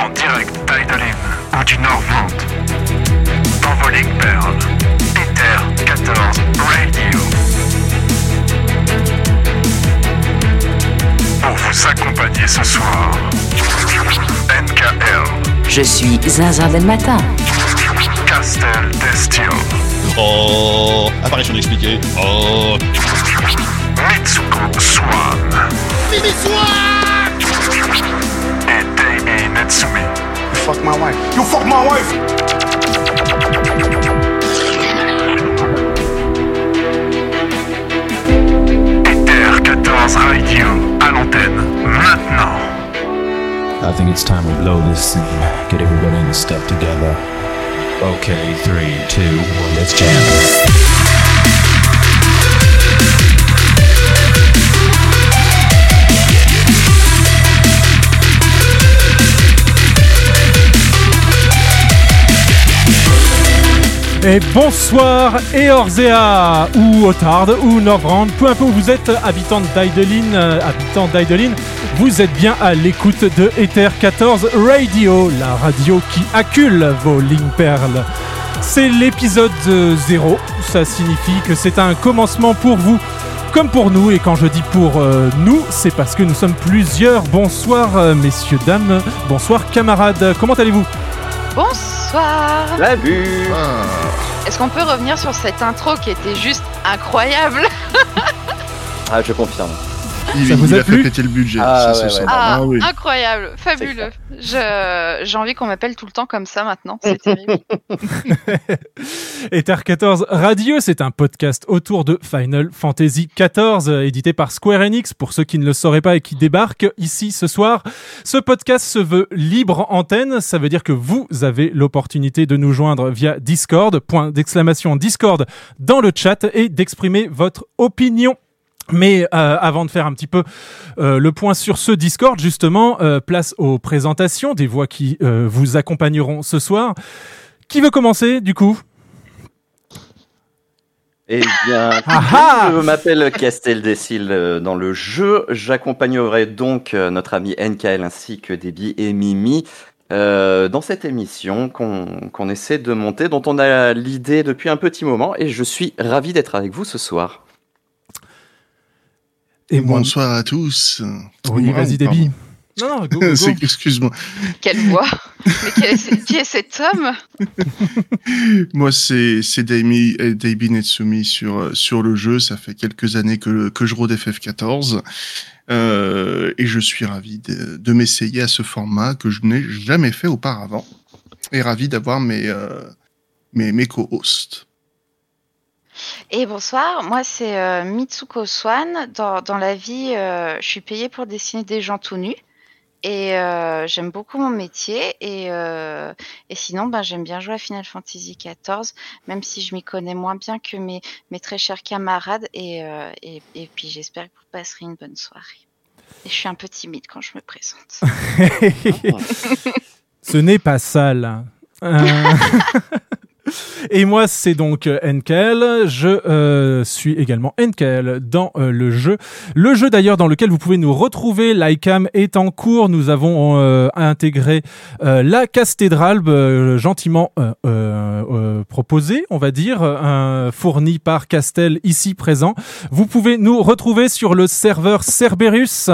En direct d'Idolin ou du Nord-Vent. Envoling Pearl. Ether 14 Radio. Pour vous accompagner ce soir. NKL. Je suis Zinzin del Matin. Castel Destio. Oh, apparition expliquée. Oh, Mitsuko Swan. Et Natsumi. Fuck my wife. You my wife. Ether 14 Radio. À l'antenne. Maintenant. I think it's time we blow this and get everybody in the stuff together. Okay, three, two, one, let's jam. Et bonsoir Eorzea ou Otard ou Norvrand, peu importe où vous êtes, habitant d'Aidelin, euh, habitant d'Aidelin, vous êtes bien à l'écoute de Ether 14 Radio, la radio qui accule vos lignes perles. C'est l'épisode 0, ça signifie que c'est un commencement pour vous comme pour nous, et quand je dis pour euh, nous, c'est parce que nous sommes plusieurs. Bonsoir euh, messieurs, dames, bonsoir camarades, comment allez-vous? Bonsoir Salut Est-ce qu'on peut revenir sur cette intro qui était juste incroyable? Ah, je confirme. Il, Ça vous il a a plu fait péter le budget, Ah, ça ouais, se ouais. sent. Ah, Ah oui. incroyable, fabuleux. Je j'ai envie qu'on m'appelle tout le temps comme ça maintenant, c'est terrible. Ether 14 Radio, c'est un podcast autour de Final Fantasy XIV, euh, édité par Square Enix, pour ceux qui ne le sauraient pas et qui débarquent ici ce soir. Ce podcast se veut libre antenne, ça veut dire que vous avez l'opportunité de nous joindre via Discord, point d'exclamation Discord dans le chat et d'exprimer votre opinion. Mais euh, avant de faire un petit peu euh, le point sur ce Discord, justement, euh, place aux présentations des voix qui vous accompagneront ce soir. Qui veut commencer, du coup? Eh bien, Ah ah je m'appelle Castel euh, dans le jeu. J'accompagnerai donc notre ami NKL ainsi que Debbie et Mimi euh, dans cette émission qu'on qu'on essaie de monter, dont on a l'idée depuis un petit moment. Et je suis ravi d'être avec vous ce soir. Et moi, Bonsoir à tous. oui, vas-y. Debbie. Non, non, go, go, go. C'est- Excuse-moi. Quelle voix Mais quel est ce- qui est cet homme Moi, c'est c'est Daimi et Daibi Netsumi sur euh, sur le jeu. Ça fait quelques années que que je rôde FF14 euh, et je suis ravi de, de m'essayer à ce format que je n'ai jamais fait auparavant et ravi d'avoir mes euh, mes mes co-hosts. Et bonsoir, moi c'est euh, Mitsuko Swan. Dans, dans la vie, euh, je suis payée pour dessiner des gens tout nus. Et euh, j'aime beaucoup mon métier. Et, euh, et sinon, ben, j'aime bien jouer à Final Fantasy XIV, même si je m'y connais moins bien que mes, mes très chers camarades. Et, euh, et, et puis j'espère que vous passerez une bonne soirée. Et je suis un peu timide quand je me présente. Ce n'est pas sale. Et moi, c'est donc euh, NKL. Je euh, suis également NKL dans euh, le jeu. Le jeu d'ailleurs dans lequel vous pouvez nous retrouver. l'ICAM est en cours. Nous avons euh, intégré euh, la cathédrale gentiment proposée, on va dire, fournie par Castel ici présent. Vous pouvez nous retrouver sur le serveur Cerberus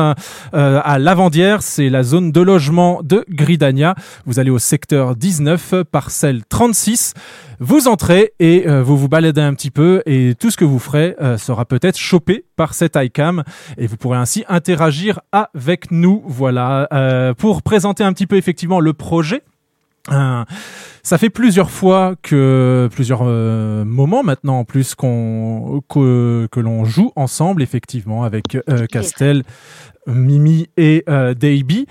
à Lavandière. C'est la zone de logement de Gridania. Vous allez au secteur 19, parcelle 36. Vous entrez et euh, vous vous baladez un petit peu et tout ce que vous ferez euh, sera peut-être chopé par cet iCam et vous pourrez ainsi interagir avec nous. Voilà, Euh, pour présenter un petit peu effectivement le projet. Ça fait plusieurs fois que plusieurs euh, moments maintenant en plus qu'on que, que l'on joue ensemble effectivement avec euh, Castel, Mimi et euh, Davey.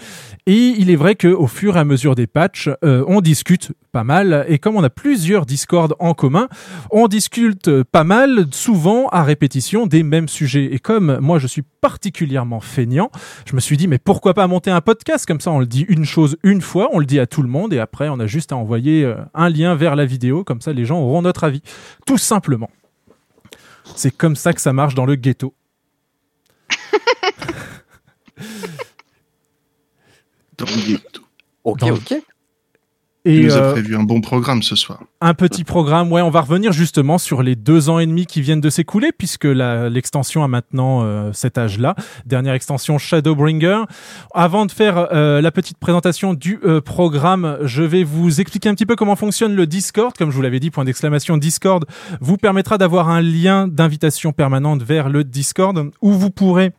Et il est vrai qu'au fur et à mesure des patchs, euh, on discute pas mal. Et comme on a plusieurs Discord en commun, on discute pas mal, souvent à répétition des mêmes sujets. Et comme moi je suis particulièrement feignant, je me suis dit mais pourquoi pas monter un podcast? Comme ça On le dit une chose une fois, on le dit à tout le monde et après on a juste à envoyer euh, un lien vers la vidéo. Comme ça les gens auront notre avis, tout simplement. C'est comme ça que ça marche dans le ghetto. Dans le ghetto. Ok, Dans- ok. Et nous as euh, prévu un bon programme ce soir. un petit programme, ouais, on va revenir justement sur les deux ans et demi qui viennent de s'écouler, puisque l'extension a maintenant euh, cet âge-là. Dernière extension Shadowbringer. Avant de faire euh, la petite présentation du euh, programme, je vais vous expliquer un petit peu comment fonctionne le Discord. Comme je vous l'avais dit, point d'exclamation Discord vous permettra d'avoir un lien d'invitation permanente vers le Discord où vous pourrez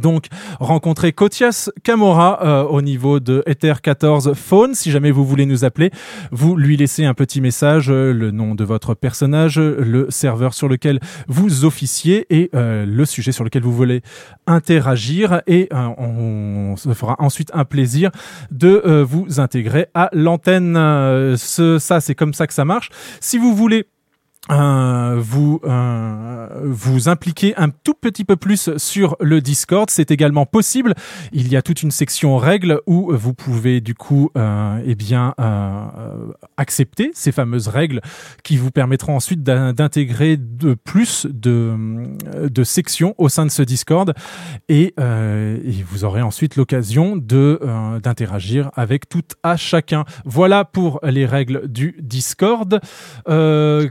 donc rencontrer Kotias Kamora euh, au niveau de Ether 14 Phone. Si jamais vous voulez nous appeler, vous lui laissez un petit message, euh, le nom de votre personnage, euh, le serveur sur lequel vous officiez et euh, le sujet sur lequel vous voulez interagir. Et euh, on, se fera ensuite un plaisir de euh, vous intégrer à l'antenne. Euh, ça, c'est comme ça que ça marche. Si vous voulez euh, vous euh, vous impliquer un tout petit peu plus sur le Discord, c'est également possible. Il y a toute une section règles où vous pouvez du coup euh, eh bien accepter ces fameuses règles qui vous permettront ensuite d'in- d'intégrer de plus de sections au sein de ce Discord et, et vous aurez ensuite l'occasion de d'interagir avec tout à chacun. Voilà pour les règles du Discord. Euh,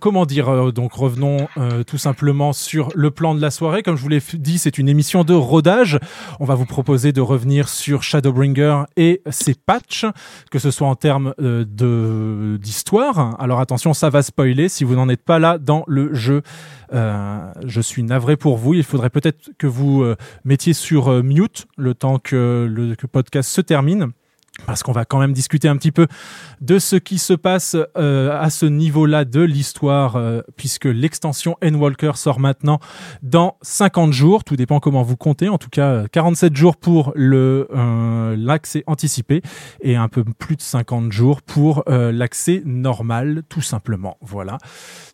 comment dire euh, Donc revenons euh, tout simplement sur le plan de la soirée. Comme je vous l'ai dit, c'est une émission de rodage. On va vous proposer de revenir sur Shadowbringer et ses patchs, que ce soit en termes euh, d'histoire. Alors attention, ça va spoiler si vous n'en êtes pas là dans le jeu. Je suis navré pour vous. Il faudrait peut-être que vous mettiez sur mute le temps que le podcast se termine. Parce qu'on va quand même discuter un petit peu de ce qui se passe euh, à ce niveau-là de l'histoire, euh, puisque l'extension N-Walker sort maintenant dans 50 jours. Tout dépend comment vous comptez. En tout cas, euh, 47 jours pour le euh, l'accès anticipé et un peu plus de 50 jours pour euh, l'accès normal, tout simplement. Voilà.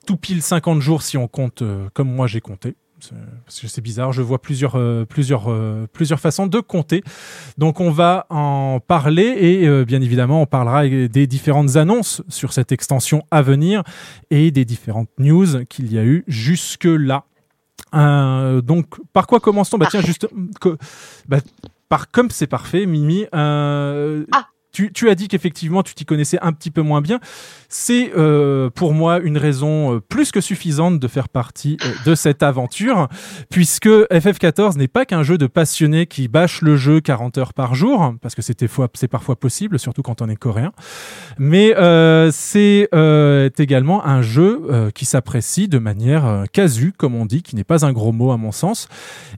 Tout pile 50 jours si on compte euh, comme moi j'ai compté. C'est- Parce que c'est bizarre, je vois plusieurs, euh, plusieurs, euh, plusieurs façons de compter. Donc on va en parler et euh, bien évidemment on parlera des différentes annonces sur cette extension à venir et des différentes news qu'il y a eu jusque-là. Donc par quoi commence-t-on Bah tiens juste que- bah, par comme c'est parfait, Mimi. euh, Ah. Tu, as dit qu'effectivement tu t'y connaissais un petit peu moins bien. C'est euh, pour moi une raison euh, plus que suffisante de faire partie euh, de cette aventure, puisque FF14 n'est pas qu'un jeu de passionnés qui bâche le jeu 40 heures par jour, parce que c'est parfois possible, surtout quand on est coréen, mais c'est également un jeu qui s'apprécie de manière casu, comme on dit, qui n'est pas un gros mot à mon sens,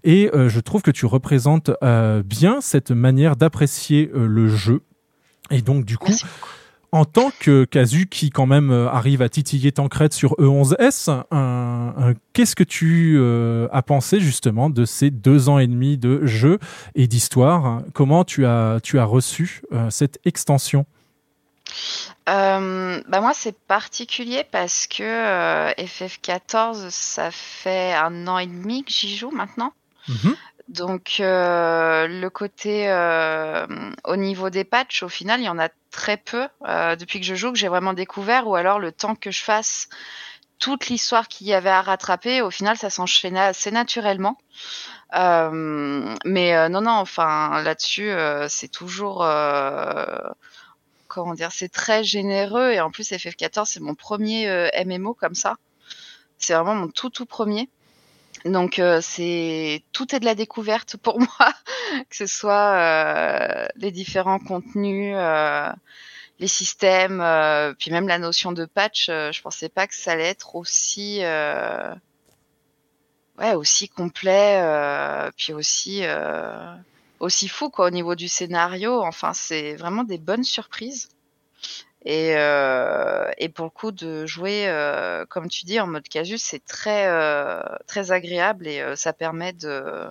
et je trouve que tu représentes bien cette manière d'apprécier le jeu. Et donc du coup, en tant que Casu qui quand même euh, arrive à titiller Tancred sur E11S, euh, euh, qu'est-ce que tu euh, as pensé justement de ces deux ans et demi de jeu et d'histoire? Comment tu as, tu as reçu euh, cette extension? Euh, bah moi, c'est particulier parce que euh, FF14, ça fait un an et demi que j'y joue maintenant. Mhm. Donc, euh, le côté euh, au niveau des patchs, au final, il y en a très peu euh, depuis que je joue que j'ai vraiment découvert, ou alors le temps que je fasse toute l'histoire qu'il y avait à rattraper, au final, ça s'enchaînait assez naturellement. Mais non, non, enfin, là-dessus, c'est toujours. comment dire, c'est très généreux et en plus FF14 c'est mon premier MMO comme ça. C'est vraiment mon tout tout premier. Donc euh, c'est tout est de la découverte pour moi, que ce soit euh, les différents contenus, euh, les systèmes, puis même la notion de patch. je pensais pas que ça allait être aussi ouais complet, puis aussi aussi fou quoi au niveau du scénario. Enfin, c'est vraiment des bonnes surprises. Et, euh, et pour le coup de jouer, euh, comme tu dis, en mode casus, c'est très euh, très agréable et ça permet de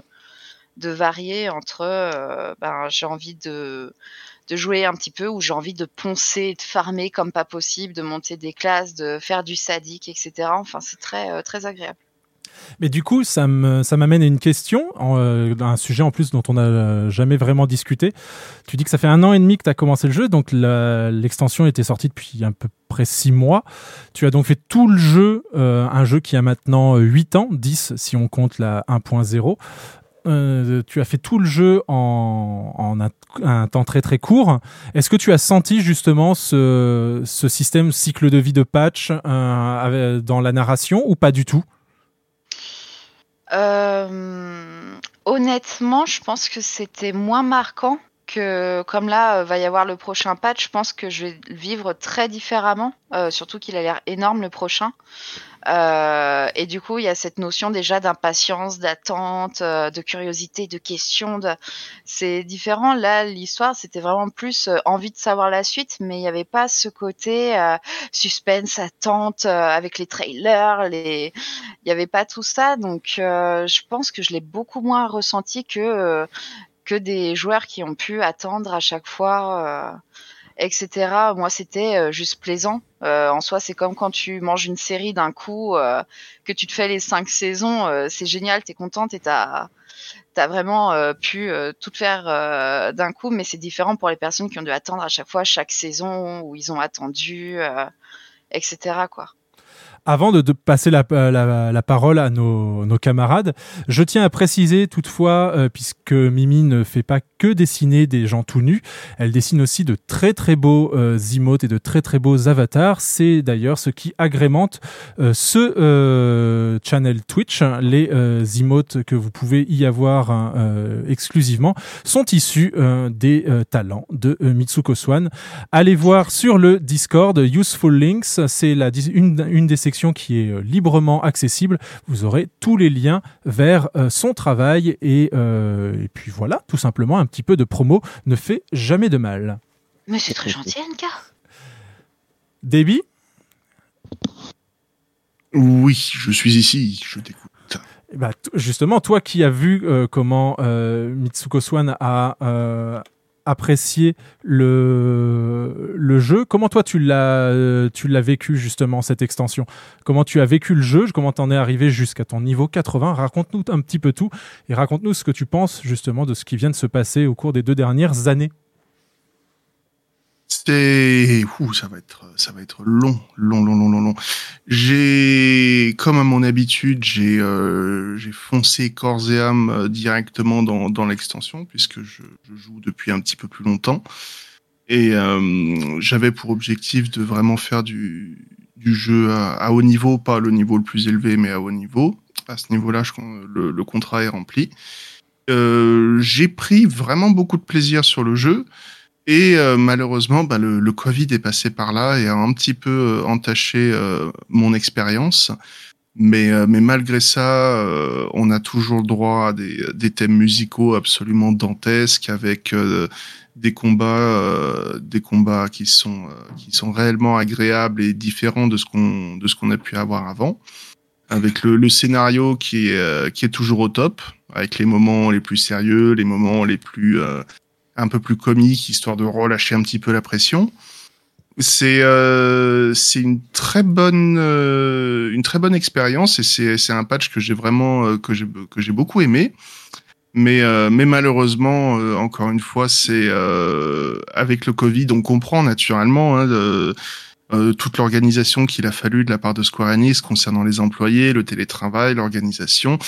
de varier entre ben j'ai envie de de jouer un petit peu ou j'ai envie de poncer, de farmer comme pas possible, de monter des classes, de faire du sadique, etc. Enfin, c'est très très agréable. Mais du coup, ça me- ça m'amène à une question, euh, un sujet en plus dont on n'a jamais vraiment discuté. Tu dis que ça fait un an et demi que tu as commencé le jeu, donc l'extension était sortie depuis à peu près six mois. Tu as donc fait tout le jeu, euh, un jeu qui a maintenant 8 ans, 10 si on compte la 1.0. euh, tu as fait tout le jeu en, en un, temps très très court. Est-ce que tu as senti justement ce, ce système cycle de vie de patch dans la narration ou pas du tout? Honnêtement, je pense que c'était moins marquant que comme là euh, va y avoir le prochain patch, je pense que je vais le vivre très différemment, euh, surtout qu'il a l'air énorme le prochain. Euh, et du coup, il y a cette notion déjà d'impatience, d'attente, euh, de curiosité, de questions. De... C'est différent. Là, l'histoire, c'était vraiment plus euh, envie de savoir la suite, mais il n'y avait pas ce côté euh, suspense, attente euh, avec les trailers, les il n'y avait pas tout ça, donc euh, je pense que je l'ai beaucoup moins ressenti que que des joueurs qui ont pu attendre à chaque fois, etc. Moi, c'était euh, juste plaisant. Euh, en soi, c'est comme quand tu manges une série d'un coup, euh, que tu te fais les cinq saisons, euh, c'est génial, t'es contente et t'as t'as vraiment euh, pu euh, tout faire d'un coup, mais c'est différent pour les personnes qui ont dû attendre à chaque fois chaque saison où ils ont attendu, etc. Quoi. Avant de, passer la, la parole à nos, camarades, je tiens à préciser toutefois, euh, puisque Mimi ne fait pas que dessiner des gens tout nus, elle dessine aussi de très très beaux euh, emotes et de très très beaux avatars. C'est d'ailleurs ce qui agrémente euh, ce euh, channel Twitch. Les euh, emotes que vous pouvez y avoir hein, euh, exclusivement sont issus euh, des euh, talents de euh, Mitsuko Swan. Allez voir sur le Discord Useful Links, c'est une des sections qui est euh, librement accessible. Vous aurez tous les liens vers euh, son travail et, euh, et puis voilà, tout simplement, un petit peu de promo ne fait jamais de mal. Mais c'est très gentil, NK. Debbie? Oui, je suis ici, je t'écoute. Eh ben, justement, toi qui as vu euh, comment euh, Mitsuko Swan a euh, apprécié le, jeu, comment toi tu l'as tu l'as vécu justement cette extension? Comment tu as vécu le jeu? Comment t'en es arrivé jusqu'à ton niveau 80 Raconte-nous un petit peu tout et raconte-nous ce que tu penses justement de ce qui vient de se passer au cours des deux dernières années. Ouh, ça va être, ça va être long, long, long, long, long. J'ai, comme à mon habitude, j'ai, euh, j'ai foncé corps et âme euh, directement dans, dans l'extension puisque je, joue depuis un petit peu plus longtemps et euh, j'avais pour objectif de vraiment faire du, du jeu à, haut niveau, pas le niveau le plus élevé, mais à haut niveau. À ce niveau-là, le, contrat est rempli. J'ai pris vraiment beaucoup de plaisir sur le jeu. Et euh, malheureusement, bah, le, le Covid est passé par là et a un petit peu euh, entaché euh, mon expérience. Mais, euh, mais malgré ça, on a toujours le droit à des, des thèmes musicaux absolument dantesques avec des combats, euh, des combats qui sont euh, qui sont réellement agréables et différents de ce qu'on de ce qu'on a pu avoir avant. Avec le, le scénario qui est euh, qui est toujours au top, avec les moments les plus sérieux, les moments les plus un peu plus comique, histoire de relâcher un petit peu la pression. C'est euh, c'est une très bonne euh, une très bonne expérience et c'est c'est un patch que j'ai vraiment euh, que j'ai que j'ai beaucoup aimé. Mais euh, mais malheureusement euh, encore une fois c'est euh, avec le Covid on comprend naturellement hein, toute l'organisation qu'il a fallu de la part de Square Enix concernant les employés, le télétravail, l'organisation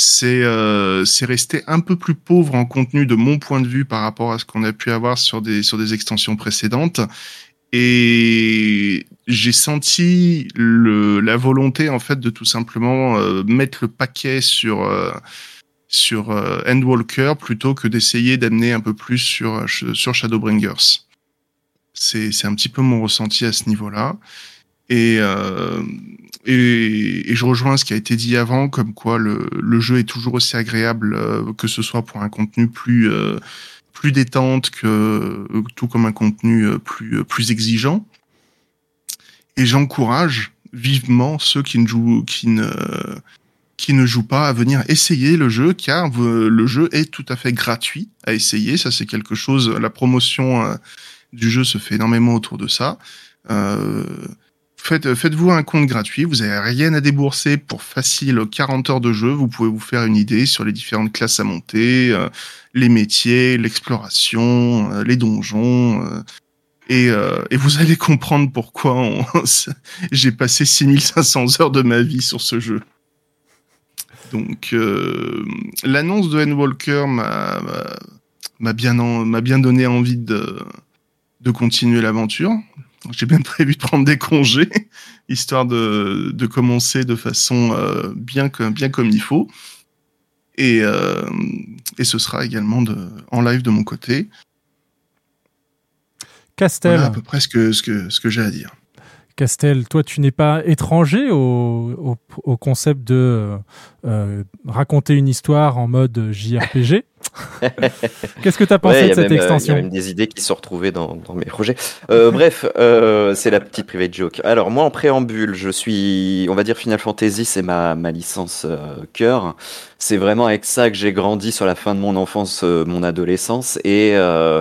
c'est euh, resté un peu plus pauvre en contenu de mon point de vue par rapport à ce qu'on a pu avoir sur des sur des extensions précédentes et j'ai senti le la volonté en fait de tout simplement euh, mettre le paquet sur euh, sur euh, Endwalker plutôt que d'essayer d'amener un peu plus sur euh, sur Shadowbringers. C'est c'est un petit peu mon ressenti à ce niveau-là. Et, euh, et, je rejoins ce qui a été dit avant, comme quoi le, jeu est toujours aussi agréable, euh, que ce soit pour un contenu plus euh, plus détente que tout comme un contenu euh, plus plus exigeant. Et j'encourage vivement ceux qui ne jouent qui ne qui ne jouent pas à venir essayer le jeu car euh, le jeu est tout à fait gratuit à essayer ça c'est quelque chose la promotion euh, du jeu se fait énormément autour de ça euh, Faites, faites-vous un compte gratuit, vous n'avez rien à débourser pour facile 40 heures de jeu, vous pouvez vous faire une idée sur les différentes classes à monter, euh, les métiers, l'exploration, euh, les donjons, euh, et, euh, et vous allez comprendre pourquoi j'ai passé 6500 heures de ma vie sur ce jeu. Donc, euh, l'annonce de N-Walker m'a m'a m'a bien donné envie de continuer l'aventure. J'ai bien prévu de prendre des congés, histoire de, de commencer de façon euh, bien, comme, bien comme il faut. Et, euh, et ce sera également de, en live de mon côté. Castel, Voilà à peu près ce que, ce que, ce que j'ai à dire. Castel, toi, tu n'es pas étranger au, au- au concept de euh, raconter une histoire en mode JRPG. Qu'est-ce que tu as pensé Ouais, de cette même, euh, extension Il y a même des idées qui se sont retrouvées dans, dans mes projets. Euh, bref, euh, c'est la petite private joke. Alors moi, en préambule, je suis, on va dire Final Fantasy, c'est ma, ma licence euh, cœur. C'est vraiment avec ça que j'ai grandi sur la fin de mon enfance, euh, mon adolescence. Et euh,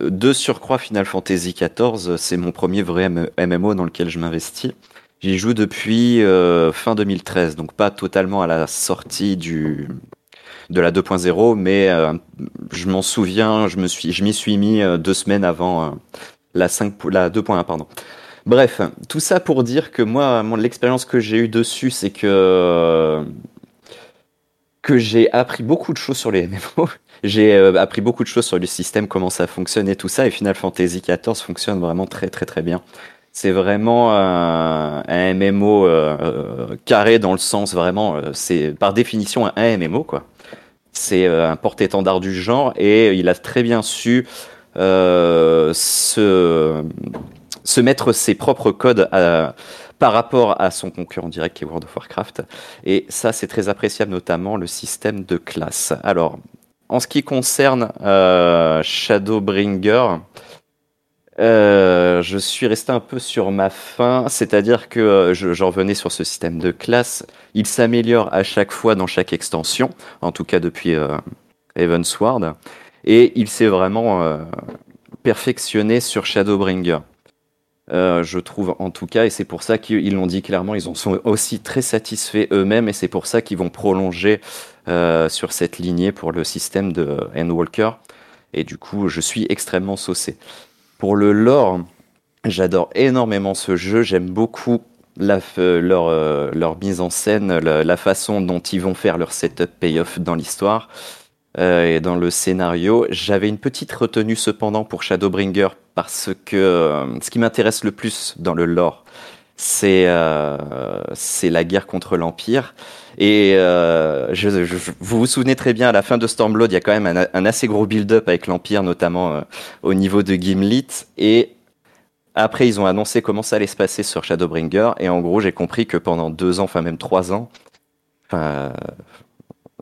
de surcroît, Final Fantasy XIV, c'est mon premier vrai MMO dans lequel je m'investis. J'y joue depuis euh, fin 2013, donc pas totalement à la sortie du de la 2.0, mais euh, je m'en souviens, je suis, m'y suis mis euh, deux semaines avant euh, la 5, po- la 2.1, pardon. Bref, tout ça pour dire que moi, l'expérience que j'ai eue dessus, c'est que que j'ai appris beaucoup de choses sur les MMO. J'ai appris beaucoup de choses sur le système, comment ça fonctionne et tout ça. Et Final Fantasy XIV fonctionne vraiment très très très bien. C'est vraiment un, MMO carré dans le sens vraiment, c'est par définition un MMO quoi. C'est euh, un porte-étendard du genre et il a très bien su euh, se, mettre ses propres codes à- par rapport à son concurrent direct qui est World of Warcraft. Et ça, c'est très appréciable, notamment le système de classe. Alors, en ce qui concerne euh, Shadowbringer, euh, je suis resté un peu sur ma fin, c'est-à-dire que euh, je, j'en revenais sur ce système de classe. Il s'améliore à chaque fois dans chaque extension, en tout cas depuis euh, Heavensward, et il s'est vraiment euh, perfectionné sur Shadowbringer. Je trouve en tout cas, et c'est pour ça qu'ils l'ont dit clairement, ils en sont aussi très satisfaits eux-mêmes, et c'est pour ça qu'ils vont prolonger sur cette lignée pour le système de Endwalker. Et du coup, je suis extrêmement saucé. Pour le lore, j'adore énormément ce jeu. J'aime beaucoup leur, euh, leur mise en scène, la, façon dont ils vont faire leur setup payoff dans l'histoire euh, et dans le scénario. J'avais une petite retenue cependant pour Shadowbringer parce que euh, ce qui m'intéresse le plus dans le lore, c'est euh, c'est la guerre contre l'Empire. Et euh, vous vous souvenez très bien, à la fin de Stormblood, il y a quand même un, assez gros build-up avec l'Empire, notamment euh, au niveau de Gimlit. Et après, ils ont annoncé comment ça allait se passer sur Shadowbringer. Et en gros, j'ai compris que pendant deux ans, enfin même trois ans, là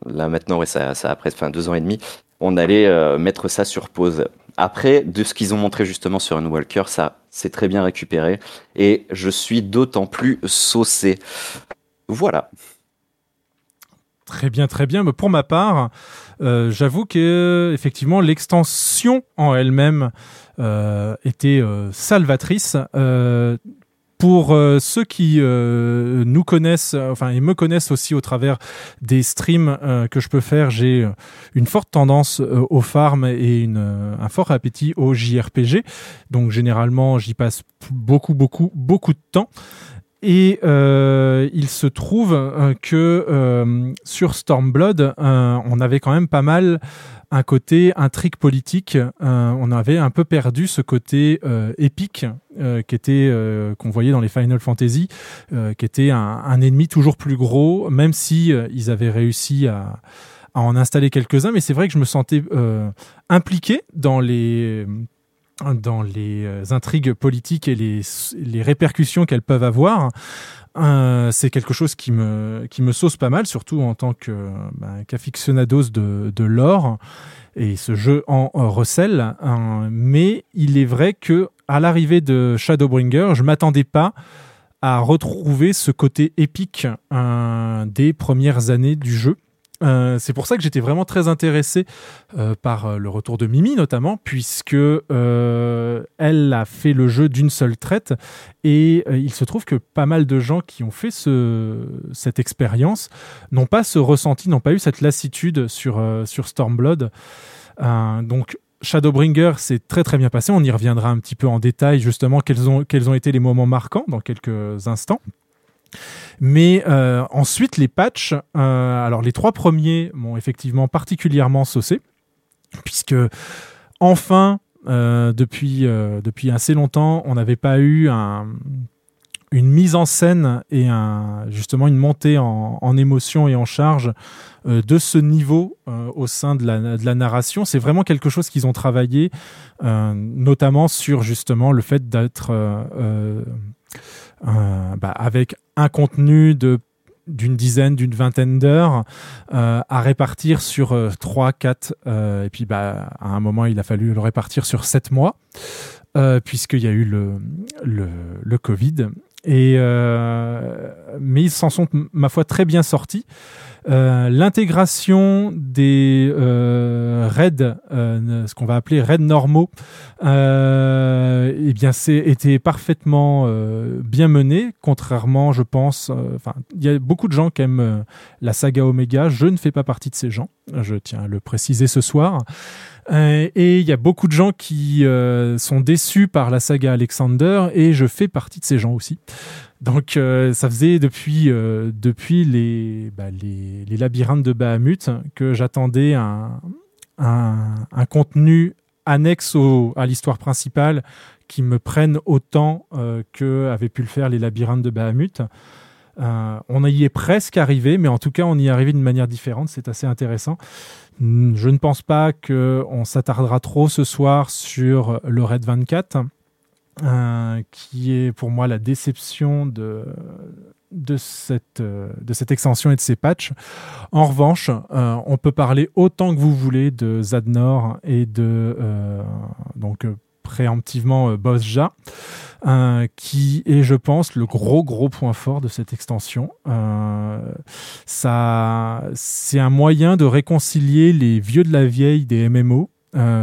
maintenant, ouais, ça, ça après enfin, deux ans et demi, on allait mettre ça sur pause. Après, de ce qu'ils ont montré justement sur Walker, ça c'est très bien récupéré. Et je suis d'autant plus saucé. Voilà. Très bien, très bien. Pour ma part, euh, j'avoue que effectivement l'extension en elle-même euh, était euh, salvatrice. Pour euh, ceux qui euh, nous connaissent, enfin et me connaissent aussi au travers des streams euh, que je peux faire, j'ai une forte tendance au farm et un fort appétit au JRPG. Donc généralement, j'y passe beaucoup, beaucoup, beaucoup de temps. Et euh, il se trouve euh, que euh, sur Stormblood, on avait quand même pas mal un côté intrigue politique. On avait un peu perdu ce côté épique qui qu'on voyait dans les Final Fantasy, qui était un, ennemi toujours plus gros, même si ils avaient réussi à, en installer quelques-uns. Mais c'est vrai que je me sentais impliqué dans les dans les euh, intrigues politiques et les, répercussions qu'elles peuvent avoir. Euh, c'est quelque chose qui me, sauce pas mal, surtout en tant que, bah, de, de l'or. Et ce jeu en euh, recèle. hein. mais il est vrai que à l'arrivée de Shadowbringer, je m'attendais pas à retrouver ce côté épique euh, des premières années du jeu. Euh, c'est pour ça que j'étais vraiment très intéressé euh, par euh, le retour de Mimi notamment, puisque elle a fait le jeu d'une seule traite et il se trouve que pas mal de gens qui ont fait ce, cette expérience n'ont pas ce ressenti, n'ont pas eu cette lassitude sur, sur Stormblood. Donc Shadowbringer s'est très très bien passé. On y reviendra un petit peu en détail justement quels ont, quels ont été les moments marquants dans quelques instants. Mais euh, ensuite, les patchs, euh, alors les trois premiers m'ont effectivement particulièrement saucé, puisque enfin, euh, depuis, depuis assez longtemps, on n'avait pas eu un, une mise en scène et justement une montée en, émotion et en charge de ce niveau au sein de la, de la narration. C'est vraiment quelque chose qu'ils ont travaillé, notamment sur justement le fait d'être bah, avec un contenu de d'une dizaine, d'une vingtaine d'heures euh, à répartir sur euh, trois, quatre, euh, et puis bah, à un moment il a fallu le répartir sur sept mois, euh, puisqu'il y a eu le, le, le Covid. Et euh, mais ils s'en sont, ma foi, très bien sortis. Euh, L'intégration des euh, raids, euh, ce qu'on va appeler raids normaux, euh, eh bien, c'est été parfaitement bien mené. Contrairement, je pense, enfin, il y a beaucoup de gens qui aiment la saga Omega. Je ne fais pas partie de ces gens. Je tiens à le préciser ce soir. Et il y a beaucoup de gens qui sont déçus par la saga Alexander, et je fais partie de ces gens aussi. Donc, euh, ça faisait depuis euh, bah, les labyrinthes de Bahamut que j'attendais un, contenu annexe à l'histoire principale qui me prenne autant euh, que avaient pu le faire les labyrinthes de Bahamut. On y est presque arrivé, mais en tout cas, on y est arrivé d'une manière différente. C'est assez intéressant. Je ne pense pas qu'on s'attardera trop ce soir sur le Red 24, euh, qui est pour moi la déception de, de, cette, euh, de cette extension et de ces patchs. En revanche, euh, on peut parler autant que vous voulez de Zadnor et de euh, donc euh, préemptivement Bosja, qui est, je pense, le gros gros point fort de cette extension. Ça, c'est un moyen de réconcilier les vieux de la vieille des MMO,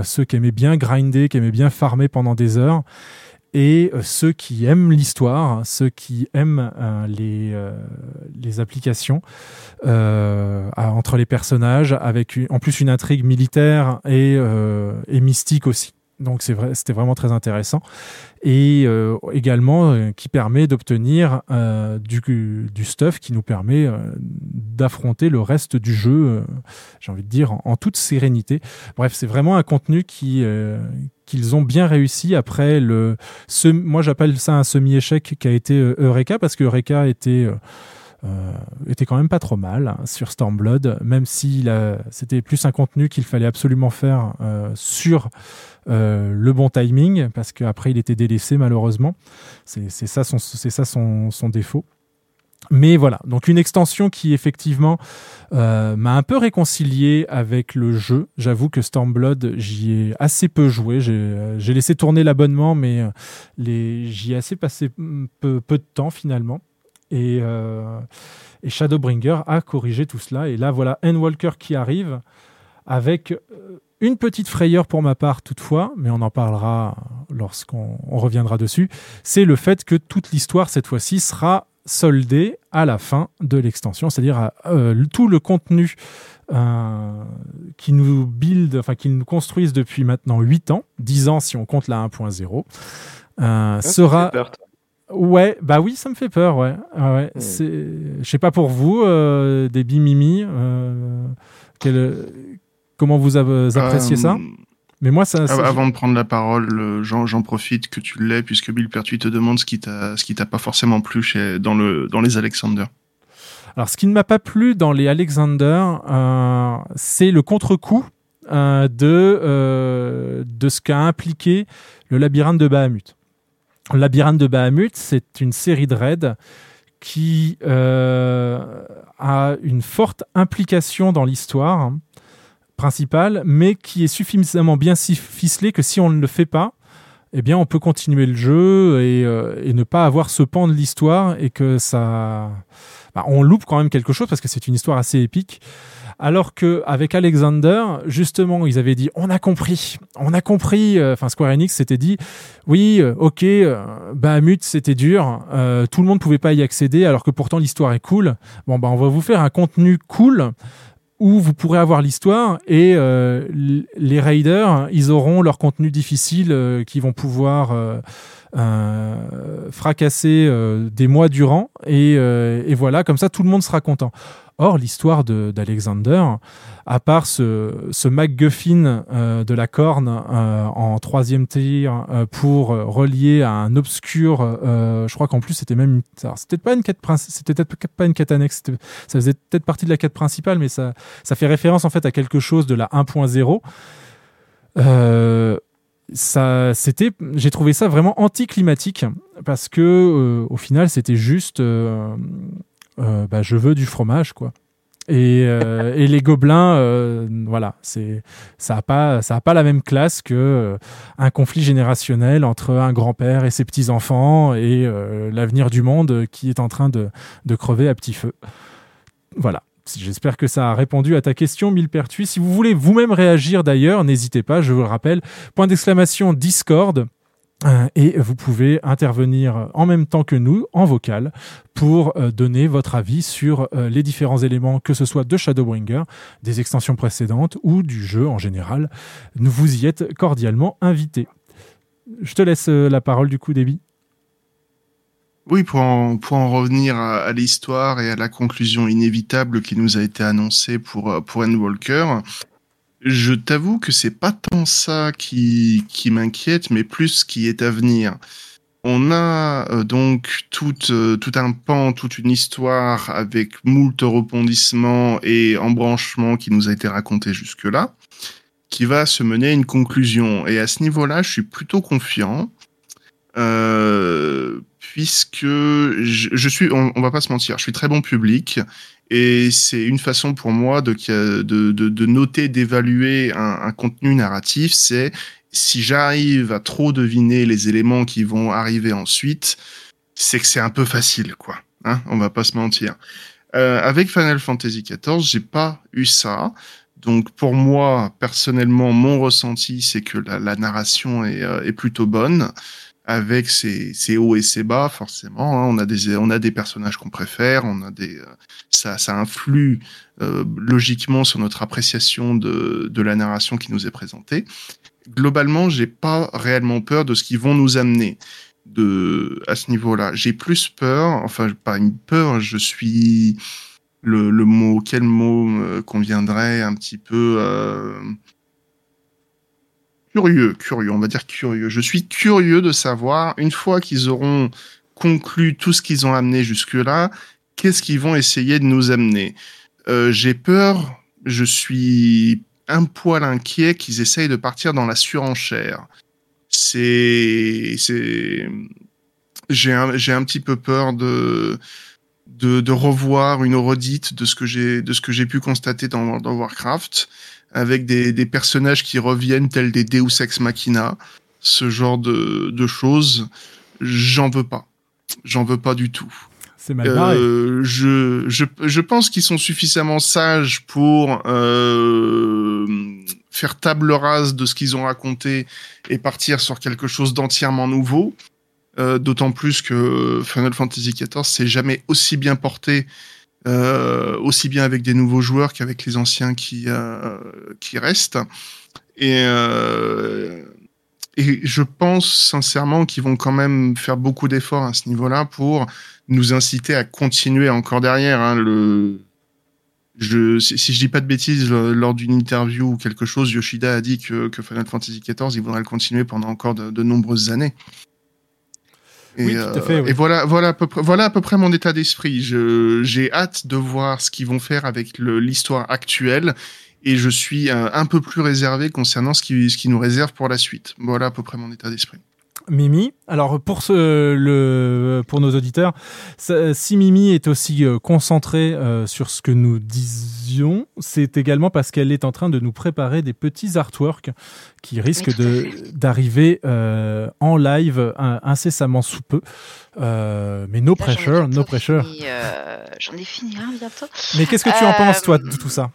ceux qui aimaient bien grinder, qui aimaient bien farmer pendant des heures, et euh, ceux qui aiment l'histoire, ceux qui aiment euh, les, euh, les applications euh, entre les personnages, avec une- en plus une intrigue militaire et, euh, et mystique aussi. Donc c'est vrai, c'était vraiment très intéressant et euh, également euh, qui permet d'obtenir euh, du, du stuff qui nous permet d'affronter le reste du jeu, j'ai envie de dire, en, en toute sérénité. Bref, c'est vraiment un contenu qui qu'ils ont bien réussi après le. Ce, moi, j'appelle ça un semi-échec qui a été Eureka parce que Eureka était était quand même pas trop mal hein, sur Stormblood, même si c'était plus un contenu qu'il fallait absolument faire euh, sur euh, le bon timing, parce qu'après il était délaissé malheureusement. C'est ça, son, défaut. Mais voilà, donc une extension qui effectivement euh, m'a un peu réconcilié avec le jeu. J'avoue que Stormblood, j'y ai assez peu joué. J'ai euh, laissé tourner l'abonnement, mais euh, j'y ai assez passé mm, peu de temps finalement. Et, euh, et Shadowbringer a corrigé tout cela. Et là, voilà Endwalker qui arrive avec euh, une petite frayeur pour ma part toutefois, mais on en parlera lorsqu'on on reviendra dessus. C'est le fait que toute l'histoire cette fois-ci sera soldée à la fin de l'extension, c'est-à-dire euh, tout le contenu euh, qui nous build, enfin qui nous construisent depuis maintenant 8 ans, 10 ans si on compte la 1.0, euh, sera Ouais, bah oui, ça me fait peur, ouais. Ah ouais, c'est, je sais pas pour vous, euh, des bimimi, euh, quel- comment vous appréciez ça? Euh, Mais moi, ça, av- ça- Avant de prendre la parole, j'en profite que tu l'aies, puisque Bill Pertuis te demande ce qui t'a ce qui t'a pas forcément plu chez, dans, le, dans les Alexander. Alors, ce qui ne m'a pas plu dans les Alexander, euh, c'est le contre-coup euh, de, euh, de ce qu'a impliqué le labyrinthe de Bahamut. Labyrinthe de Bahamut, c'est une série de raids qui euh, a une forte implication dans l'histoire principale, mais qui est suffisamment bien ficelée que si on ne le fait pas, eh bien, on peut continuer le jeu et, euh, ne pas avoir ce pan de l'histoire et que ça, bah, on loupe quand même quelque chose parce que c'est une histoire assez épique. Alors que avec Alexander, justement, ils avaient dit on a compris, on a compris. euh, Enfin, Square Enix s'était dit oui, euh, ok, euh, Bahamut c'était dur, euh, tout le monde pouvait pas y accéder, alors que pourtant l'histoire est cool. Bon, bah on va vous faire un contenu cool où vous pourrez avoir l'histoire et euh, les raiders, ils auront leur contenu difficile euh, qui vont pouvoir euh, fracasser euh, des mois durant et, euh, et voilà, comme ça tout le monde sera content. Or, l'histoire de- d'Alexander, à part ce, MacGuffin de la corne en troisième tir pour relier à un obscur, je crois qu'en plus c'était même, c'était pas une peut-être pas une quête annexe, ça faisait peut-être partie de la quête principale, mais ça, ça fait référence en fait à quelque chose de la 1.0. C'était, j'ai trouvé ça vraiment anticlimatique parce que euh, au final c'était juste, euh, euh, bah, je veux du fromage quoi. Et, les gobelins, voilà, c'est ça a pas ça a pas la même classe que un conflit générationnel entre un grand-père et ses petits enfants et l'avenir du monde qui est en train de, de crever à petit feu. Voilà. J'espère que ça a répondu à ta question, Millepertuis. Si vous voulez vous-même réagir d'ailleurs, n'hésitez pas, je vous le rappelle, point d'exclamation Discord. euh, Et vous pouvez intervenir en même temps que nous, en vocal, pour euh, donner votre avis sur euh, les différents éléments, que ce soit de Shadowbringer, des extensions précédentes ou du jeu en général. Nous vous y êtes cordialement invités. Je te laisse la parole du coup, Déby. Oui, pour en, pour en revenir à, à l'histoire et à la conclusion inévitable qui nous a été annoncée pour, euh, pour Endwalker, je t'avoue que c'est pas tant ça qui, qui m'inquiète, mais plus ce qui est à venir. On a euh, donc tout, euh, tout un pan, toute une histoire avec moult rebondissements et embranchements qui nous a été raconté jusque-là, qui va se mener à une conclusion. Et à ce niveau-là, je suis plutôt confiant. Euh, puisque je, suis, on, on va pas se mentir, je suis très bon public et c'est une façon pour moi de, noter, d'évaluer un, contenu narratif, c'est si j'arrive à trop deviner les éléments qui vont arriver ensuite, c'est que c'est un peu facile, quoi. Hein, on va pas se mentir. Euh, avec Final Fantasy XIV, j'ai pas eu ça. Donc pour moi, personnellement, mon ressenti, c'est que la, narration euh, est plutôt bonne avec ses, ses, hauts et ses bas forcément. Hein. On a des on a des personnages qu'on préfère, on a des euh, ça ça influe euh, logiquement sur notre appréciation de de la narration qui nous est présentée. Globalement, j'ai pas réellement peur de ce qu'ils vont nous amener de à ce niveau-là. J'ai plus peur, enfin pas une peur, je suis le, le mot quel mot me conviendrait un petit peu euh, curieux, curieux, on va dire curieux. Je suis curieux de savoir, une fois qu'ils auront conclu tout ce qu'ils ont amené jusque-là, qu'est-ce qu'ils vont essayer de nous amener. Euh, J'ai peur, je suis un poil inquiet qu'ils essayent de partir dans la surenchère. C'est, j'ai un, j'ai un petit peu peur de, de, de revoir une redite de ce que j'ai, de ce que j'ai pu constater dans, dans Warcraft avec des, des personnages qui reviennent tels des Deus Ex Machina, ce genre de, de choses, j'en veux pas. J'en veux pas du tout. C'est mal barré. Euh, je, je, je pense qu'ils sont suffisamment sages pour euh, faire table rase de ce qu'ils ont raconté et partir sur quelque chose d'entièrement nouveau. Euh, D'autant plus que Final Fantasy XIV s'est jamais aussi bien porté euh, aussi bien avec des nouveaux joueurs qu'avec les anciens qui euh, qui restent. Et euh, et je pense sincèrement qu'ils vont quand même faire beaucoup d'efforts à ce niveau-là pour nous inciter à continuer encore derrière. Hein, le je, si, je dis pas de bêtises, lors d'une interview ou quelque chose, Yoshida a dit que, que Final Fantasy XIV, il voudrait le continuer pendant encore de nombreuses années. Et, oui, tout à fait, oui. et voilà, voilà à peu près, voilà à peu près mon état d'esprit. Je, j'ai hâte de voir ce qu'ils vont faire avec l'histoire actuelle, et je suis un, un, peu plus réservé concernant ce qui, ce qui nous réserve pour la suite. Voilà à peu près mon état d'esprit. Mimi. Alors pour ce, le, pour nos auditeurs, si Mimi est aussi euh, concentrée euh, sur ce que nous disions, c'est également parce qu'elle est en train de nous préparer des petits artworks qui risquent de, d'arriver euh, en live incessamment sous peu. Euh, mais no Là, pressure, no pressure. Euh, j'en ai fini un bientôt. Mais qu'est-ce que tu en penses toi de tout ça?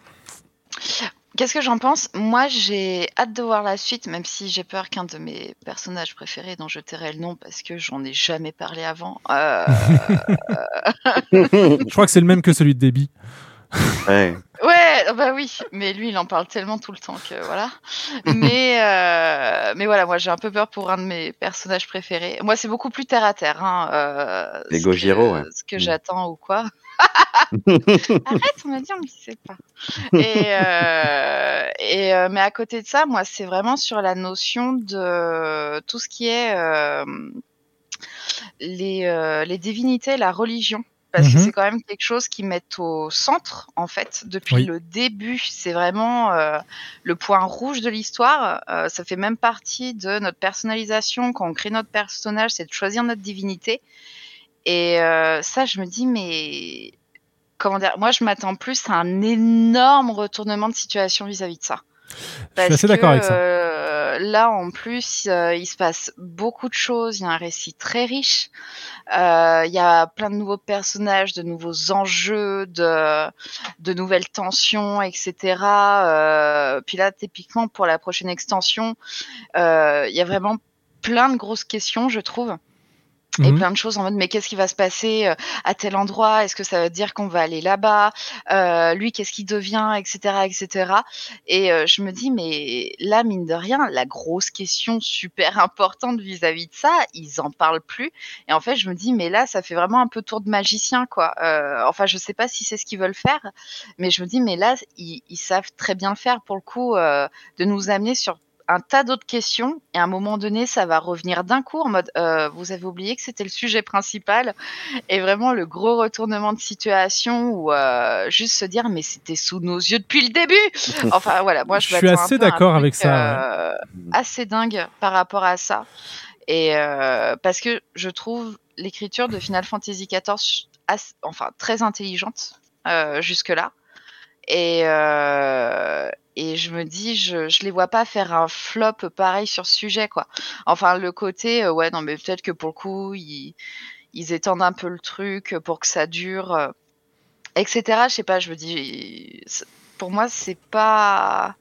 Qu'est-ce que j'en pense? Moi, j'ai hâte de voir la suite, même si j'ai peur qu'un de mes personnages préférés, dont je tairai le nom parce que j'en ai jamais parlé avant. Euh... je crois que c'est le même que celui de Debbie. Ouais. Ouais, Ah bah oui, mais lui, il en parle tellement tout le temps que voilà. Mais, euh, mais voilà, moi, j'ai un peu peur pour un de mes personnages préférés. Moi, c'est beaucoup plus terre à terre. Hein, euh, Les ce Gojiro, que- ouais. Ce que j'attends ou quoi. Arrête, on m'a dit, on ne sait pas. Et, euh, et euh, mais à côté de ça, moi, c'est vraiment sur la notion de tout ce qui est euh, les, euh, les divinités, la religion. Parce que Mhm. c'est quand même quelque chose qui met au centre, en fait, depuis Oui. le début. C'est vraiment euh, le point rouge de l'histoire. Euh, ça fait même partie de notre personnalisation. Quand on crée notre personnage, c'est de choisir notre divinité. Et euh, ça, je me dis, mais comment dire? Moi, je m'attends plus à un énorme retournement de situation vis-à-vis de ça. Je suis assez d'accord avec ça. euh, là, en plus, euh, il se passe beaucoup de choses. Il y a un récit très riche. Euh, il y a plein de nouveaux personnages, de nouveaux enjeux, de, de nouvelles tensions, etc. Euh, puis là, typiquement, pour la prochaine extension, euh, il y a vraiment plein de grosses questions, je trouve. Et Mhm. plein de choses en mode mais qu'est-ce qui va se passer euh, à tel endroit? Est-ce que ça veut dire qu'on va aller là-bas? Euh, Lui, qu'est-ce qu'il devient, etc., etc. Et euh, je me dis mais là mine de rien, la grosse question super importante vis-à-vis de ça, ils en parlent plus. Et en fait, je me dis mais là, ça fait vraiment un peu tour de magicien quoi. Euh, enfin, je sais pas si c'est ce qu'ils veulent faire, mais je me dis mais là, ils, ils savent très bien le faire pour le coup euh, de nous amener sur un tas d'autres questions et à un moment donné ça va revenir d'un coup en mode euh, vous avez oublié que c'était le sujet principal et vraiment le gros retournement de situation ou euh, juste se dire mais c'était sous nos yeux depuis le début. Enfin voilà moi je, Je suis assez d'accord avec ça, euh, assez dingue par rapport à ça. Et parce que je trouve l'écriture de Final Fantasy XIV as- enfin très intelligente jusque là et et je me dis je je les vois pas faire un flop pareil sur ce sujet quoi. Enfin le côté euh, ouais non mais peut-être que pour le coup ils ils étendent un peu le truc pour que ça dure euh, etc je sais pas je me dis pour moi c'est pas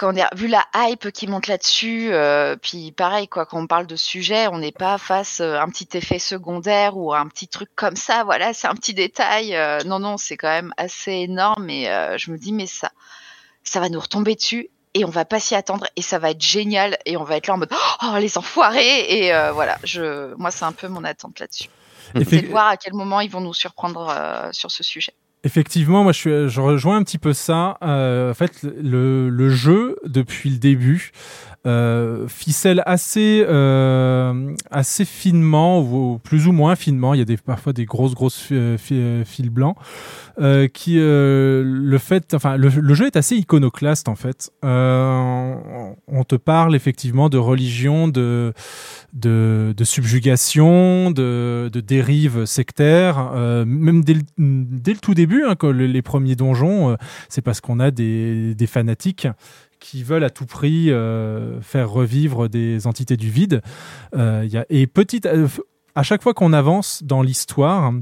comment dire, vu la hype qui monte là-dessus, euh, puis pareil quoi, quand on parle de sujet, on n'est pas face à un petit effet secondaire ou un petit truc comme ça. Voilà, c'est un petit détail. euh, non, non, c'est quand même assez énorme. Et euh, je me dis, mais ça, ça va nous retomber dessus et on va pas s'y attendre et ça va être génial et on va être là en mode, oh les enfoirés et euh, voilà. Je, moi, c'est un peu mon attente là-dessus. C'est de voir à quel moment ils vont nous surprendre euh, sur ce sujet. Effectivement, moi je, suis, je rejoins un petit peu ça. Euh, en fait, le, le jeu, depuis le début, euh, ficelle assez, euh, assez finement, ou plus ou moins finement. Il y a des, parfois des grosses, grosses euh, euh, fils blancs. euh, qui, euh, le fait, enfin, le, jeu est assez iconoclaste en fait. On te parle effectivement de religion, de, de, de subjugation, de, de dérives sectaires, euh, même dès le, dès le tout début, hein, quand le- les premiers donjons, c'est parce qu'on a des, des fanatiques qui veulent à tout prix euh, faire revivre des entités du vide. Euh, et petit, à- à chaque fois qu'on avance dans l'histoire,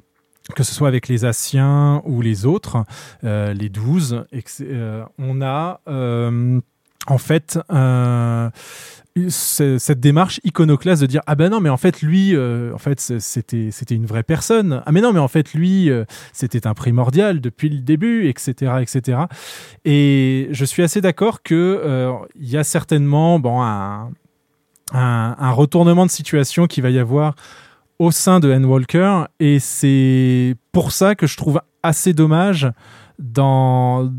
que ce soit avec les Asiens ou les autres, euh, les douze, euh, on a euh, en fait euh, ce- cette démarche iconoclaste de dire ah ben non mais en fait lui euh, en fait c'était c'était une vraie personne. Ah mais non mais en fait lui euh, c'était un primordial depuis le début etc etc et je suis assez d'accord que il y a certainement bon un, un, un retournement de situation qui va y avoir au sein de Anne Walker et c'est pour ça que je trouve assez dommage dans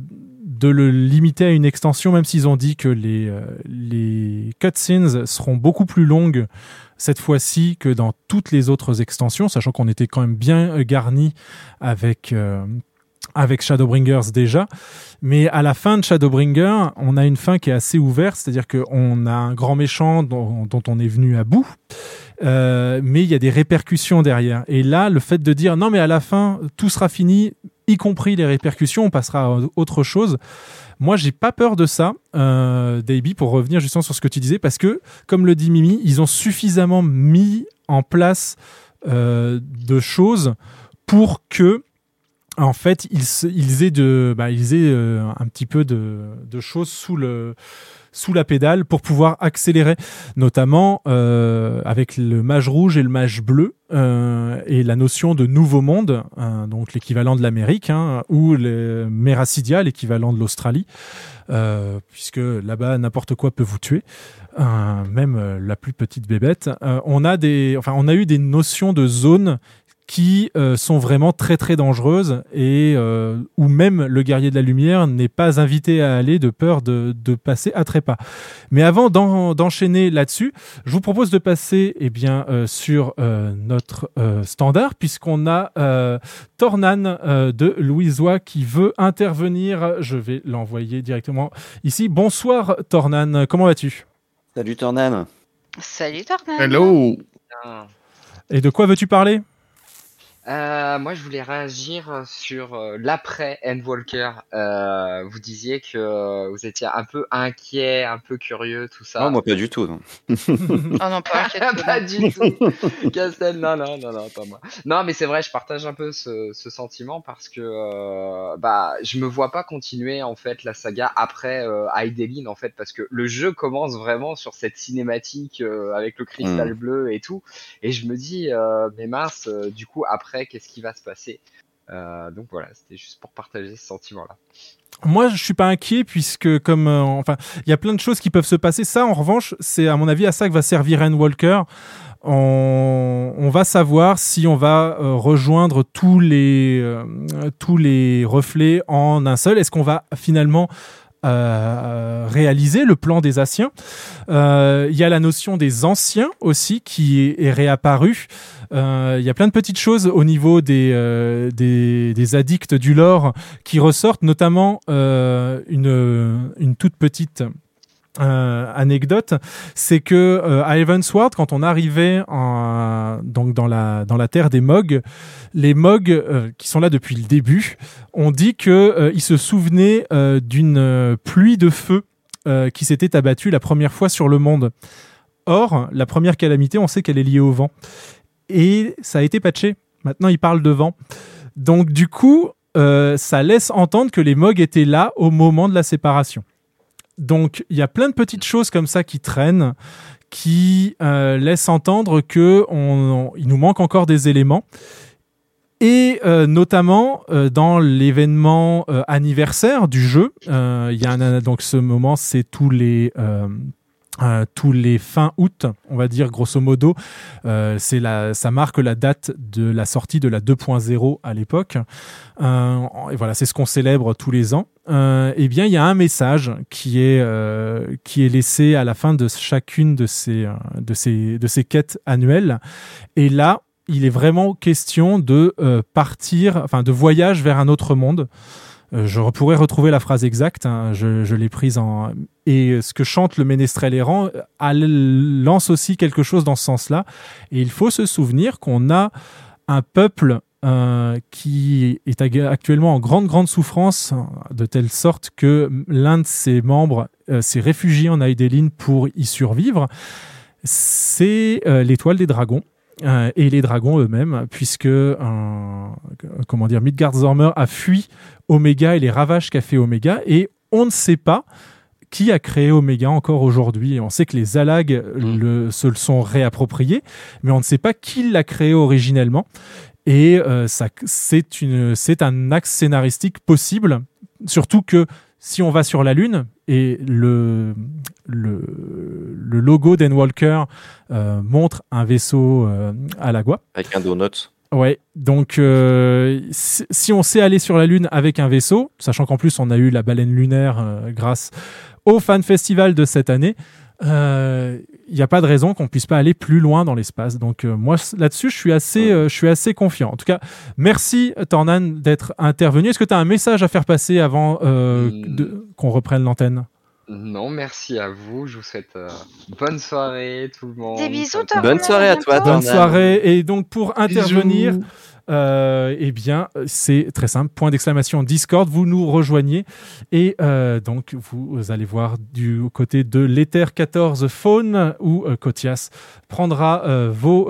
de le limiter à une extension, même s'ils ont dit que les, euh, les cutscenes seront beaucoup plus longues cette fois-ci que dans toutes les autres extensions, sachant qu'on était quand même bien garni avec, euh, avec Shadowbringers déjà. Mais à la fin de Shadowbringer, on a une fin qui est assez ouverte, c'est-à-dire qu'on a un grand méchant dont, dont on est venu à bout. Euh, mais il y a des répercussions derrière. Et là, le fait de dire non, mais à la fin, tout sera fini, y compris les répercussions, on passera à autre chose. Moi, j'ai pas peur de ça, euh, Davey, pour revenir justement sur ce que tu disais, parce que, comme le dit Mimi, ils ont suffisamment mis en place euh, de choses pour que en fait, ils, aient, de, bah, euh, un petit peu de choses sous le, sous la pédale pour pouvoir accélérer, notamment euh, avec le mage rouge et le mage bleu euh, et la notion de nouveau monde, euh, donc l'équivalent de l'Amérique, hein, ou le Meracidia, l'équivalent de l'Australie, euh, puisque là-bas n'importe quoi peut vous tuer, euh, même la plus petite bébête. On a on a eu des notions de zone qui euh, sont vraiment très très dangereuses et euh, où même le guerrier de la lumière n'est pas invité à aller de peur de, de passer à trépas. Mais avant d'en- d'enchaîner là-dessus, je vous propose de passer eh bien, euh, sur euh, notre euh, standard puisqu'on a euh, Tornan euh, de Louisois qui veut intervenir. Je vais l'envoyer directement ici. Bonsoir Tornan, comment vas-tu? Salut Tornan. Salut Tornade. Hello Et de quoi veux-tu parler? Euh, moi, je voulais réagir sur euh, l'après Endwalker. Euh, vous disiez que euh, vous étiez un peu inquiet, un peu curieux, tout ça. Non, moi pas du tout. non. Oh non, pas du tout. Castel, non, non, non, non, pas moi. Non, mais c'est vrai, je partage un peu ce, ce sentiment parce que euh, bah, je me vois pas continuer en fait la saga après euh, Hydaelyn en fait parce que le jeu commence vraiment sur cette cinématique euh, avec le cristal Mm. bleu et tout, et je me dis euh, mais mince, euh, du coup après qu'est-ce qui va se passer Euh, Donc voilà, c'était juste pour partager ce sentiment-là. Moi, je suis pas inquiet puisque comme euh, enfin, il y a plein de choses qui peuvent se passer. Ça, en revanche, c'est à mon avis à ça que va servir Walker. On, va savoir si on va euh, rejoindre tous les tous les reflets en un seul. Est-ce qu'on va finalement euh, réaliser le plan des Asiens Euh, Il y a la notion des anciens aussi qui est, réapparue. Euh, Il y a plein de petites choses au niveau des, euh, des, des addicts du lore qui ressortent, notamment une, une toute petite euh, anecdote, c'est que euh, à Evansward, quand on arrivait en, donc dans la dans la terre des Mogs, les Mogs euh, qui sont là depuis le début, on dit que ils se souvenaient d'une pluie de feu qui s'était abattue la première fois sur le monde. Or, la première calamité, on sait qu'elle est liée au vent et ça a été patché. Maintenant, ils parlent de vent. Donc, du coup, ça laisse entendre que les Mogs étaient là au moment de la séparation. Donc, il y a plein de petites choses comme ça qui traînent, qui euh, laissent entendre que on, il nous manque encore des éléments. Et euh, notamment euh, dans l'événement anniversaire du jeu, il y a donc ce moment, c'est tous les euh, tous les fins août, on va dire grosso modo, euh, c'est la, ça marque la date de la sortie de la 2.0 à l'époque. Euh, et voilà, c'est ce qu'on célèbre tous les ans. Eh bien, il y a un message qui est qui est laissé à la fin de chacune de ces de ces de ces quêtes annuelles. Et là, il est vraiment question de partir, enfin de voyage vers un autre monde. Euh, je pourrais retrouver la phrase exacte, hein, je, l'ai prise en... Et ce que chante le ménestrel errant euh, lance aussi quelque chose dans ce sens-là. Et il faut se souvenir qu'on a un peuple euh, qui est actuellement en grande, grande souffrance, de telle sorte que l'un de ses membres s'est réfugié en Aïdeline pour y survivre. C'est l'étoile des dragons. Euh, et les dragons eux-mêmes, puisque comment dire, Midgard-Zormer a fui Omega et les ravages qu'a fait Omega, et on ne sait pas qui a créé Omega encore aujourd'hui. On sait que les Zalags le, se le sont réappropriés, mais on ne sait pas qui l'a créé originellement. Et euh, ça, c'est une, c'est un axe scénaristique possible, surtout que si on va sur la Lune et le, le, le logo d'Enwalker euh, montre un vaisseau euh, à l'agua. Avec un donut. Ouais, donc euh, si on sait aller sur la Lune avec un vaisseau, sachant qu'en plus on a eu la baleine lunaire euh, grâce au fan festival de cette année, il n'y a pas de raison qu'on puisse pas aller plus loin dans l'espace. Donc moi là-dessus, je suis assez, je suis assez confiant. En tout cas, merci Tornan d'être intervenu. Est-ce que tu as un message à faire passer avant euh, Mm. de- qu'on reprenne l'antenne? Non, merci à vous. Je vous souhaite euh, bonne soirée, tout le monde. Des bisous, Bonne soirée à toi. Bonne soirée. Et donc pour intervenir, Bisous. Euh, eh bien, c'est très simple. Point d'exclamation Discord, vous nous rejoignez et euh, donc vous allez voir du côté de l'Ether 14 Phone où euh, Kotias prendra euh, vos,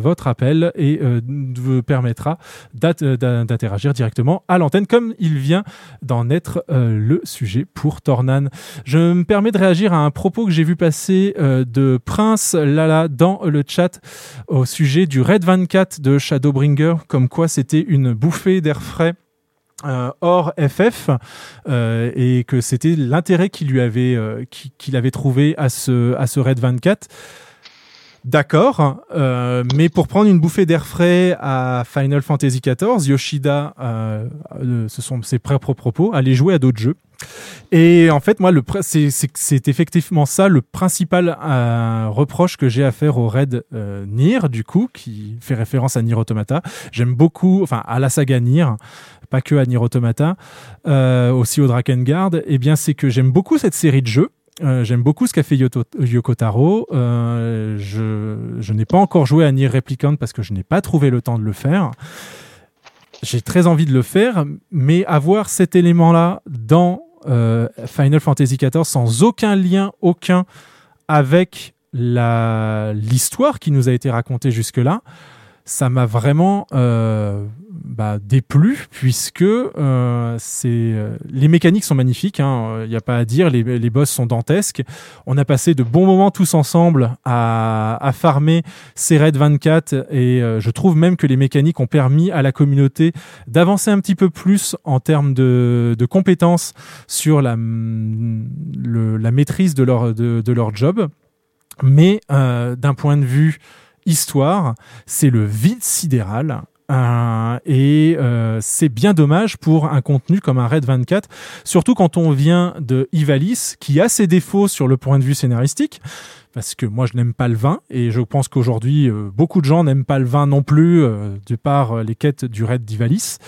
votre appel et vous permettra d'interagir directement à l'antenne comme il vient d'en être le sujet pour Tornan. Je me permets de réagir à un propos que j'ai vu passer de Prince Lala dans le chat au sujet du Red 24 de Shadowbringer, comme quoi c'était une bouffée d'air frais. euh, hors FF euh, et que c'était l'intérêt qu'il lui avait euh, qui- qu'il avait trouvé à ce à ce Red 24 D'accord, euh, mais pour prendre une bouffée d'air frais à Final Fantasy XIV, Yoshida, euh, euh, ce sont ses propres propos, allait jouer à d'autres jeux. Et en fait, moi, c'est- effectivement ça le principal euh, reproche que j'ai à faire au raid Nier, du coup, qui fait référence à Nier Automata. J'aime beaucoup, enfin, à la saga Nier, pas que à Nier Automata, aussi au Drakengard. Eh bien, c'est que j'aime beaucoup cette série de jeux. Euh, J'aime beaucoup ce qu'a fait Yoto- Yoko Taro. Euh, je n'ai pas encore joué à Nier Replicant parce que je n'ai pas trouvé le temps de le faire. J'ai très envie de le faire, mais avoir cet élément-là dans euh, Final Fantasy XIV sans aucun lien, aucun avec l'histoire qui nous a été racontée jusque-là, ça m'a vraiment bah, déplu puisque euh, euh, les mécaniques sont magnifiques. Il n'y a pas à dire, les, boss sont dantesques. On a passé de bons moments tous ensemble à, à farmer ces raids 24 et euh, je trouve même que les mécaniques ont permis à la communauté d'avancer un petit peu plus en termes de, de compétences sur la, le- la maîtrise de leur, de, leur job. Mais euh, d'un point de vue histoire, c'est le vide sidéral. Euh, et euh, c'est bien dommage pour un contenu comme un Red 24, surtout quand on vient de Ivalice, qui a ses défauts sur le point de vue scénaristique, parce que moi je n'aime pas le vin, et je pense qu'aujourd'hui euh, beaucoup de gens n'aiment pas le vin non plus, euh, de par les quêtes du Red d'Ivalice,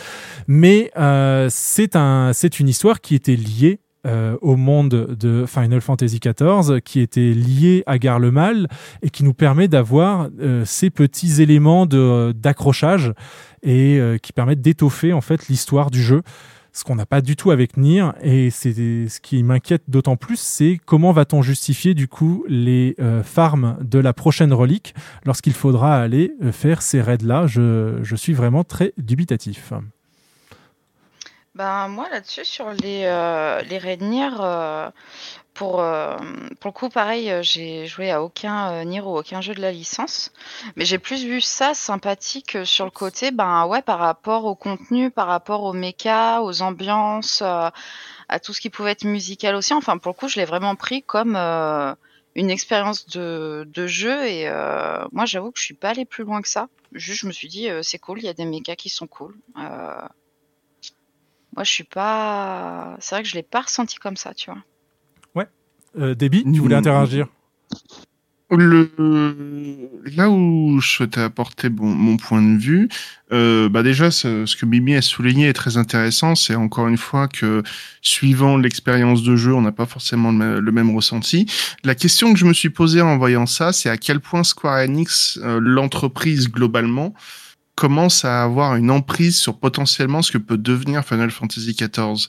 mais c'est un, c'est une histoire qui était liée euh, au monde de Final Fantasy XIV, qui était lié à Garlemal et qui nous permet d'avoir euh, ces petits éléments de- d'accrochage et euh, qui permettent d'étoffer en fait l'histoire du jeu. Ce qu'on n'a pas du tout avec Nier et c'est ce qui m'inquiète d'autant plus, c'est comment va-t-on justifier du coup les euh, farms de la prochaine relique lorsqu'il faudra aller euh, faire ces raids là. Je, je suis vraiment très dubitatif. Ben, moi, là-dessus, sur les, euh, les raids Nier, euh, pour, euh, pour le coup, pareil, euh, j'ai joué à aucun euh, ou aucun jeu de la licence. Mais j'ai plus vu ça sympathique euh, sur le côté, ben ouais, par rapport au contenu, par rapport aux mechas, aux ambiances, euh, à tout ce qui pouvait être musical aussi. Enfin, pour le coup, je l'ai vraiment pris comme une expérience de, de jeu. Et moi, j'avoue que je suis pas allée plus loin que ça. Juste, je me suis dit, c'est cool, il y a des mechas qui sont cool. Euh, moi, je suis pas. C'est vrai que je l'ai pas ressenti comme ça, tu vois. Euh, Déby, tu voulais Mm. interagir? Le, là où je souhaitais apporter bon, mon point de vue, euh, bah déjà ce, ce que Mimi a souligné est très intéressant, c'est encore une fois que suivant l'expérience de jeu, on n'a pas forcément le, même- le même ressenti. La question que je me suis posée en voyant ça, c'est à quel point Square Enix, euh, l'entreprise globalement, commence à avoir une emprise sur potentiellement ce que peut devenir Final Fantasy XIV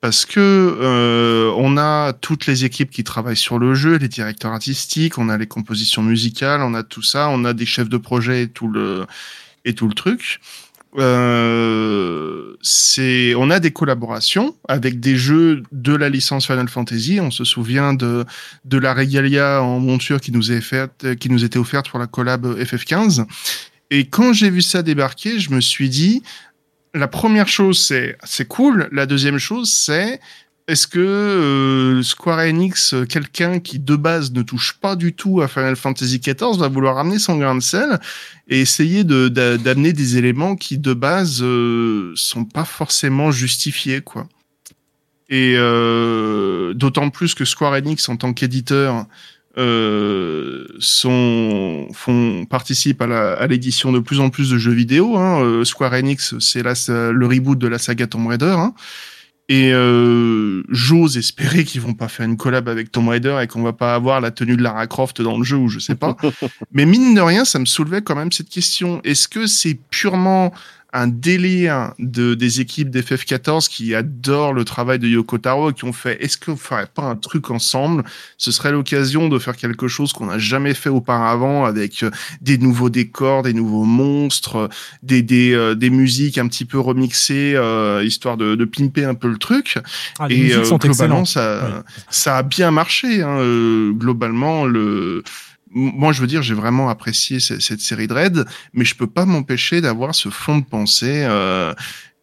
parce que euh, on a toutes les équipes qui travaillent sur le jeu, les directeurs artistiques, on a les compositions musicales, on a tout ça, on a des chefs de projet et tout le et tout le truc. Euh, c'est, on a des collaborations avec des jeux de la licence Final Fantasy. On se souvient de de la Regalia en monture qui nous est faite, qui nous était offerte pour la collab FF15. Et quand j'ai vu ça débarquer, je me suis dit, la première chose, c'est c'est cool. La deuxième chose, c'est est-ce que euh, Square Enix, quelqu'un qui de base ne touche pas du tout à Final Fantasy XIV, va vouloir ramener son grain de sel et essayer de d'a- d'amener des éléments qui de base euh, sont pas forcément justifiés, quoi. Et euh, d'autant plus que Square Enix, en tant qu'éditeur, euh, sont font participent à la- à l'édition de plus en plus de jeux vidéo. Hein. Euh, Square Enix, c'est le reboot de la saga Tomb Raider. Hein. Et euh, j'ose espérer qu'ils vont pas faire une collab avec Tomb Raider et qu'on va pas avoir la tenue de Lara Croft dans le jeu ou je sais pas. Mais mine de rien, ça me soulevait quand même cette question. Est-ce que c'est purement un délire de, des équipes d'FF14 qui adorent le travail de Yoko Taro et qui ont fait est-ce qu'on ferait pas un truc ensemble? Ce serait l'occasion de faire quelque chose qu'on n'a jamais fait auparavant avec euh, des nouveaux décors, des nouveaux monstres, des, des, euh, des musiques un petit peu remixées, euh, histoire de, de pimper un peu le truc. Ah, les et musiques sont globalement, excellentes. ça, Ouais. ça a bien marché. Hein, euh, globalement, le moi, je veux dire, j'ai vraiment apprécié ce- cette série de raids, mais je peux pas m'empêcher d'avoir ce fond de pensée. Euh,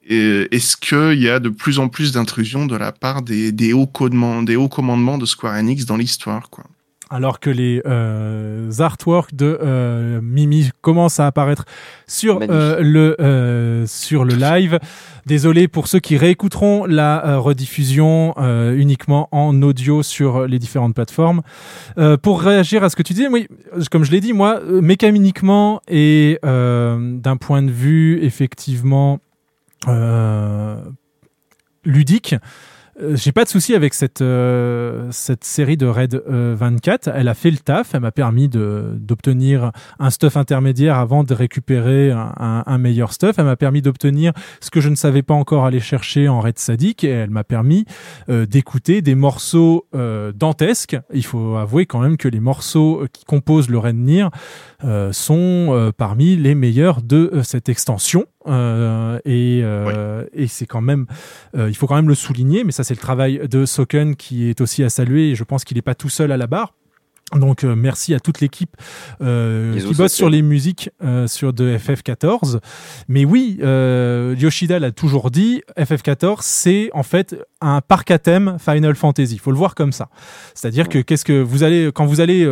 Est-ce qu'il y a de plus en plus d'intrusions de la part des, des, hauts commandements, des hauts commandements de Square Enix dans l'histoire, quoi? Alors que les euh, artworks de euh, Mimi commencent à apparaître sur euh, le sur le live. Désolé pour ceux qui réécouteront la rediffusion uniquement en audio sur les différentes plateformes. Pour réagir à ce que tu disais, oui, comme je l'ai dit, moi, mécaniquement et d'un point de vue effectivement ludique, j'ai pas de souci avec cette euh, cette série de Raid euh, 24. Elle a fait le taf. Elle m'a permis d'obtenir un stuff intermédiaire avant de récupérer un, un- meilleur stuff. Elle m'a permis d'obtenir ce que je ne savais pas encore aller chercher en Raid Sadique et elle m'a permis euh, d'écouter des morceaux euh, dantesques. Il faut avouer quand même que les morceaux qui composent le Raid euh, sont euh, parmi les meilleurs de euh, cette extension. Euh, et euh, et c'est quand même, euh, il faut quand même le souligner, mais ça c'est le travail de Soken qui est aussi à saluer et je pense qu'il n'est pas tout seul à la barre. Donc euh, merci à toute l'équipe euh, qui bosse sur les musiques euh, sur de FF14. Mais oui, Yoshida l'a toujours dit, FF14 c'est en fait un parc à thème Final Fantasy. Il faut le voir comme ça. C'est-à-dire que qu'est-ce que vous allez quand vous allez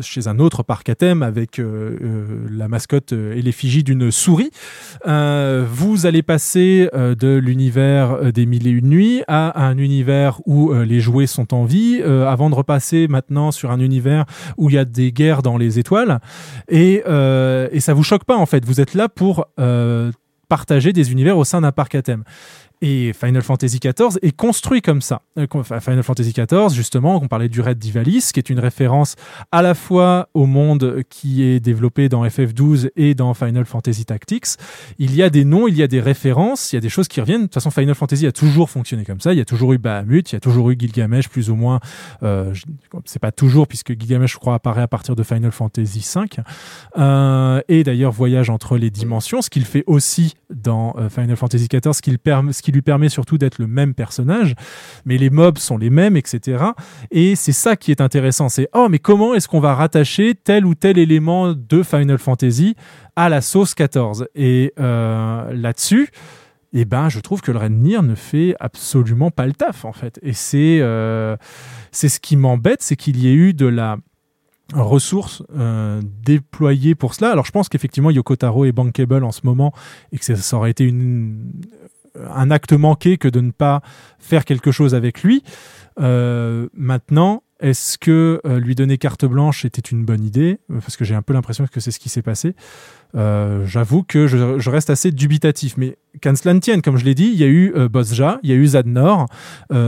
chez un autre parc à thème avec la mascotte et l'effigie d'une souris, vous allez passer de l'univers des mille et une nuits à un univers où les jouets sont en vie, avant de repasser maintenant sur un univers où il y a des guerres dans les étoiles. Et, euh, et ça vous choque pas en fait. Vous êtes là pour euh, partager des univers au sein d'un parc à thème. Et Final Fantasy XIV est construit comme ça. Euh, Final Fantasy XIV, justement, on parlait du raid d'Ivalice, qui est une référence à la fois au monde qui est développé dans FF12 et dans Final Fantasy Tactics. Il y a des noms, il y a des références, il y a des choses qui reviennent. De toute façon, Final Fantasy a toujours fonctionné comme ça. Il y a toujours eu Bahamut, il y a toujours eu Gilgamesh, plus ou moins. Euh, c'est pas toujours, puisque Gilgamesh, je crois, apparaît à partir de Final Fantasy V. Euh, et d'ailleurs, voyage entre les dimensions, ce qu'il fait aussi dans euh, Final Fantasy XIV, ce, qu'il permet- ce lui permet surtout d'être le même personnage. Mais les mobs sont les mêmes, etc. Et c'est ça qui est intéressant. C'est, oh, mais comment est-ce qu'on va rattacher tel ou tel élément de Final Fantasy à la sauce 14 Et euh, là-dessus, eh ben, je trouve que le Red Nier ne fait absolument pas le taf, en fait. Et c'est euh, ce qui m'embête, c'est qu'il y ait eu de la ressources euh, déployées pour cela. Alors je pense qu'effectivement Yoko Taro est bankable en ce moment et que ça aurait été une, un acte manqué que de ne pas faire quelque chose avec lui. Euh, maintenant, est-ce que euh, lui donner carte blanche était une bonne idée? Parce que j'ai un peu l'impression que c'est ce qui s'est passé. Euh, J'avoue que je, reste assez dubitatif. Mais qu'à cela ne tienne, comme je l'ai dit, il y a eu euh, Bosja, il y a eu Zadnor.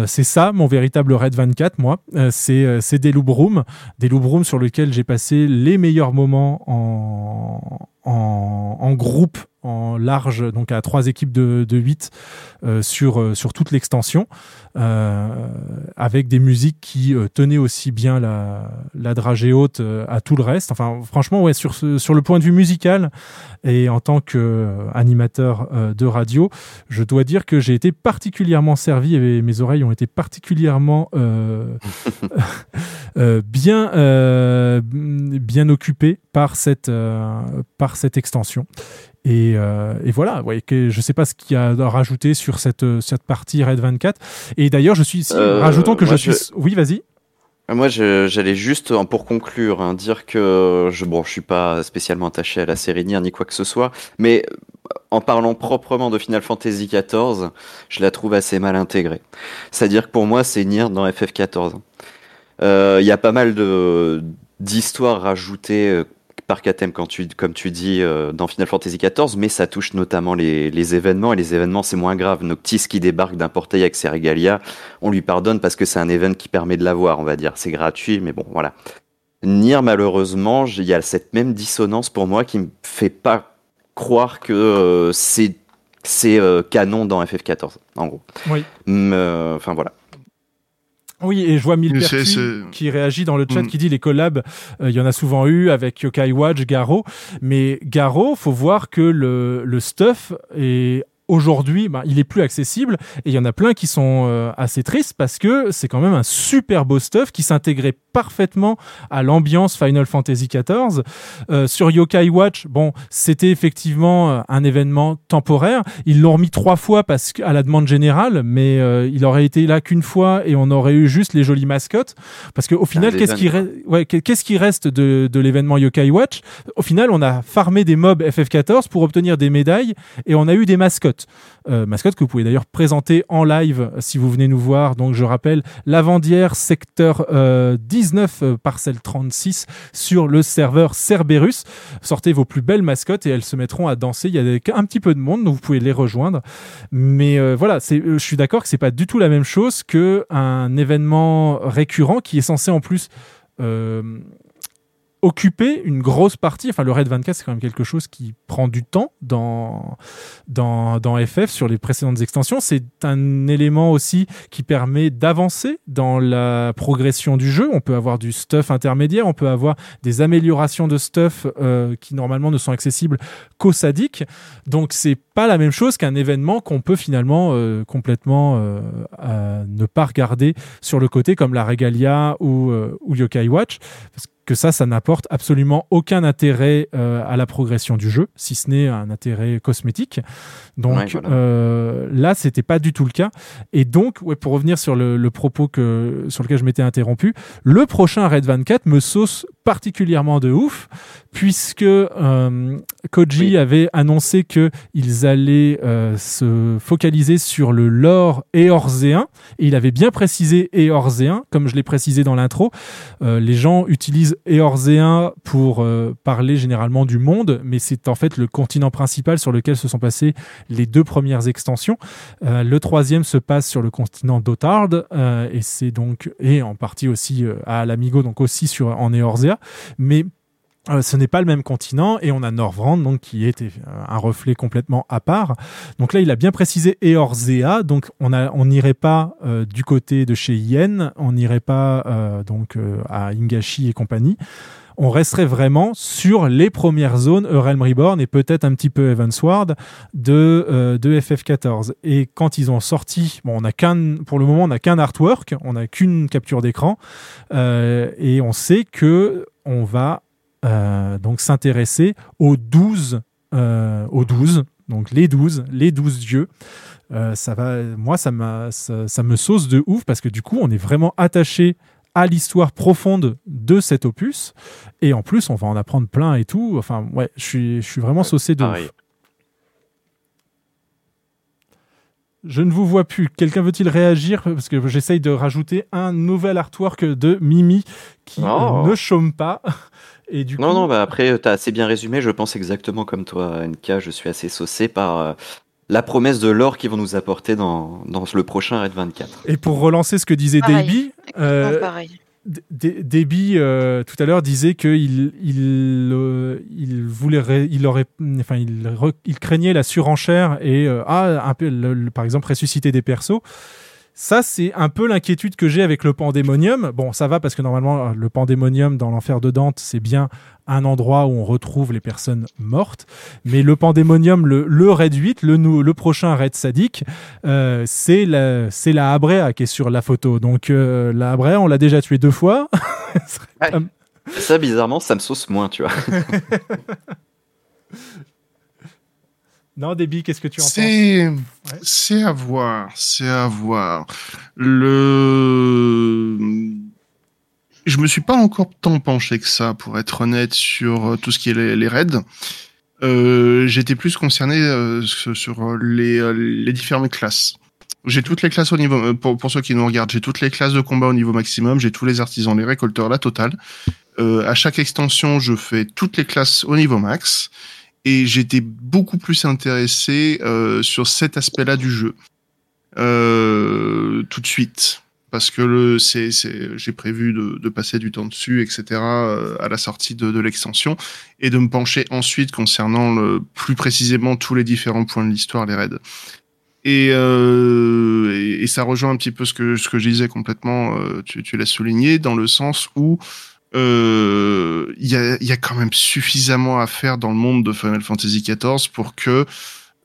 C'est ça mon véritable Red 24, moi. C'est des Loop Rooms. Des Loop Rooms sur lesquels j'ai passé les meilleurs moments en, en, en groupe, en large, donc à trois équipes de, de 8 euh, sur, euh, sur toute l'extension, euh, avec des musiques qui euh, tenaient aussi bien la, la dragée haute euh, à tout le reste. Enfin, franchement, ouais, sur, sur le point de vue musical et en tant qu'animateur de radio, je dois dire que j'ai été particulièrement servi et mes oreilles ont été particulièrement euh, bien, bien occupées par cette, par cette extension. Et, euh, et voilà, ouais, que je sais pas ce qu'il y a à rajouter sur cette, euh, cette partie Red 24. Et d'ailleurs, je suis, si, Euh, rajoutons que je suis. je- Oui, vas-y. Moi, j'allais juste, pour conclure, hein, dire que je, bon, je suis pas spécialement attaché à la série ni quoi que ce soit, mais en parlant proprement de Final Fantasy XIV, je la trouve assez mal intégrée. C'est-à-dire que pour moi, c'est Nier dans FF14. Euh, Il y a pas mal de d'histoires rajoutées euh, par thème quand tu, comme tu dis euh, dans Final Fantasy XIV, mais ça touche notamment les, les événements et les événements c'est moins grave. Noctis qui débarque d'un portail avec ses régalia, on lui pardonne parce que c'est un événement qui permet de l'avoir, on va dire. C'est gratuit, mais bon, voilà. Nier, malheureusement, il y a cette même dissonance pour moi qui me fait pas croire que euh, c'est c'est euh, canon dans FF14, en gros. Oui. Enfin voilà. Oui, et je vois c'est- qui réagit dans le chat, Mm. qui dit les collabs, euh, il y en a souvent eu avec Yokai Watch, Garo. Mais Garo, faut voir que le, le stuff est aujourd'hui, ben, il est plus accessible et il y en a plein qui sont euh, assez tristes parce que c'est quand même un super beau stuff qui s'intégrait parfaitement à l'ambiance Final Fantasy XIV. Euh, sur Yokai Watch, bon, c'était effectivement euh, un événement temporaire. Ils l'ont remis trois fois parce que, à la demande générale, mais euh, il aurait été là qu'une fois et on aurait eu juste les jolies mascottes. Parce qu'au final, un qu'est-ce qui, event, re- ouais, qu'est- qu'est-ce qui reste de, de l'événement Yokai Watch? Au final, on a farmé des mobs FF14 pour obtenir des médailles et on a eu des mascottes. Euh, mascottes que vous pouvez d'ailleurs présenter en live si vous venez nous voir. Donc je rappelle, Lavandière, secteur euh, 19, euh, parcelle 36, sur le serveur Cerberus. Sortez vos plus belles mascottes et elles se mettront à danser. Il y a un petit peu de monde, donc vous pouvez les rejoindre. Mais euh, voilà, euh, je suis d'accord que c'est pas du tout la même chose que un événement récurrent qui est censé en plus euh, occuper une grosse partie. Enfin, le raid 24, c'est quand même quelque chose qui prend du temps dans, dans, dans FF sur les précédentes extensions. C'est un élément aussi qui permet d'avancer dans la progression du jeu. On peut avoir du stuff intermédiaire, on peut avoir des améliorations de stuff euh, qui normalement ne sont accessibles qu'aux sadiques. Donc, c'est pas la même chose qu'un événement qu'on peut finalement euh, complètement euh, ne pas regarder sur le côté comme la Regalia ou, ou Yokai Watch. Que ça, ça n'apporte absolument aucun intérêt euh, à la progression du jeu, si ce n'est un intérêt cosmétique. Donc Ouais, voilà. euh, là, c'était pas du tout le cas. Et donc, ouais, pour revenir sur le, le propos que, sur lequel je m'étais interrompu, le prochain Red 24 me sauce particulièrement de ouf, puisque euh, Koji Oui. avait annoncé que ils allaient euh, se focaliser sur le lore éorzéen, et il avait bien précisé éorzéen, comme je l'ai précisé dans l'intro. Euh, les gens utilisent éorzéen pour euh, parler généralement du monde, mais c'est en fait le continent principal sur lequel se sont passées les deux premières extensions. Euh, le troisième se passe sur le continent d'Otard, euh, et c'est donc et en partie aussi à l'Amigo, donc aussi sur en Eorzea, mais euh, ce n'est pas le même continent et on a Norvrand donc qui est euh, un reflet complètement à part. Donc là, il a bien précisé Eorzea, donc on n'irait pas euh, du côté de chez Yen, on n'irait pas donc à Ingashi et compagnie. On resterait vraiment sur les premières zones Realm Reborn et peut-être un petit peu Evansward de, de FF14. Et quand ils ont sorti, bon, pour le moment, on n'a qu'un artwork, on n'a qu'une capture d'écran, et on sait que on va donc s'intéresser aux 12, euh, aux 12, donc les 12, les 12 dieux. Euh, ça va, moi, ça, m'a, ça, ça me sauce de ouf parce que du coup, on est vraiment attaché à l'histoire profonde de cet opus. Et en plus, on va en apprendre plein et tout. Enfin, ouais, je suis, je suis vraiment saucé de ouf. Je ne vous vois plus. Quelqu'un veut-il réagir? Parce que j'essaye de rajouter un nouvel artwork de Mimi qui euh, Oh. ne chôme pas. Et du Non, coup, non, bah après, tu as assez bien résumé. Je pense exactement comme toi, NK. Je suis assez saucé par euh, la promesse de l'or qu'ils vont nous apporter dans, dans le prochain Red 24. Et pour relancer ce que disait Pareil. Davey, euh, Davey euh, tout à l'heure disait qu'il il, euh, il voulait ré- il aurait enfin il, re- il craignait la surenchère et euh, ah un peu le- le- par exemple ressusciter des persos. Ça, c'est un peu l'inquiétude que j'ai avec le pandémonium. Bon, ça va parce que normalement, euh, le pandémonium dans l'enfer de Dante, c'est bien un endroit où on retrouve les personnes mortes. Mais le pandémonium, le, le raid 8, le, prochain raid sadique, euh, c'est la, Abrea qui est sur la photo. Donc, euh, la Abrea, on l'a déjà tué deux fois. Ouais. pas- Ça, bizarrement, ça me sauce moins, tu vois. Non, Déby, qu'est-ce que tu en penses? C'est c'est à voir, c'est à voir. Le je me suis pas encore tant penché que ça, pour être honnête, sur euh, tout ce qui est les, les raids. Euh, J'étais plus concerné euh, sur les, les différentes classes. J'ai toutes les classes au niveau, pour, pour ceux qui nous regardent, j'ai toutes les classes de combat au niveau maximum, j'ai tous les artisans, les récolteurs, la totale. Euh, à chaque extension, je fais toutes les classes au niveau max et j'étais beaucoup plus intéressé euh, sur cet aspect-là du jeu. Euh, tout de suite. Parce que le c'est j'ai prévu de, de passer du temps dessus etc euh, à la sortie de, de l'extension et de me pencher ensuite concernant le plus précisément tous les différents points de l'histoire les raids. Et, euh, et ça rejoint un petit peu ce que ce que je disais complètement euh, tu, tu l'as souligné dans le sens où euh, il y, a, y a quand même suffisamment à faire dans le monde de Final Fantasy XIV pour que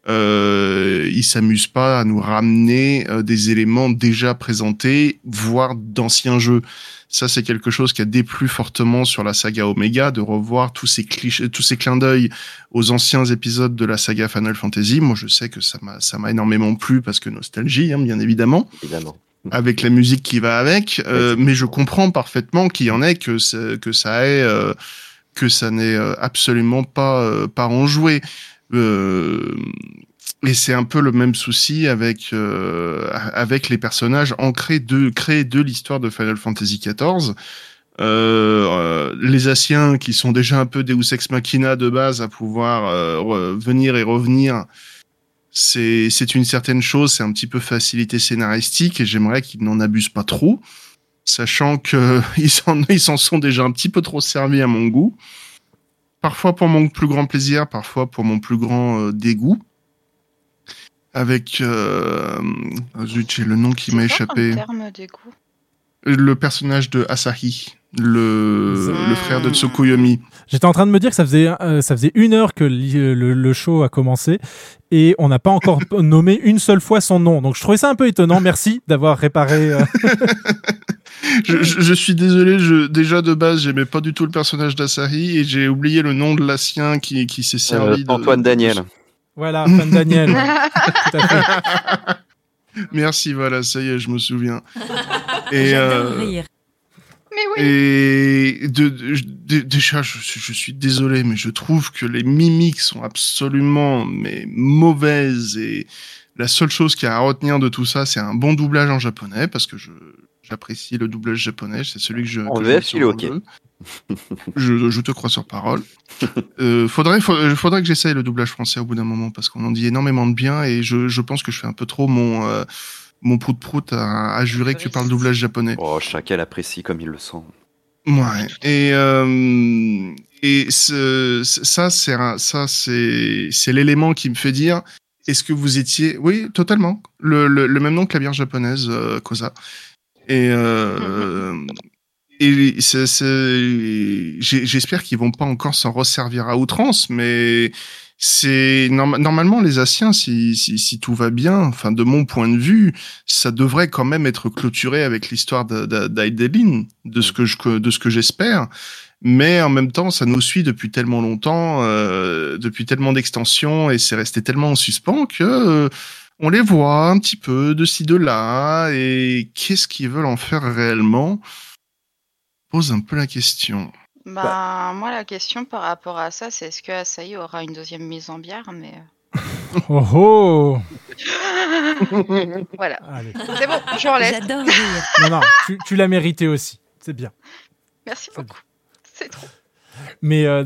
euh, ils s'amusent pas à nous ramener euh, des éléments déjà présentés, voire d'anciens jeux. Ça, c'est quelque chose qui a déplu fortement sur la saga Omega, de revoir tous ces clichés, tous ces clins d'œil aux anciens épisodes de la saga Final Fantasy. Moi, je sais que ça m'a, ça m'a énormément plu parce que nostalgie, hein, bien évidemment. Évidemment. Avec la musique qui va avec, euh, mais je comprends parfaitement qu'il y en ait que ça- que ça ait euh, que ça n'est euh, absolument pas euh, pas enjoué. Euh, et c'est un peu le même souci avec euh, avec les personnages ancrés de créés de l'histoire de Final Fantasy XIV. Euh, les Asiens qui sont déjà un peu Deus ex machina de base à pouvoir euh, venir et revenir, c'est une certaine chose, c'est un petit peu facilité scénaristique et j'aimerais qu'ils n'en abusent pas trop, sachant que ils s'en sont déjà un petit peu trop servis à mon goût. Parfois pour mon plus grand plaisir, parfois pour mon plus grand euh, dégoût. Avec euh, ah, zut, j'ai le nom qui m'a échappé. Le personnage de Asahi, le, le frère de Tsukuyomi. J'étais en train de me dire que ça faisait, euh, ça faisait une heure que li- le, le show a commencé et on n'a pas encore nommé une seule fois son nom. Donc je trouvais ça un peu étonnant. Merci d'avoir réparé. euh, Je, je- je suis désolé, je, déjà de base, j'aimais pas du tout le personnage d'Asahi et j'ai oublié le nom de l'ancien qui, qui s'est servi. Euh, de- Antoine Daniel. Voilà, Fan Daniel. ouais. Tout à fait. Merci, voilà, ça y est, je me souviens. Et, euh, rire. Mais oui. Et de, de- de- déjà, je, suis- je suis désolé, mais je trouve que les mimiques sont absolument mais mauvaises et la seule chose qu'il y a à retenir de tout ça, c'est un bon doublage en japonais parce que je j'apprécie le doublage japonais, c'est celui que je. En VF, je il est ok. Je, je te crois sur parole. euh, faudrait, faudrait, faudrait que j'essaye le doublage français au bout d'un moment parce qu'on en dit énormément de bien et je, je pense que je fais un peu trop mon euh, mon prout prout à, à jurer que tu parles doublage japonais. Oh, chacun l'apprécie comme il le sent. Ouais. Et euh, et ce, ça c'est ça c'est c'est l'élément qui me fait dire est-ce que vous étiez oui totalement le, le, le même nom que la bière japonaise euh, Kosa et euh, et j'espère qu'ils vont pas encore s'en resservir à outrance mais c'est norma- normalement les Asiens si, si si tout va bien enfin de mon point de vue ça devrait quand même être clôturé avec l'histoire de- de- d'Aidelin, de ce que je, de ce que j'espère. Mais en même temps, ça nous suit depuis tellement longtemps, euh, depuis tellement d'extensions, et c'est resté tellement en suspens que euh, on les voit un petit peu de ci de là. Et qu'est-ce qu'ils veulent en faire réellement? Pose un peu la question. Bah, moi, la question par rapport à ça, c'est est-ce que Asahi aura une deuxième mise en bière Mais Oh oh euh, voilà. Allez. C'est bon, j'enlève. J'adore rire. Non, non, tu, tu l'as mérité aussi. C'est bien. Merci beaucoup. C'est trop. Mais euh,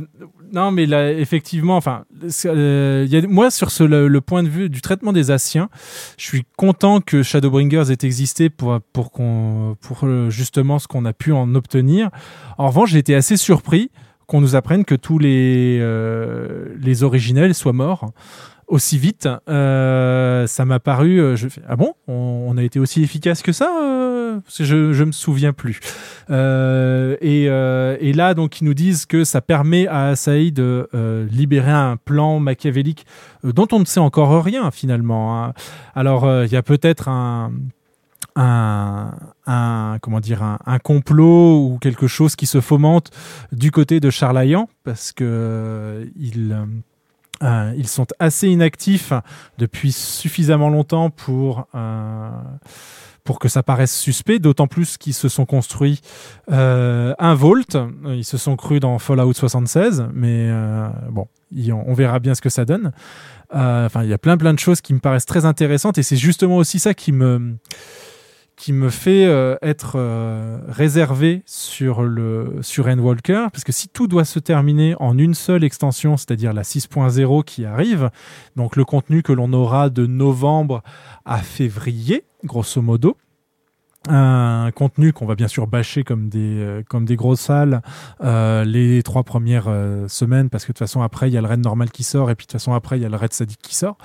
non, mais là, effectivement, enfin, euh, y a, moi, sur ce, le, point de vue du traitement des Asiens, je suis content que Shadowbringers ait existé pour, pour, pour euh, justement ce qu'on a pu en obtenir. En revanche, j'ai été assez surpris qu'on nous apprenne que tous les, euh, les originels soient morts aussi vite. Euh, ça m'a paru. euh, Je ah bon? On, a été aussi efficace que ça euh? Je, je me souviens plus. Et, là, donc, ils nous disent que ça permet à Asahi de libérer un plan machiavélique dont on ne sait encore rien finalement. hein. Alors, il y a peut-être un comment dire un complot ou quelque chose qui se fomente du côté de Charlayan parce que euh, il euh, ils sont assez inactifs depuis suffisamment longtemps pour euh, pour que ça paraisse suspect, d'autant plus qu'ils se sont construits euh, un Vault. Ils se sont crus dans Fallout 76, mais euh, bon, on verra bien ce que ça donne. Euh, Enfin, il y a plein plein de choses qui me paraissent très intéressantes et c'est justement aussi ça qui me qui me fait euh, être euh, réservé sur le sur Endwalker parce que si tout doit se terminer en une seule extension, c'est-à-dire la 6.0 qui arrive, donc le contenu que l'on aura de novembre à février, grosso modo, un contenu qu'on va bien sûr bâcher comme des euh, comme des grosses salles euh, les trois premières euh, semaines parce que de toute façon après il y a le raid normal qui sort et puis de toute façon après il y a le raid sadique qui sort.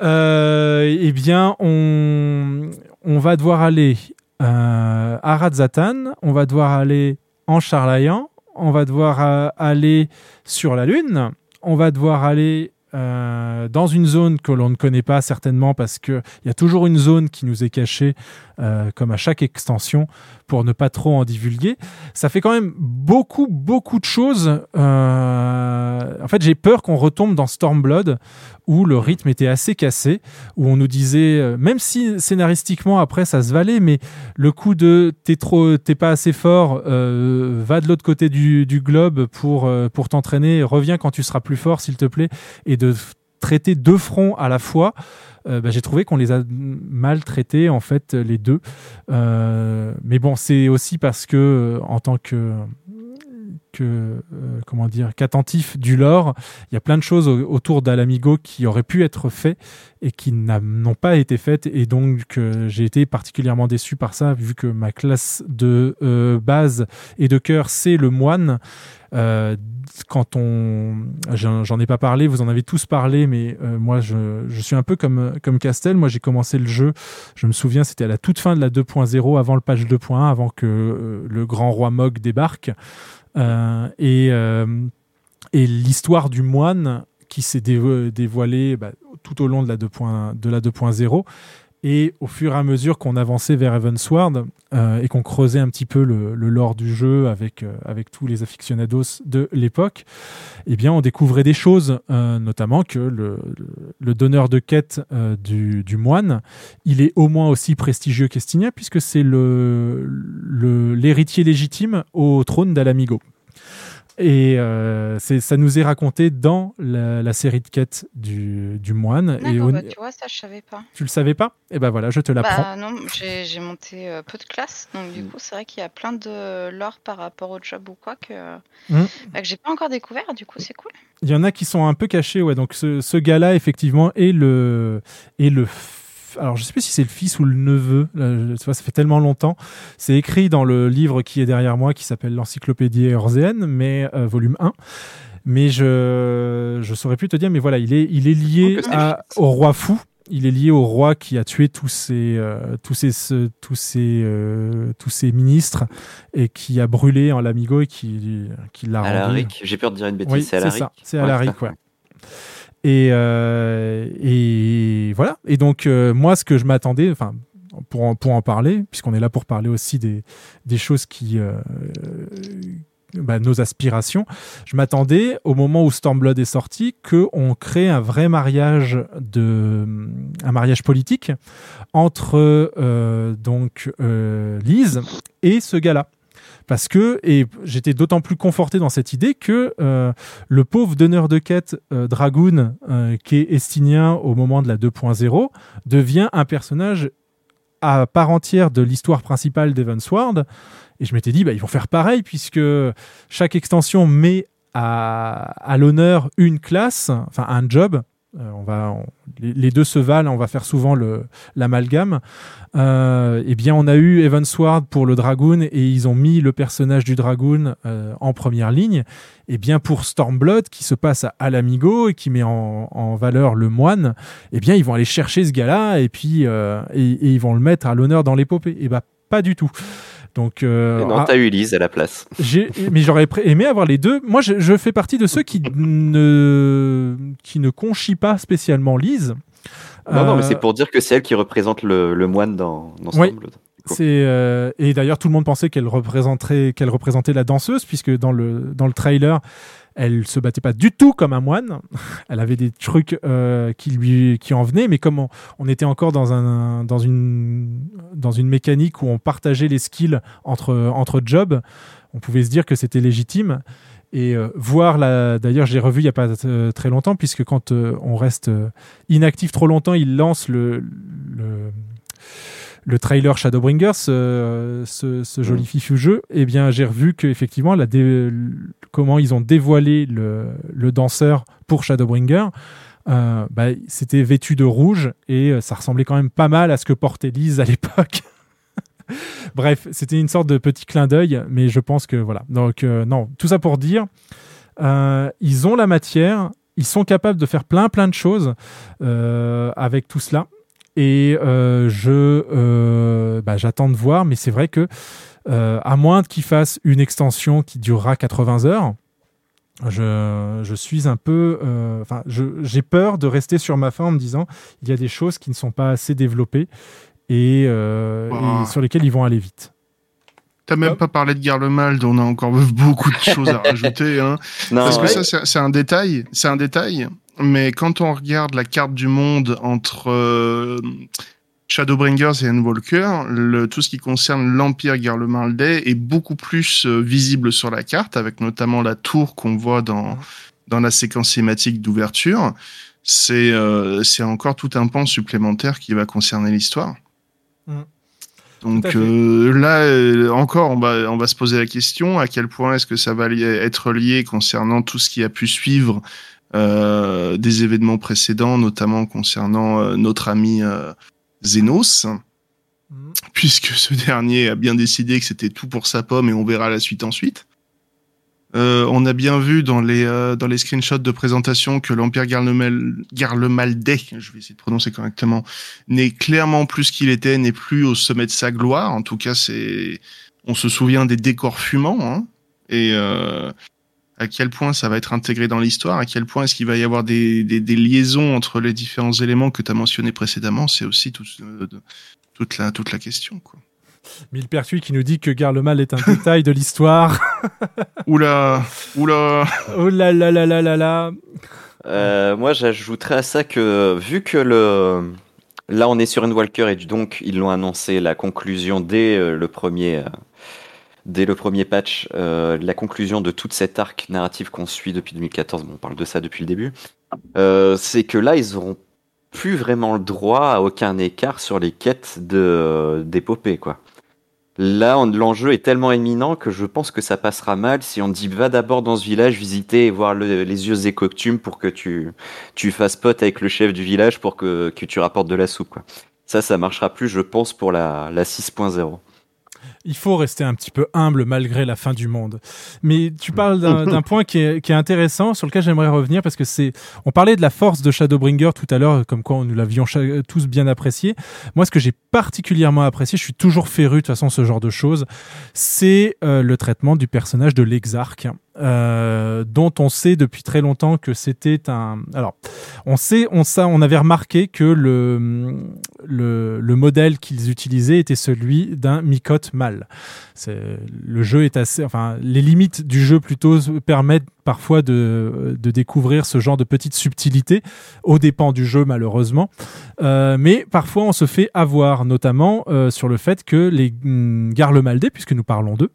Eh bien on on va devoir aller à Radzatan on va devoir aller en Charlayan on va devoir aller sur la lune on va devoir aller euh, dans une zone que l'on ne connaît pas certainement parce qu'il y a toujours une zone qui nous est cachée euh, comme à chaque extension pour ne pas trop en divulguer. Ça fait quand même beaucoup beaucoup de choses. Euh, en fait j'ai peur qu'on retombe dans Stormblood où le rythme était assez cassé, où on nous disait, même si scénaristiquement après ça se valait, mais le coup de t'es trop, t'es pas assez fort, va de l'autre côté du, globe pour pour t'entraîner, reviens quand tu seras plus fort s'il te plaît, et de traiter deux fronts à la fois. euh, bah, j'ai trouvé qu'on les a mal traités en fait les deux. Euh, mais bon, c'est aussi parce que euh, en tant que comment dire qu'attentif du lore, il y a plein de choses au- autour d'Alamigo qui auraient pu être faites et qui n'ont pas été faites et donc j'ai été particulièrement déçu par ça vu que ma classe de base et de cœur c'est le moine. Euh, quand on, j'en ai pas parlé, vous en avez tous parlé, mais euh, moi je, suis un peu comme comme Castel. Moi j'ai commencé le jeu, je me souviens, c'était à la toute fin de la 2.0, avant le patch 2.1, avant que euh, le grand roi Mog débarque. Et et l'histoire du moine qui s'est dévo- dévoilée bah, tout au long de la 2.0 de la 2.0 et au fur et à mesure qu'on avançait vers Evansward euh, et qu'on creusait un petit peu le, lore du jeu avec, euh, avec tous les aficionados de l'époque, eh bien, on découvrait des choses, euh, notamment que le, donneur de quête euh, du, moine, il est au moins aussi prestigieux qu'Estigna, puisque c'est le- l'héritier légitime au trône d'Alamigo. Et euh, ça nous est raconté dans la, la série de quêtes du, du moine. Et bah, tu vois, ça, je savais pas. tu le savais pas? Eh ben voilà, je te l'apprends. Bah non, j'ai monté euh, peu de classes, donc du coup, c'est vrai qu'il y a plein de lore par rapport au job ou quoi que, Mm. bah, que j'ai pas encore découvert, du coup, c'est cool. Il y en a qui sont un peu cachés, ouais. Donc ce, ce gars-là, effectivement, est le, est le. Alors je sais plus si c'est le fils ou le neveu. Là, je- tu vois, ça fait tellement longtemps. C'est écrit dans le livre qui est derrière moi, qui s'appelle l'Encyclopédie Eorzean, mais euh, volume 1. Mais je je saurais plus te dire. Mais voilà, il est il est lié c'est à, au roi fou. Il est lié au roi qui a tué tous ses euh, tous ses ce- tous ses euh, tous ses ministres et qui a brûlé en lamigo et qui qui l'a rendu. Alaric, j'ai peur de dire une bêtise, Oui, c'est c'est Alaric. ça, c'est Ouais, Alaric, ouais. Et, euh, et voilà. Et donc, euh, moi, ce que je m'attendais, enfin, pour en, pour en parler, puisqu'on est là pour parler aussi des, des choses qui. euh, bah, nos aspirations. Je m'attendais, au moment où Stormblood est sorti, qu'on crée un vrai mariage de, un mariage politique entre donc Lise et ce gars-là. Parce que, et j'étais d'autant plus conforté dans cette idée que euh, le pauvre donneur de quête euh, Dragoon, euh, qui est estinien au moment de la 2.0, devient un personnage à part entière de l'histoire principale d'Evansward. Et je m'étais dit, bah, ils vont faire pareil, puisque chaque extension met à, à l'honneur une classe, enfin un job. Euh, on va, les, deux se valent, on va faire souvent l'amalgame. Euh, eh bien, on a eu Evansward pour le Dragoon et ils ont mis le personnage du Dragoon euh, en première ligne. Et bien, pour Stormblood, qui se passe à Alamigo et qui met en, en valeur le moine, eh bien, ils vont aller chercher ce gars-là et puis euh, et, ils vont le mettre à l'honneur dans l'épopée. Et bah, pas du tout. Donc, euh, Et non, ah, t'as eu Lise à la place. j'ai, mais j'aurais aimé avoir les deux. Moi, je, je fais partie de ceux qui ne, qui ne conchient pas spécialement Lise. Non, non, mais Euh, c'est pour dire que c'est elle qui représente le, le moine dans, dans Oui. Stormblood. C'est euh, et d'ailleurs tout le monde pensait qu'elle représenterait qu'elle représentait la danseuse puisque dans le dans le trailer elle se battait pas du tout comme un moine. Elle avait des trucs euh, qui lui qui en venaient, mais comme on, était encore dans un dans une dans une mécanique où on partageait les skills entre entre jobs, on pouvait se dire que c'était légitime. Et euh, voir la. D'ailleurs, j'ai revu il y a pas euh, très longtemps puisque quand euh, on reste euh, inactif trop longtemps, il lance le, le le trailer Shadowbringers, ce, ce, ce joli Mm. fifu jeu, eh bien, j'ai revu que effectivement, la dé- comment ils ont dévoilé le, le danseur pour Shadowbringer. euh, bah, c'était vêtu de rouge et euh, ça ressemblait quand même pas mal à ce que portait Lise à l'époque. Bref, c'était une sorte de petit clin d'œil, mais je pense que voilà. Donc, euh, non, tout ça pour dire, euh, ils ont la matière, ils sont capables de faire plein, plein de choses euh, avec tout cela. Et euh, je, euh, bah, j'attends de voir, mais c'est vrai que euh, à moins qu'ils fassent une extension qui durera 80 heures, je, je suis un peu, euh, enfin, je- j'ai peur de rester sur ma fin en me disant il y a des choses qui ne sont pas assez développées et, euh, Bah. et sur lesquelles ils vont aller vite. T'as même pas parlé de Garlemald, on a encore beaucoup de choses à rajouter. Hein. Non, Parce que ouais. ça, c'est un détail, c'est un détail. Mais quand on regarde la carte du monde entre euh, Shadowbringers et Endwalker, le, tout ce qui concerne l'Empire Garlemaldais est beaucoup plus euh, visible sur la carte, avec notamment la tour qu'on voit dans, dans la séquence cinématique d'ouverture. C'est euh, encore tout un pan supplémentaire qui va concerner l'histoire. Mm. Donc euh, là, euh, encore, on va, on va se poser la question à quel point est-ce que ça va li- être lié concernant tout ce qui a pu suivre euh, des événements précédents, notamment concernant euh, notre ami euh, Zénos, Mhm. puisque ce dernier a bien décidé que c'était tout pour sa pomme et on verra la suite ensuite. Euh, on a bien vu dans les, euh, dans les screenshots de présentation que l'Empire Garlemaldais, je vais essayer de prononcer correctement, n'est clairement plus qu'il était, n'est plus au sommet de sa gloire. En tout cas, c'est, on se souvient des décors fumants, hein, et euh, à quel point ça va être intégré dans l'histoire, à quel point est-ce qu'il va y avoir des, des, des liaisons entre les différents éléments que tu as mentionnés précédemment, c'est aussi tout, euh, de- toute la toute la question. Quoi. Millepertuis qui nous dit que Garlemal est un détail de l'histoire. Oula, oula. oh là là là là là là. Euh, moi, j'ajouterais à ça que vu que le là on est sur Endwalker et donc ils l'ont annoncé la conclusion dès euh, le premier euh, dès le premier patch, euh, la conclusion de toute cette arc narrative qu'on suit depuis 2014. Bon, on parle de ça depuis le début. Euh, c'est que là ils auront plus vraiment le droit à aucun écart sur les quêtes de d'épopée quoi. Là, l'enjeu est tellement éminent que je pense que ça passera mal si on dit va d'abord dans ce village visiter et voir le- les yeux écoctumes pour que tu, tu fasses pote avec le chef du village pour que, que tu rapportes de la soupe. Quoi. Ça, ça marchera plus, je pense, pour la, la 6.0. Il faut rester un petit peu humble malgré la fin du monde. Mais tu parles d'un point qui est, qui est intéressant sur lequel j'aimerais revenir parce que c'est. On parlait de la force de Shadowbringer tout à l'heure, comme quoi nous l'avions tous bien apprécié. Moi, ce que j'ai particulièrement apprécié, je suis toujours féru de toute façon ce genre de choses, c'est euh, le traitement du personnage de l'exarque. Euh, dont on sait depuis très longtemps que c'était un. Alors, on sait, on ça, on avait remarqué que le le, le modèle qu'ils utilisaient était celui d'un micote mâle. Le jeu est assez, enfin, les limites du jeu plutôt permettent parfois de, de découvrir ce genre de petites subtilités aux dépens du jeu malheureusement. Euh, mais parfois on se fait avoir, notamment euh, sur le fait que les mm, Garlemaldais, puisque nous parlons d'eux,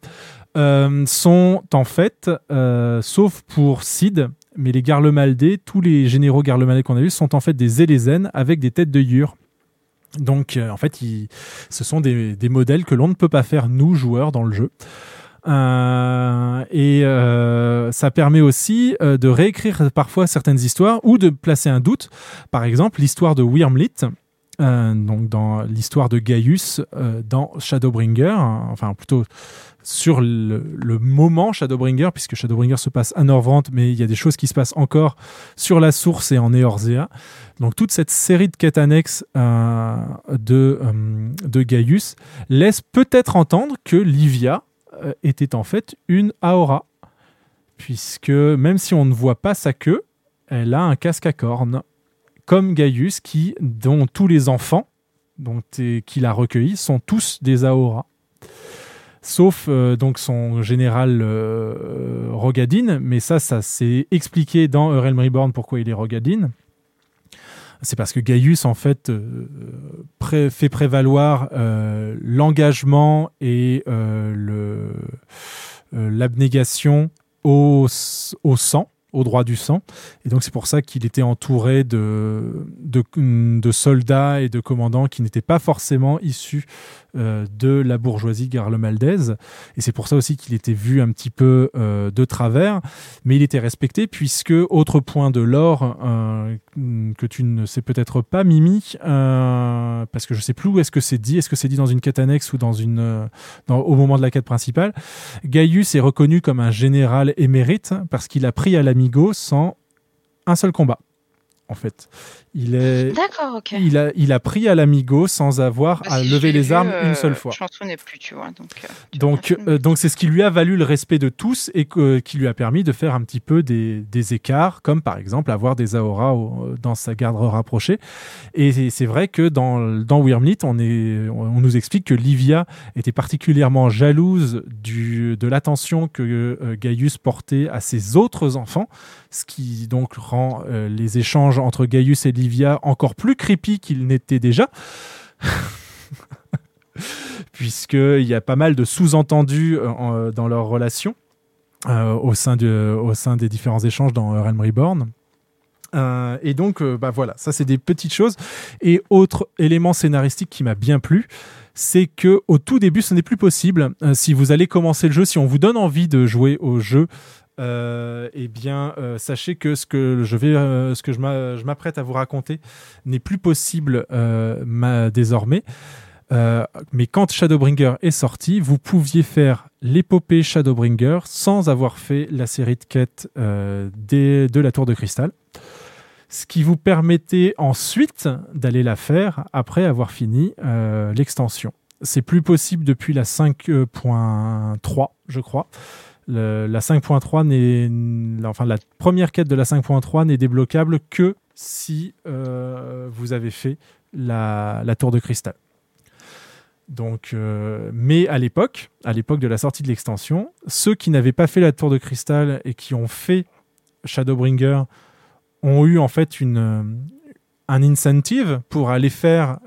euh, sont en fait, euh, sauf pour Sid, mais les Garlemaldais, tous les généraux Garlemaldais qu'on a vus sont en fait des Élésènes avec des têtes de Yur. Donc euh, en fait, ce sont des, modèles que l'on ne peut pas faire nous joueurs dans le jeu. Et ça permet aussi de réécrire parfois certaines histoires ou de placer un doute. Par exemple, l'histoire de Wyrmlit, euh, donc dans l'histoire de Gaius euh, dans Shadowbringer, hein, enfin plutôt sur le, moment Shadowbringer, puisque Shadowbringer se passe à Norvrant, mais il y a des choses qui se passent encore sur la source et en Eorzea. Donc toute cette série de quêtes annexes euh, de, de Gaius laisse peut-être entendre que Livia était en fait une Aora, puisque même si on ne voit pas sa queue, elle a un casque à cornes, comme Gaius, qui, dont tous les enfants qu'il a recueillis sont tous des Aora. Sauf euh, donc son général euh, Rogadin, mais ça, ça s'est expliqué dans Realm Reborn pourquoi il est Rogadin. C'est parce que Gaius, en fait, euh, fait prévaloir euh, l'engagement et l'abnégation au sang. Au droit du sang. Et donc c'est pour ça qu'il était entouré de, de, soldats et de commandants qui n'étaient pas forcément issus euh, de la bourgeoisie garlemaldaise. Et c'est pour ça aussi qu'il était vu un petit peu euh, de travers, mais il était respecté puisque, autre point de l'or que tu ne sais peut-être pas, Mimi, euh, parce que je sais plus où est-ce que c'est dit, est-ce que c'est dit dans une quête annexe ou dans une, euh, au moment de la quête principale, Gaius est reconnu comme un général émérite parce qu'il a pris à l'amigo sans un seul combat. En fait, il est, D'accord, ok. il a, il a pris à l'amigo sans avoir Bah, à si lever les vu, armes euh, une seule fois. Je m'en souvenais plus, tu vois. Donc, euh, tu Donc, euh, donc c'est ce qui lui a valu le respect de tous et que- qui lui a permis de faire un petit peu des, des écarts, comme par exemple avoir des Aoras au- dans sa garde rapprochée. Et c'est- vrai que dans, dans Wyrmlit, on, est, on nous explique que Livia était particulièrement jalouse du, de l'attention que euh, Gaius portait à ses autres enfants, ce qui donc rend euh, les échanges entre Gaius et Livia encore plus creepy qu'ils n'étaient déjà puisqu'il y a pas mal de sous-entendus euh, en- dans leur relation euh, au, sein de- au sein des différents échanges dans euh, Realm Reborn. Euh, et donc, euh, bah voilà, ça c'est des petites choses. Et autre élément scénaristique qui m'a bien plu, c'est que au tout début, ce n'est plus possible. Euh, si vous allez commencer le jeu, si on vous donne envie de jouer au jeu, euh, eh bien, euh, sachez que ce que je vais, euh, ce que je m'a- je m'apprête à vous raconter n'est plus possible euh, ma- désormais. Euh, mais quand Shadowbringer est sorti, vous pouviez faire l'épopée Shadowbringer sans avoir fait la série de quêtes euh, des- de la Tour de Cristal. Ce qui vous permettait ensuite d'aller la faire après avoir fini euh, l'extension. C'est plus possible depuis la 5.3, je crois. La 5.3 n'est, enfin la première quête de la 5.3 n'est débloquable que si euh, vous avez fait la, tour de cristal. Donc, euh, mais à l'époque, de la sortie de l'extension, ceux qui n'avaient pas fait la tour de cristal et qui ont fait Shadowbringer ont eu en fait euh, un incentive pour aller faire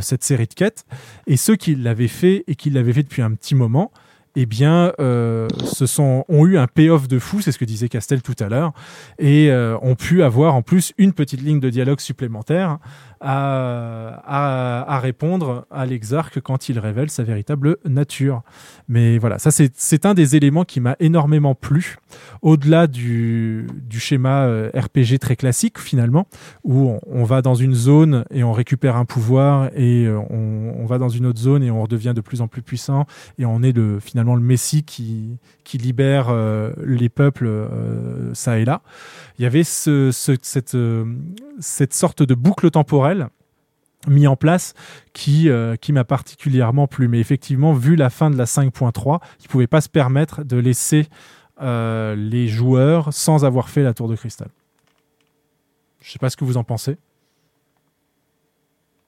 cette série de quêtes. Et ceux qui l'avaient fait et qui l'avaient fait depuis un petit moment, eh bien, euh, se sont, ont eu un payoff de fou, c'est ce que disait Castel tout à l'heure, et euh, ont pu avoir en plus une petite ligne de dialogue supplémentaire à, répondre à l'exarque quand il révèle sa véritable nature. Mais voilà, ça c'est un des éléments qui m'a énormément plu, au-delà du, du schéma euh, RPG très classique finalement, où on, va dans une zone et on récupère un pouvoir, et euh, on, va dans une autre zone et on redevient de plus en plus puissant, et on est le, finalement le messie qui, libère euh, les peuples ça et là. Il y avait ce, ce- cette, euh, cette sorte de boucle temporelle mis en place qui, euh, qui m'a particulièrement plu. Mais effectivement, vu la fin de la 5.3, ils ne pouvaient pas se permettre de laisser euh, les joueurs sans avoir fait la tour de cristal. Je ne sais pas ce que vous en pensez.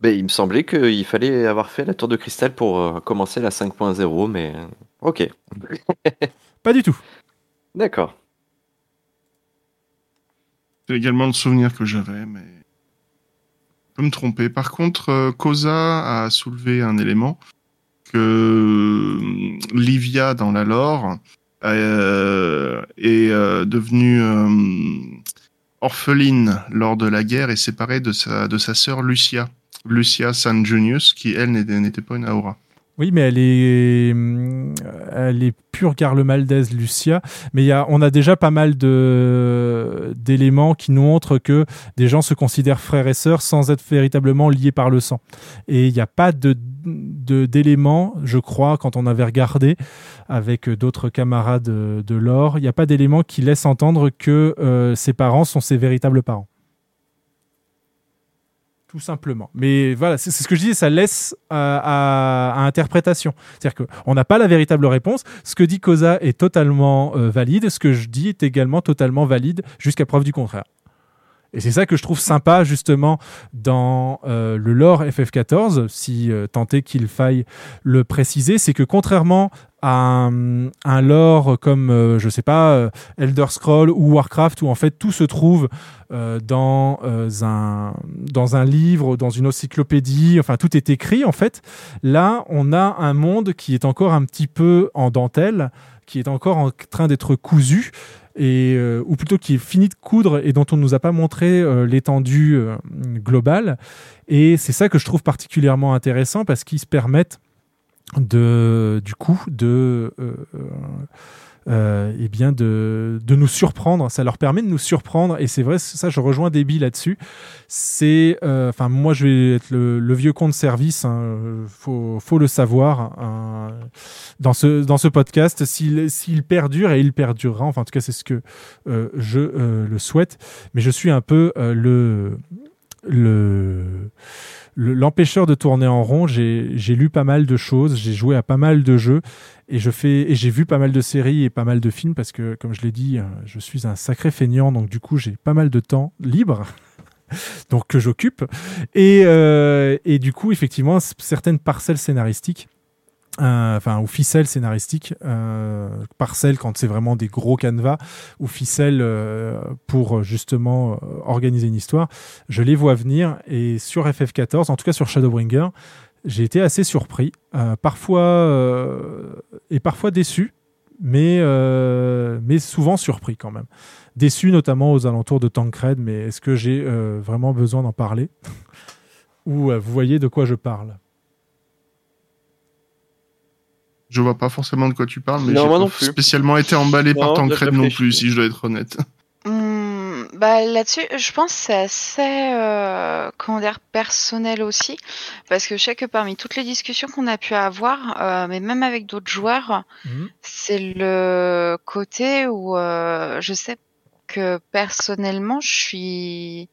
Ben, il me semblait qu'il fallait avoir fait la tour de cristal pour euh, commencer la 5.0, mais ok. Pas du tout. D'accord. C'est également le souvenir que j'avais, mais je peux me tromper. Par contre, euh, Koza a soulevé un élément que euh, Livia dans la lore euh, est devenue orpheline lors de la guerre et séparée de sa de sa sœur Lucia, Lucia San Junius, qui elle n'était pas une Aura. Oui, mais elle est, hum, elle est pure Garlemaldaise, Lucia. Mais y a, on a déjà pas mal de d'éléments qui nous montrent que des gens se considèrent frères et sœurs sans être véritablement liés par le sang. Et il n'y a pas de de- d'éléments, je crois, quand on avait regardé avec d'autres camarades de, de l'or, il n'y a pas d'éléments qui laissent entendre que euh, ses parents sont ses véritables parents. Tout simplement. Mais voilà, c'est ce que je disais, ça laisse à, à- interprétation. C'est-à-dire qu'on n'a pas la véritable réponse. Ce que dit Koza est totalement euh, valide. Ce que je dis est également totalement valide jusqu'à preuve du contraire. Et c'est ça que je trouve sympa justement dans euh, le lore FF14, si euh, tant est qu'il faille le préciser, c'est que contrairement un, un lore comme, euh, je sais pas, euh, Elder Scroll ou Warcraft, où en fait tout se trouve dans, un, dans un livre, dans une encyclopédie, enfin tout est écrit en fait. Là, on a un monde qui est encore un petit peu en dentelle, qui est encore en train d'être cousu. Et, euh, ou plutôt qui est fini de coudre et dont on ne nous a pas montré euh, l'étendue euh, globale. Et c'est ça que je trouve particulièrement intéressant parce qu'ils se permettent de, du coup, de, euh, euh, eh bien de, de nous surprendre. Ça leur permet de nous surprendre. Et c'est vrai, ça, je rejoins Déby là-dessus. C'est, euh, enfin, moi, je vais être le, le vieux con de service. Hein, faut, faut le savoir hein, dans ce dans ce podcast. S'il s'il perdure et il perdurera. Enfin, en tout cas, c'est ce que euh, je le souhaite. Mais je suis un peu euh, le le le- l'empêcheur de tourner en rond. J'ai lu pas mal de choses, j'ai joué à pas mal de jeux et je fais et j'ai vu pas mal de séries et pas mal de films parce que comme je l'ai dit, euh, je suis un sacré feignant donc du coup j'ai pas mal de temps libre. Donc que j'occupe et, euh, et du coup effectivement certaines parcelles scénaristiques enfin ou ficelles scénaristiques euh, quand c'est vraiment des gros canevas ou ficelles euh, pour euh, justement euh, organiser une histoire. Je les vois venir et sur FF14 en tout cas sur Shadowbringer j'ai été assez surpris. Euh, parfois euh, et parfois déçu mais euh, mais souvent surpris quand même. Déçu notamment aux alentours de Tancred mais est-ce que j'ai euh, vraiment besoin d'en parler? Ou euh, vous voyez de quoi je parle? Je vois pas forcément de quoi tu parles, mais j'ai pas non plus. spécialement été emballé par Non, Tancred j'ai non plus, si je dois être honnête. Hum, bah là-dessus, je pense que c'est assez euh, comment dire personnel aussi, parce que je sais que parmi toutes les discussions qu'on a pu avoir, euh, mais même avec d'autres joueurs, Mhm. c'est le côté où euh, je sais que personnellement, je suis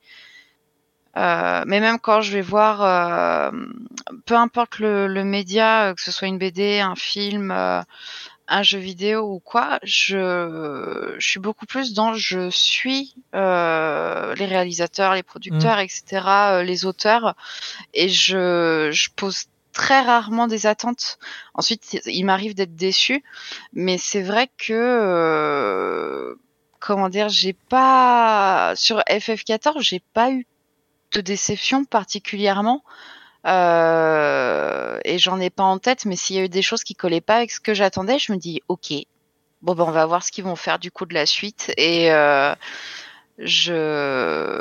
euh, mais même quand je vais voir, euh, peu importe le, le média, euh, que ce soit une BD, un film, euh, un jeu vidéo ou quoi, je, je suis beaucoup plus dans je suis euh, les réalisateurs, les producteurs, etc., euh, les auteurs, et je, je pose très rarement des attentes. Ensuite, il m'arrive d'être déçu, mais c'est vrai que euh, comment dire, j'ai pas sur FF14, j'ai pas eu de déception particulièrement. Euh, et j'en ai pas en tête, mais s'il y a eu des choses qui collaient pas avec ce que j'attendais, je me dis ok, bon ben on va voir ce qu'ils vont faire du coup de la suite. Et euh, je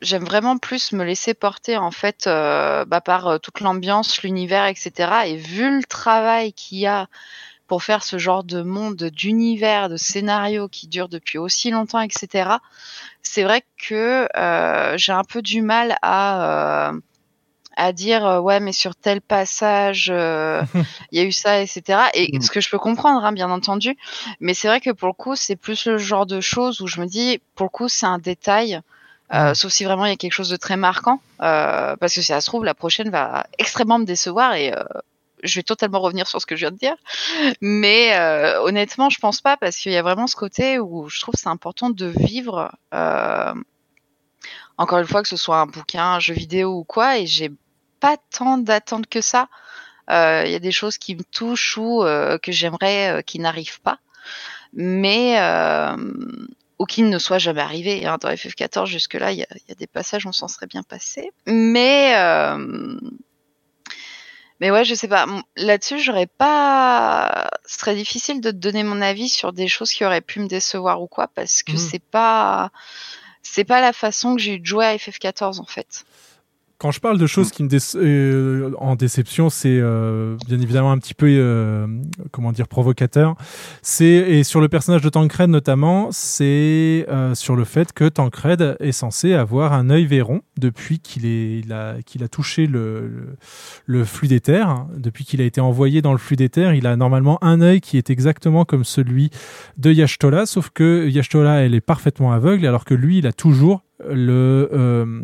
j'aime vraiment plus me laisser porter en fait euh, bah, par euh, toute l'ambiance, l'univers, etc. Et vu le travail qu'il y a pour faire ce genre de monde, d'univers, de scénario qui dure depuis aussi longtemps, etc. C'est vrai que euh, j'ai un peu du mal à euh, à dire euh, ouais mais sur tel passage euh, il y a eu ça etc et Mm. ce que je peux comprendre hein, bien entendu mais c'est vrai que pour le coup c'est plus le genre de choses où je me dis pour le coup c'est un détail euh, sauf si vraiment il y a quelque chose de très marquant euh, parce que si ça se trouve la prochaine va extrêmement me décevoir et euh, je vais totalement revenir sur ce que je viens de dire mais euh, honnêtement je pense pas parce qu'il y a vraiment ce côté où je trouve c'est important de vivre euh, encore une fois que ce soit un bouquin, un jeu vidéo ou quoi, et j'ai pas tant d'attentes que ça. Euh, Il y a des choses qui me touchent ou euh, que j'aimerais euh, qui n'arrivent pas, mais ou qui ne soient jamais arrivés. Hein. Dans FF14 jusque là, il y y a des passages où on s'en serait bien passé, mais mais ouais, je sais pas. Là-dessus, j'aurais pas. Ce serait difficile de te donner mon avis sur des choses qui auraient pu me décevoir ou quoi, parce que Mhm. c'est pas. C'est pas la façon que j'ai eu de jouer à FF14 en fait. Quand je parle de choses qui me déce- euh, en déception, c'est euh, bien évidemment un petit peu euh, comment dire provocateur. C'est et sur le personnage de Tancred notamment, c'est euh, sur le fait que Tancred est censé avoir un œil véron depuis qu'il est il a qu'il a touché le, le, le flux d'éther, depuis qu'il a été envoyé dans le flux d'éther, il a normalement un œil qui est exactement comme celui de Yashtola, sauf que Yashtola elle est parfaitement aveugle alors que lui il a toujours le euh,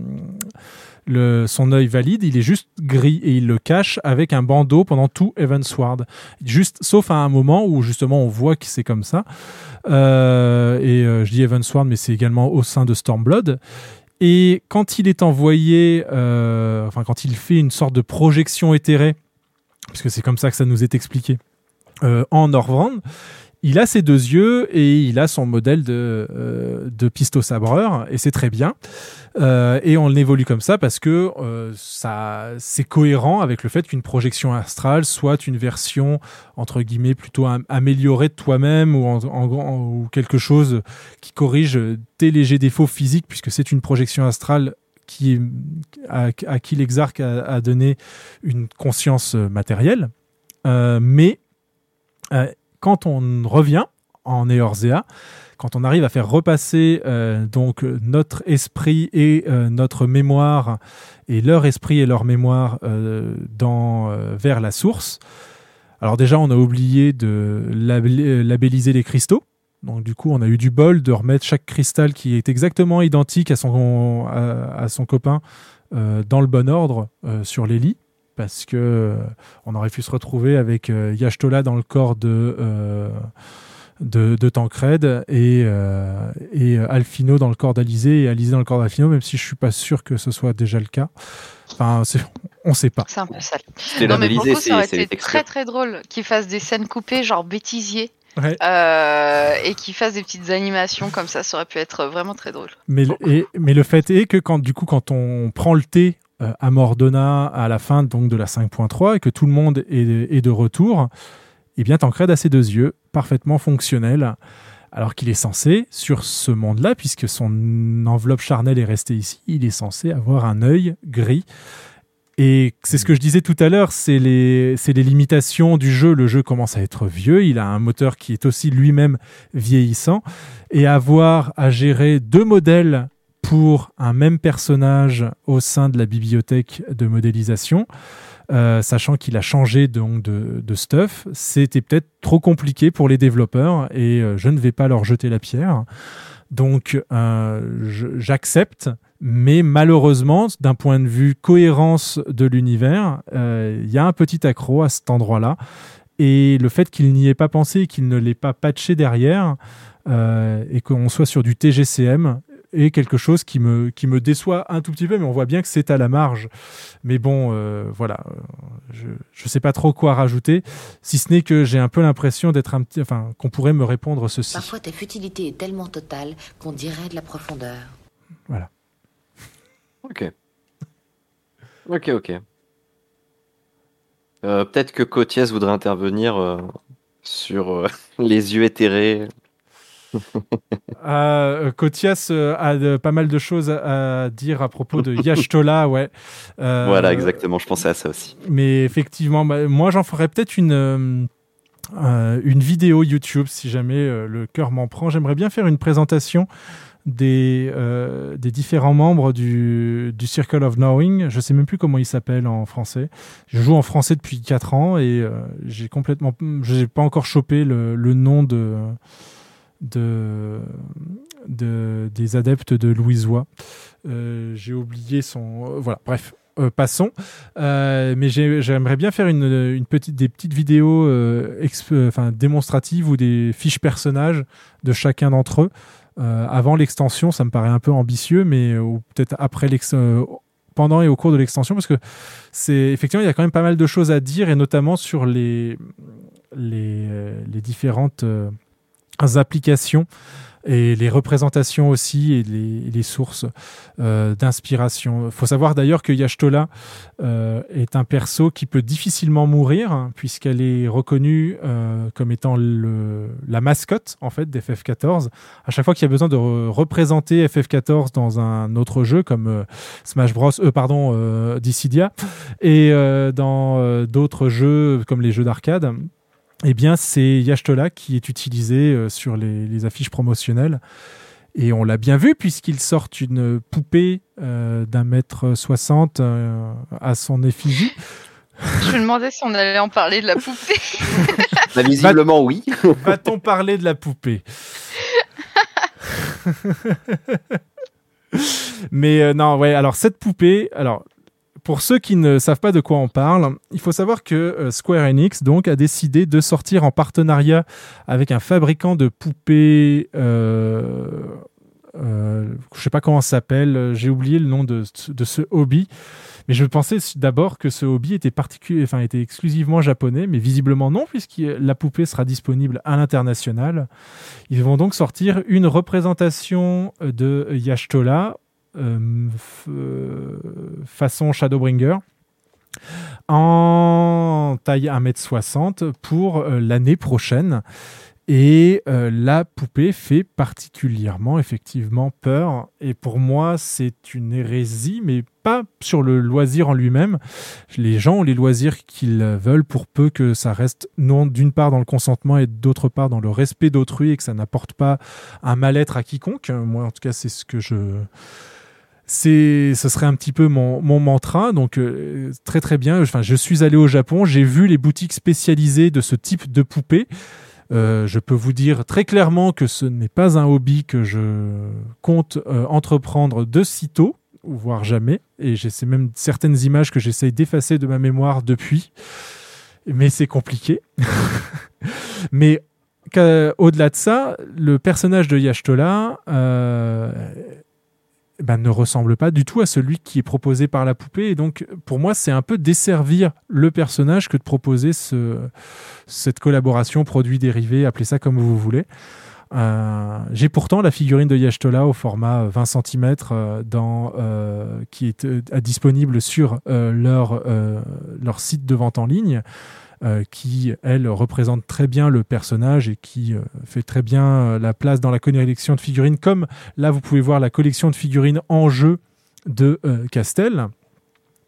son œil valide, il est juste gris et il le cache avec un bandeau pendant tout Evansward. Juste, sauf à un moment où justement on voit que c'est comme ça. Euh, et euh, je dis Evansward, mais c'est également au sein de Stormblood. Et quand il est envoyé, euh, enfin quand il fait une sorte de projection éthérée, puisque c'est comme ça que ça nous est expliqué, en Norvrand. Il a ses deux yeux et il a son modèle de, euh, sabreur et c'est très bien. Euh, et on évolue comme ça parce que euh, ça c'est cohérent avec le fait qu'une projection astrale soit une version entre guillemets plutôt am- améliorée de toi-même ou, quelque chose qui corrige tes légers défauts physiques puisque c'est une projection astrale à, qui l'exarque a, a donné une conscience euh, matérielle. Mais quand on revient en Eorzea, quand on arrive à faire repasser euh, donc notre esprit et euh, notre mémoire et leur esprit et leur mémoire euh, vers la source. Alors déjà, on a oublié de label- labelliser les cristaux. Donc du coup, on a eu du bol de remettre chaque cristal qui est exactement identique à son, à, son copain dans le bon ordre sur les lits. Parce que euh, on aurait pu se retrouver avec euh, Yashtola dans le corps de, euh, de, de Tancred et, euh, et Alfino dans le corps d'Alizé et Alizé dans le corps d'Alfino, même si je suis pas sûr que ce soit déjà le cas. Enfin, on sait pas. C'est un peu sale. C'était Non, mais pour le coup, ça aurait été très très drôle qu'ils fassent des scènes coupées, genre bêtisier, Ouais. euh, et qu'ils fassent des petites animations comme ça, ça aurait pu être vraiment très drôle. Mais, le- et- mais le fait est que quand, du coup, quand on prend le thé à Mordona à la fin donc, de la 5.3 et que tout le monde est, de retour, eh bien, Tancred a ses deux yeux parfaitement fonctionnels, alors qu'il est censé, sur ce monde-là, puisque son enveloppe charnelle est restée ici, il est censé avoir un œil gris. Et c'est ce que je disais tout à l'heure, c'est les, c'est les limitations du jeu. Le jeu commence à être vieux, il a un moteur qui est aussi lui-même vieillissant. Et avoir à gérer deux modèles pour un même personnage au sein de la bibliothèque de modélisation, euh, sachant qu'il a changé donc de, stuff, c'était peut-être trop compliqué pour les développeurs et euh, je ne vais pas leur jeter la pierre. Donc euh, j'accepte, mais malheureusement, d'un point de vue cohérence de l'univers, il y a un petit accro à cet endroit-là. Et le fait qu'il n'y ait pas pensé qu'il ne l'ait pas patché derrière, et qu'on soit sur du TGCM, est quelque chose qui me, qui me déçoit un tout petit peu, mais on voit bien que c'est à la marge. Mais bon, euh, voilà, euh, je ne sais pas trop quoi rajouter, si ce n'est que j'ai un peu l'impression d'être un petit, enfin, qu'on pourrait me répondre ceci. Parfois, ta futilité est tellement totale qu'on dirait de la profondeur. Voilà. Ok. Ok, ok. Euh, Peut-être que Cotiès voudrait intervenir euh, sur euh, les yeux éthérés. Euh, Kotias euh, a de- pas mal de choses à, dire à propos de Yashtola, ouais. Euh, Voilà, exactement, je pensais à ça aussi. Mais effectivement, bah, moi j'en ferai peut-être une, euh, une vidéo YouTube si jamais le cœur m'en prend. J'aimerais bien faire une présentation des, euh, des différents membres du, du Circle of Knowing. Je sais même plus comment il s'appelle en français. Je joue en français depuis 4 ans et euh, j'ai complètement, j'ai pas encore chopé le, le nom de, de, de- des adeptes de Louisois. Euh, j'ai oublié son, euh, voilà, bref. euh, passons. Euh, mais j'ai- j'aimerais bien faire une, une petite, des petites vidéos exp- démonstratives ou des fiches personnages de chacun d'entre eux. Avant l'extension, ça me paraît un peu ambitieux, mais peut-être après pendant et au cours de l'extension, parce que c'est effectivement il y a quand même pas mal de choses à dire et notamment sur les les, les différentes applications et les représentations aussi et les, les sources euh, d'inspiration. Il faut savoir d'ailleurs que Yashtola euh, est un perso qui peut difficilement mourir hein, puisqu'elle est reconnue euh, comme étant le, la mascotte en fait d'FF14. À chaque fois qu'il y a besoin de re- représenter FF14 dans un autre jeu comme euh, Smash Bros, euh, pardon, euh, Dissidia et dans d'autres jeux comme les jeux d'arcade, eh bien, c'est Yashtola qui est utilisé euh, sur les, les affiches promotionnelles. Et on l'a bien vu puisqu'ils sortent une poupée euh, d'un mètre soixante euh, à son effigie. Je me demandais si on allait en parler de la poupée. Bah, visiblement, oui. Va-t-on parler de la poupée? Mais euh, non, ouais, alors cette poupée, alors pour ceux qui ne savent pas de quoi on parle, il faut savoir que euh, Square Enix donc a décidé de sortir en partenariat avec un fabricant de poupées. Euh, euh, je sais pas comment ça s'appelle, j'ai oublié le nom de, ce hobby, Mais je pensais d'abord que ce hobby était, particulier, enfin, était exclusivement japonais, mais visiblement non, puisque la poupée sera disponible à l'international. Ils vont donc sortir une représentation de Yashtola façon Shadowbringer en taille 1m60 pour euh, l'année prochaine. Et euh, la poupée fait particulièrement effectivement peur. Et pour moi, c'est une hérésie, mais pas sur le loisir en lui-même. Les gens ont les loisirs qu'ils veulent pour peu que ça reste non d'une part dans le consentement et d'autre part dans le respect d'autrui et que ça n'apporte pas un mal-être à quiconque. Moi, en tout cas, c'est ce que je c'est ce serait un petit peu mon, mantra donc euh, très très bien enfin je suis allé au Japon j'ai vu les boutiques spécialisées de ce type de poupées euh, je peux vous dire très clairement que ce n'est pas un hobby que je compte euh, entreprendre de sitôt, voire jamais. Et j'ai même certaines images que j'essaye d'effacer de ma mémoire depuis. Mais c'est compliqué. mais au-delà de ça, le personnage de Yashtola ben, ne ressemble pas du tout à celui qui est proposé par la poupée. Et donc, pour moi, c'est un peu desservir le personnage que de proposer ce, cette collaboration produit-dérivé, appelez ça comme vous voulez. Euh, j'ai pourtant la figurine de Yashtola au format 20 cm euh, dans, euh, qui est disponible sur leur, leur site de vente en ligne. Euh, qui, elle, représente très bien le personnage et qui euh, fait très bien euh, la place dans la collection de figurines, comme là, vous pouvez voir la collection de figurines en jeu de Castel,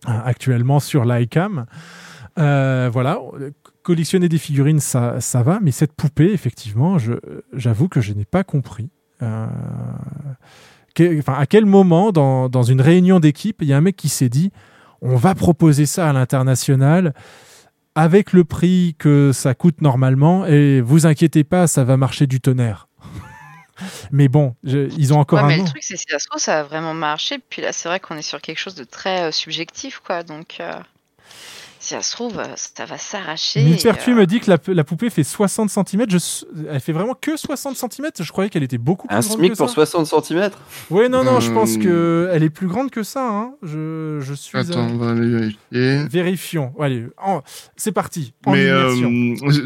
actuellement sur l'ICAM. voilà, collectionner des figurines, ça, ça va, mais cette poupée, effectivement, j'avoue que je n'ai pas compris. à quel moment, dans, dans une réunion d'équipe, il y a un mec qui s'est dit on va proposer ça à l'international avec le prix que ça coûte normalement, et vous inquiétez pas, ça va marcher du tonnerre. Mais bon, ils ont encore ouais, un. Mais le truc, c'est si ça se trouve, ça a vraiment marché. Puis là, c'est vrai qu'on est sur quelque chose de très euh, subjectif, quoi. Donc. Euh, si ça se trouve, ça va s'arracher. Milpertu me dit que la, poupée fait 60 cm. Elle fait vraiment que 60 cm. Je croyais qu'elle était beaucoup plus un grande. SMIC que pour 60 cm Oui, non, non, je pense Hmm. qu'elle est plus grande que ça. Hein. Je, je suis. Attends, on va aller vérifier. Vérifions. Allez, en- c'est parti. En Mais euh,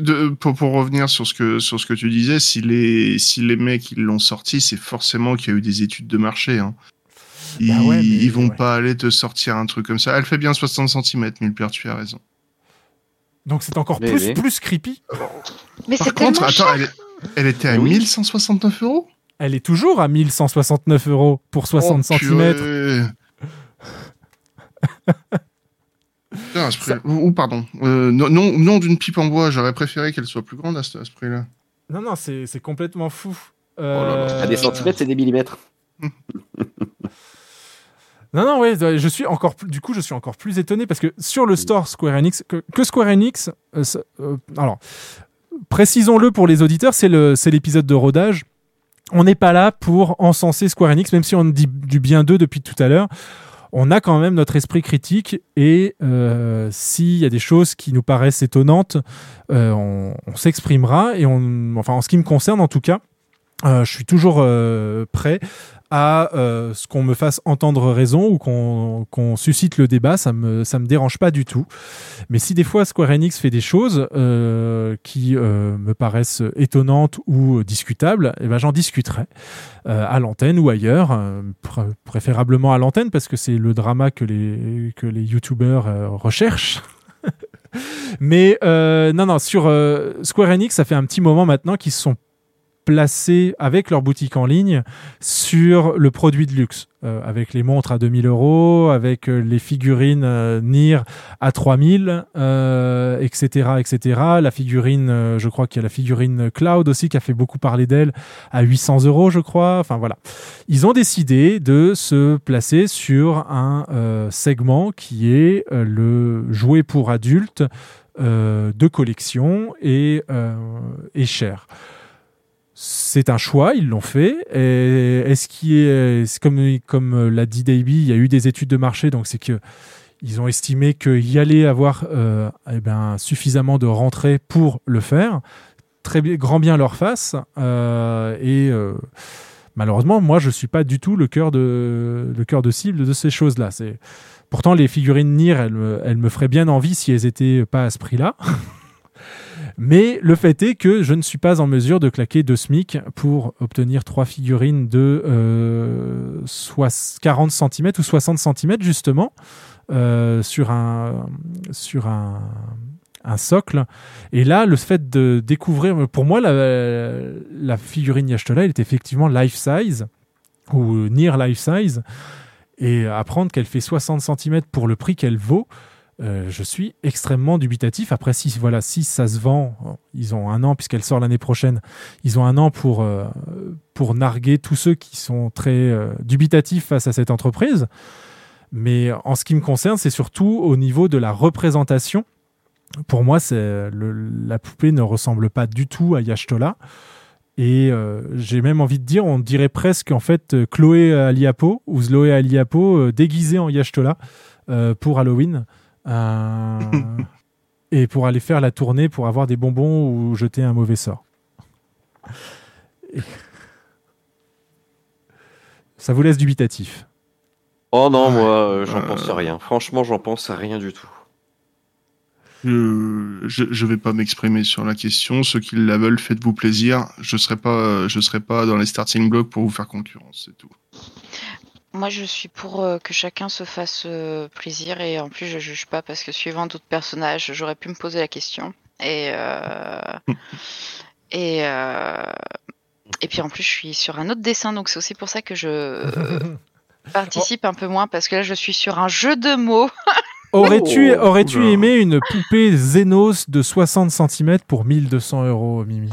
de- pour, pour revenir sur ce que sur ce que tu disais, si les si les mecs ils l'ont sorti, c'est forcément qu'il y a eu des études de marché. Hein. Ils, Bah ouais, mais- ils vont ouais. pas aller te sortir un truc comme ça. Elle fait bien 60 cm, Milper, tu as raison. Donc c'est encore Mais plus, oui. plus creepy. Mais Par c'est contre, tellement attends, cher. elle, était à Oui. 1169 euros? Elle est toujours à 1169 euros pour 60 Oh, cm. purée. Putain, à ce prix- ou, ou pardon, euh, non, non, non d'une pipe en bois, j'aurais préféré qu'elle soit plus grande à ce, à ce prix-là. Non, non, c'est c'est complètement fou. Oh là là. Euh, À des centimètres, c'est des millimètres. Non, non, ouais, je suis encore plus, du coup, je suis encore plus étonné parce que sur le store Square Enix, que, que Square Enix, euh, euh, alors, précisons-le pour les auditeurs, c'est l'épisode de rodage. On n'est pas là pour encenser Square Enix, même si on dit du bien d'eux depuis tout à l'heure. On a quand même notre esprit critique et euh, s'il y a des choses qui nous paraissent étonnantes, euh, on, on s'exprimera et on, enfin, en ce qui me concerne en tout cas, euh, je suis toujours prêt à euh, ce qu'on me fasse entendre raison ou qu'on suscite le débat, ça me ça me dérange pas du tout. Mais si des fois Square Enix fait des choses euh, qui euh, me paraissent étonnantes ou discutables, eh ben j'en discuterai à l'antenne ou ailleurs, pr- préférablement à l'antenne parce que c'est le drama que les que les youtubeurs recherchent. Mais non non sur Square Enix, ça fait un petit moment maintenant qu'ils se sont placés avec leur boutique en ligne sur le produit de luxe, euh, avec les montres à 2000 euros, avec euh, les figurines euh, Nier à 3000, euh, etc., etc. La figurine, euh, je crois qu'il y a la figurine Cloud aussi qui a fait beaucoup parler d'elle à 800 euros, je crois. Enfin voilà, ils ont décidé de se placer sur un segment qui est le jouet pour adultes de collection et cher. C'est un choix, ils l'ont fait. Est-ce est, comme, comme l'a dit Davey, il y a eu des études de marché, donc c'est que ils ont estimé qu'il y allait avoir euh, eh ben, suffisamment de rentrées pour le faire. Très grand bien leur face. Euh, et euh, Malheureusement, moi, je suis pas du tout le cœur de, le cœur de cible de ces choses-là. Pourtant les figurines Nier, elles elles me feraient bien envie si elles étaient pas à ce prix-là. Mais le fait est que je ne suis pas en mesure de claquer deux SMIC pour obtenir trois figurines de euh, soix- 40 cm ou 60 cm justement euh, sur un socle. Et là, le fait de découvrir, pour moi, la, figurine Yashtola, elle est effectivement life size ou near life size. Et apprendre qu'elle fait 60 cm pour le prix qu'elle vaut, euh, je suis extrêmement dubitatif. Après, si, voilà, si ça se vend, ils ont un an, puisqu'elle sort l'année prochaine, ils ont un an pour, euh, pour narguer tous ceux qui sont très euh, dubitatifs face à cette entreprise. Mais en ce qui me concerne, c'est surtout au niveau de la représentation. Pour moi, c'est la poupée ne ressemble pas du tout à Yashtola. Et j'ai même envie de dire, on dirait presque en fait Chloé Aliapo ou Zloé Aliapo euh, déguisée en Yashtola pour Halloween. Euh, et pour aller faire la tournée pour avoir des bonbons ou jeter un mauvais sort. Et- Ça vous laisse dubitatif. Oh non, moi, euh, j'en pense rien. Franchement, j'en pense rien du tout. Je, je, je vais pas m'exprimer sur la question. Ceux qui la veulent, faites-vous plaisir. Je serai pas, je serai pas dans les starting blocks pour vous faire concurrence, c'est tout. Moi, je suis pour euh, que chacun se fasse euh, plaisir et en plus, je juge pas parce que suivant d'autres personnages, j'aurais pu me poser la question. Et euh, et euh, et puis en plus, je suis sur un autre dessin, donc c'est aussi pour ça que je participe un peu moins parce que là, je suis sur un jeu de mots. Aurais-tu Oh, aurais-tu oula. aimé une poupée Xenos de 60 cm pour 1200 euros, Mimi?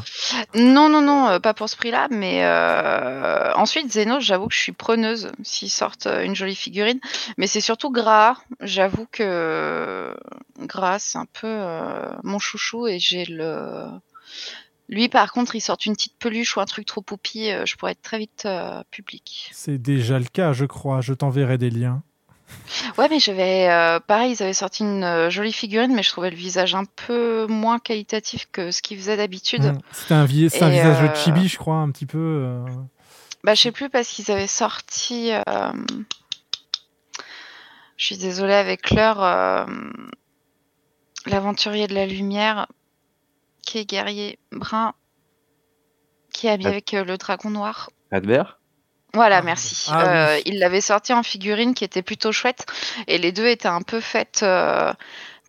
Non, non, non, euh, pas pour ce prix-là, mais euh, ensuite, Zeno, j'avoue que je suis preneuse s'ils sortent euh, une jolie figurine, mais c'est surtout Gras. J'avoue que Gras, c'est un peu euh, mon chouchou et j'ai le. Lui, par contre, il sort une petite peluche ou un truc trop poupi, je pourrais être très vite euh, public. C'est déjà le cas, je crois. Je t'enverrai des liens. Ouais, mais j'avais. euh, pareil, ils avaient sorti une euh, jolie figurine, mais je trouvais le visage un peu moins qualitatif que ce qu'ils faisaient d'habitude. Mm. C'était un, vi- c'est un Et, visage de euh, chibi, je crois, un petit peu. euh. Bah, je sais plus parce qu'ils avaient sorti. euh, Je suis désolée avec l'heure. euh, L'aventurier de la lumière, qui est guerrier brun, qui est habillé Ah. avec euh, le dragon noir. Advert Voilà, merci. Ah oui. Euh, il l'avait sorti en figurine qui était plutôt chouette et les deux étaient un peu faites euh,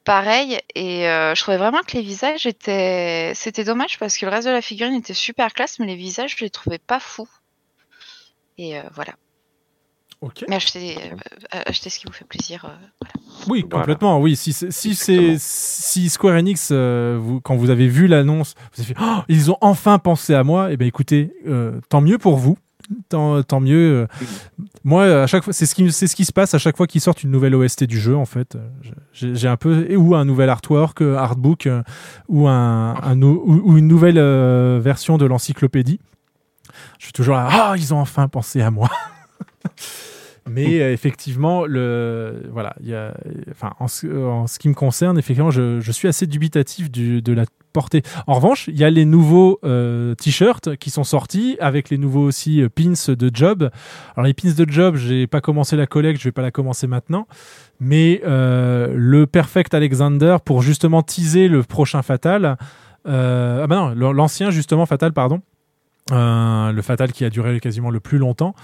pareil et euh, je trouvais vraiment que les visages étaient c'était dommage parce que le reste de la figurine était super classe mais les visages je les trouvais pas fous. Et euh, voilà. Ok. Mais achetez, euh, achetez ce qui vous fait plaisir. euh. Oui, Voilà. complètement. Oui, si c'est- si c'est Exactement. si Square Enix, euh, vous, quand vous avez vu l'annonce, vous avez fait Oh, ils ont enfin pensé à moi. Eh ben écoutez, euh, tant mieux pour vous. Tant, tant mieux. Moi, à chaque fois, c'est ce qui c'est ce qui se passe à chaque fois qu'ils sortent une nouvelle OST du jeu. En fait, j'ai un peu ou un nouvel artwork, euh, artbook, euh, ou un, un nou- ou, ou une nouvelle euh, version de l'encyclopédie. Je suis toujours là. Ah, ils ont enfin pensé à moi. Mais euh, effectivement, le, voilà, il y a, enfin, en, ce, en ce qui me concerne, effectivement, je, je suis assez dubitatif du- de la portée. En revanche, il y a les nouveaux euh, t-shirts qui sont sortis avec les nouveaux aussi euh, pins de Job. Alors les pins de Job, j'ai pas commencé la collecte, je vais pas la commencer maintenant. Mais le Perfect Alexander pour justement teaser le prochain Fatal. ah bah non, l'ancien justement Fatal, pardon. Le Fatal qui a duré quasiment le plus longtemps.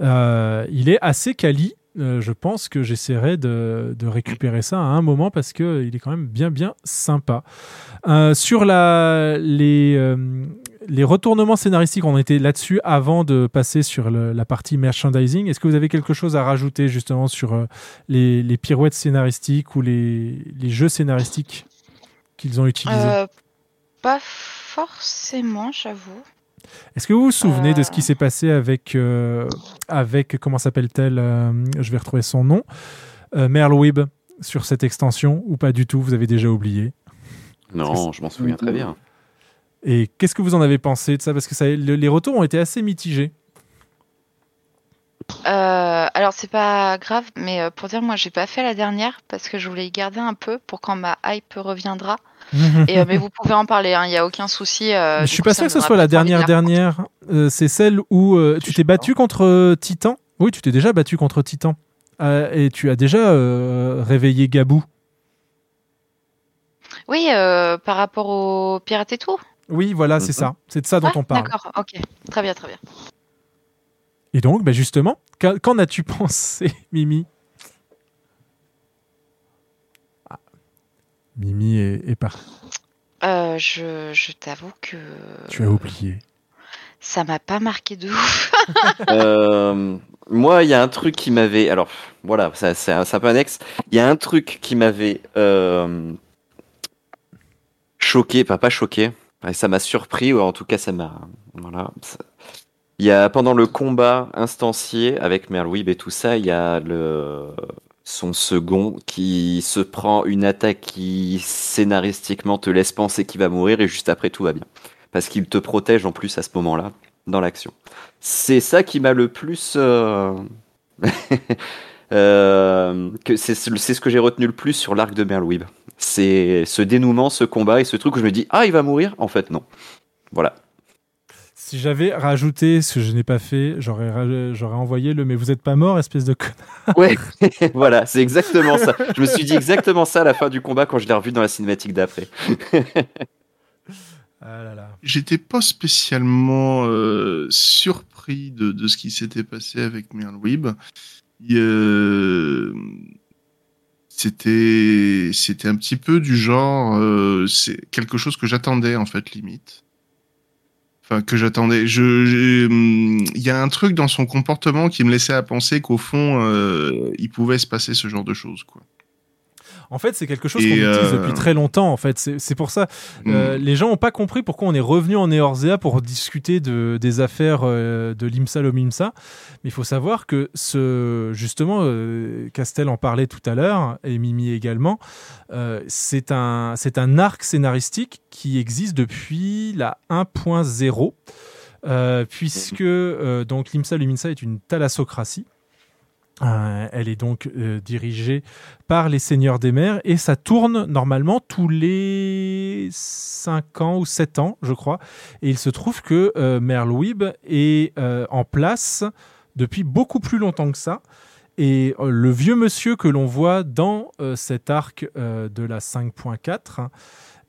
Euh, il est assez quali. Euh, je pense que j'essaierai de, récupérer ça à un moment parce que il est quand même bien bien sympa. Euh, sur les, retournements scénaristiques, on était là-dessus avant de passer sur la partie merchandising. Est-ce que vous avez quelque chose à rajouter justement sur les, pirouettes scénaristiques ou les, jeux scénaristiques qu'ils ont utilisés? Pas forcément, j'avoue. Est-ce que vous vous souvenez de ce Euh. qui s'est passé avec, euh, avec comment s'appelle-t-elle euh, Je vais retrouver son nom. Euh, Merle sur cette extension ou pas du tout Vous avez déjà oublié? Non, je m'en souviens très bien. Et qu'est-ce que vous en avez pensé de ça? Parce que ça, le- les retours ont été assez mitigés. Euh, alors c'est pas grave, mais euh, pour dire moi j'ai pas fait la dernière parce que je voulais y garder un peu pour quand ma hype reviendra. Et, euh, mais vous pouvez en parler, il n'y a aucun souci. euh, je suis coup, pas sûr que ce soit la dernière dernière. Euh, c'est celle où euh, tu t'es battu contre Titan. Oui, tu t'es déjà battu contre Titan. Euh, et tu as déjà euh, réveillé Gabou. Oui, euh, par rapport aux pirates et tout. Oui, voilà, c'est ça. C'est de ça dont Ouais, on parle. D'accord, ok, très bien, très bien. Et donc, bah, justement, qu'en as-tu pensé, Mimi? Ah. Mimi est, est partie. Euh, je je t'avoue que Tu as oublié. ça m'a pas marqué de ouf. Euh, moi, il y a un truc qui m'avait. Alors, voilà, ça, c'est un, peu annexe. Il y a un truc qui m'avait euh, choqué, enfin pas choqué, et ça m'a surpris, ou en tout cas, ça m'a. Voilà. ça- Il y a pendant le combat instancié avec Merlwib et tout ça, il y a son second qui se prend une attaque qui scénaristiquement te laisse penser qu'il va mourir et juste après tout va bien. Parce qu'il te protège en plus à ce moment-là dans l'action. C'est ça qui m'a le plus. euh, euh, c'est ce que j'ai retenu le plus sur l'arc de Merlwib. C'est ce dénouement, ce combat et ce truc où je me dis ah il va mourir? En fait non. Voilà. Si j'avais rajouté ce que je n'ai pas fait, j'aurais ra- j'aurais envoyé le mais vous êtes pas mort, espèce de connard. Ouais, voilà, c'est exactement ça. Je me suis dit exactement ça à la fin du combat quand je l'ai revu dans la cinématique d'après. Ah là là. J'étais pas spécialement euh, surpris de, de ce qui s'était passé avec Merlwib. Euh, C'était c'était un petit peu du genre euh, c'est quelque chose que j'attendais en fait limite. Enfin que j'attendais. Je hum, il y a un truc dans son comportement qui me laissait à penser qu'au fond euh, il pouvait se passer ce genre de choses quoi. En fait, c'est quelque chose qu'on utilise euh, depuis très longtemps. En fait, c'est pour ça. euh, les gens n'ont pas compris pourquoi on est revenu en Eorzea pour discuter de, des affaires euh, de l'IMSA, l'OMIMSA. Mais il faut savoir que ce, justement, euh, Castel en parlait tout à l'heure et Mimi également. c'est un, c'est un arc scénaristique qui existe depuis la 1.0. euh, puisque euh, donc l'IMSA, l'OMIMSA est une thalassocratie. Euh, elle est donc euh, dirigée par les seigneurs des mers et ça tourne normalement tous les 5 ans ou 7 ans, je crois. Et il se trouve que euh, Merlwib est euh, en place depuis beaucoup plus longtemps que ça. Et le vieux monsieur que l'on voit dans cet arc de la 5.4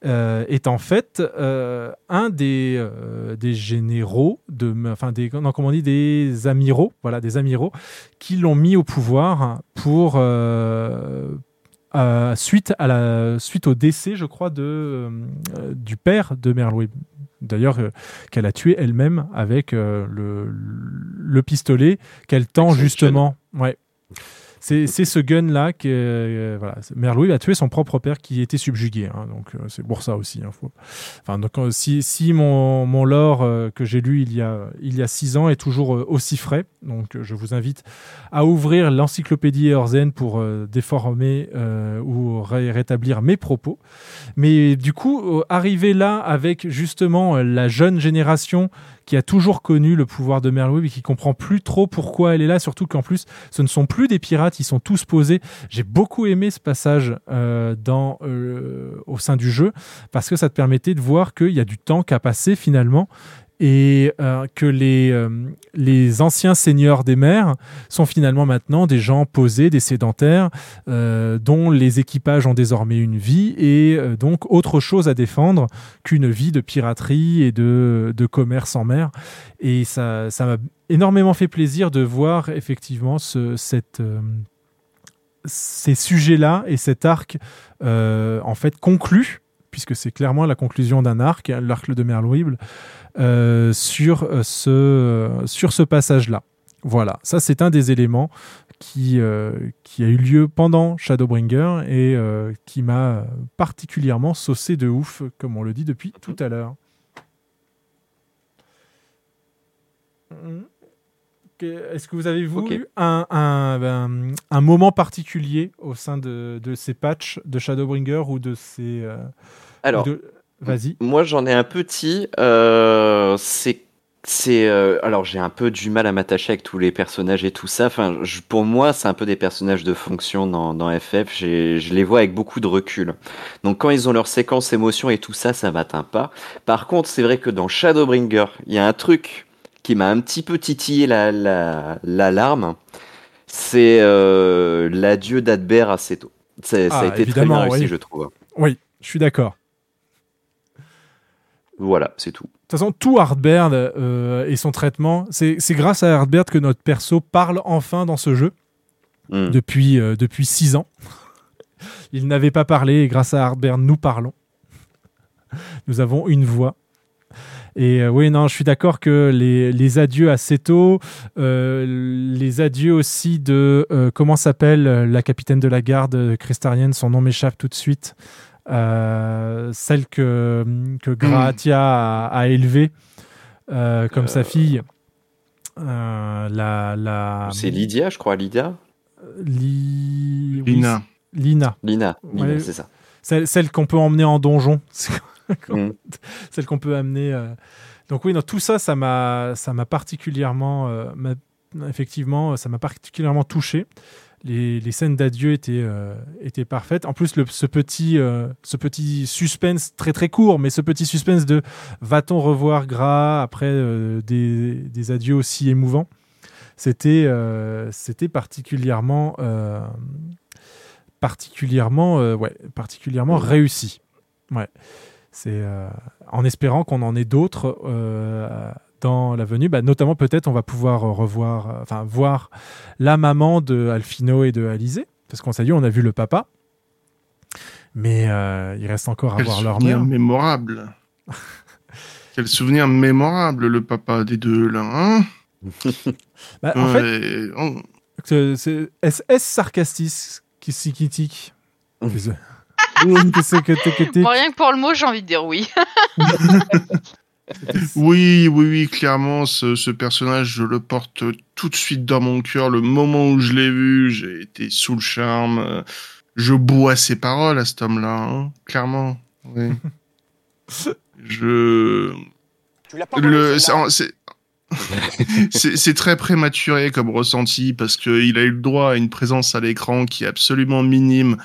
euh, est en fait euh, un des, euh, des généraux, de, enfin des, non, comment on dit, des amiraux, voilà, des amiraux qui l'ont mis au pouvoir pour suite à la suite au décès, je crois, de du père de Merlwib. D'ailleurs, qu'elle a tué elle-même avec le, le pistolet qu'elle tend justement. Ouais. C'est ce gun-là que euh, voilà, a tué son propre père qui était subjugué. hein, donc euh, c'est pour ça aussi. hein, Enfin, donc, euh, si, mon, mon lore euh, que j'ai lu il y, a, il y a six ans est toujours aussi frais, donc je vous invite à ouvrir l'encyclopédie Eorzen pour déformer ou ré- rétablir mes propos. Mais du coup, arriver là avec justement la jeune génération qui a toujours connu le pouvoir de Merlwib et qui comprend plus trop pourquoi elle est là, surtout qu'en plus, ce ne sont plus des pirates, ils sont tous posés. J'ai beaucoup aimé ce passage euh, dans, euh, au sein du jeu parce que ça te permettait de voir qu'il y a du temps qu'à passer finalement et euh, que les, euh, les anciens seigneurs des mers sont finalement maintenant des gens posés, des sédentaires, euh, dont les équipages ont désormais une vie et donc autre chose à défendre qu'une vie de piraterie et de, de commerce en mer. Et ça ça m'a énormément fait plaisir de voir effectivement ce, cette, ces sujets-là et cet arc en fait conclu puisque c'est clairement la conclusion d'un arc, l'arc de Merlwib, euh, sur euh, ce, euh, sur ce passage-là. Voilà, ça c'est un des éléments qui, euh, qui a eu lieu pendant Shadowbringer et euh, qui m'a particulièrement saucé de ouf, comme on le dit depuis tout à l'heure. Est-ce que vous avez vous eu un, un, un- un moment particulier au sein de, de ces patchs de Shadowbringer ou de ces... euh, Alors, ou de- Vas-y. Moi, j'en ai un petit. euh, c'est c'est euh, alors j'ai un peu du mal à m'attacher avec tous les personnages et tout ça. Enfin, je- pour moi, c'est un peu des personnages de fonction dans, dans FF. Je les vois avec beaucoup de recul. Donc quand ils ont leur séquence émotion et tout ça, ça m'atteint pas. Par contre, c'est vrai que dans Shadowbringer, il y a un truc qui m'a un petit peu titillé la la l'alarme. C'est euh, l'adieu d'Adbert Seto. C'est- Ça Ah, a été très bien réussi, oui. je trouve. Oui, je suis d'accord. Voilà, c'est tout. De toute façon, tout Hardbird euh, et son traitement, c'est grâce à Hardbird que notre perso parle enfin dans ce jeu Mm. depuis, euh, depuis six ans. Il n'avait pas parlé et grâce à Hardbird, nous parlons. Nous avons une voix. Et euh, oui, non, je suis d'accord que les, les adieux à Seto, euh, les adieux aussi de euh, comment s'appelle la capitaine de la garde cristarienne, son nom m'échappe tout de suite, celle que, que Gratia a, a élevée euh, comme sa fille. Euh, la, la... C'est Lydia, je crois, Lydia. Li- oui, Lina. c'est- Lina. Lina, Lina, Ouais. c'est ça. Celle, celle qu'on peut emmener en donjon. Mm. celle qu'on peut amener. euh. Donc oui, non, tout ça, ça m'a, ça m'a particulièrement, euh, m'a- effectivement, ça m'a particulièrement touché. Les, les scènes d'adieu étaient, euh, étaient parfaites. En plus, le, ce petit, euh, ce petit suspense très très court, mais ce petit suspense de va-t-on revoir Gras après euh, des, des adieux aussi émouvants, c'était, c'était particulièrement, particulièrement, ouais, particulièrement réussi. Ouais. C'est euh, en espérant qu'on en ait d'autres euh, dans la venue. Bah, notamment, peut-être, on va pouvoir revoir, euh, enfin, voir la maman de Alfino et de Alizé. Parce qu'on s'est dit, on a vu le papa. Mais euh, il reste encore à Quel voir leur souvenir mère. mémorable. Quel souvenir mémorable, le papa des deux, là. Hein Bah, en fait, Ouais, oh. c'est- est-ce sarcastique qui s'y critique Qu'est-ce que que t'es- que t'es- Bon, rien que pour le mot, j'ai envie de dire oui. Oui, oui, oui, clairement, ce, ce personnage, je le porte tout de suite dans mon cœur. Le moment où je l'ai vu, j'ai été sous le charme. Je bois ses paroles à cet homme-là, hein, clairement. Oui. je. Le, c'est- en- c'est- c'est c'est très prématuré comme ressenti parce qu'il a eu le droit à une présence à l'écran qui est absolument minime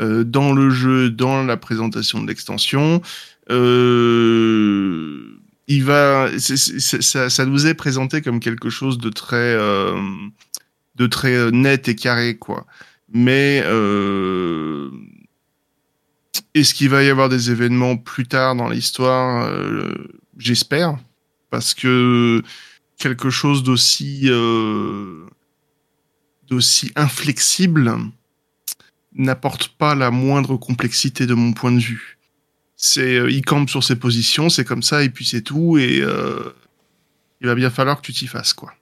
euh, dans le jeu, dans la présentation de l'extension. Euh, il va, ça, nous est présenté comme quelque chose de très, euh, de très euh, net et carré, quoi. Mais euh, est-ce qu'il va y avoir des événements plus tard dans l'histoire? J'espère, parce que quelque chose d'aussi d'aussi inflexible n'apporte pas la moindre complexité de mon point de vue. C'est, euh, il campe sur ses positions, c'est comme ça, et puis c'est tout, et euh, il va bien falloir que tu t'y fasses, quoi.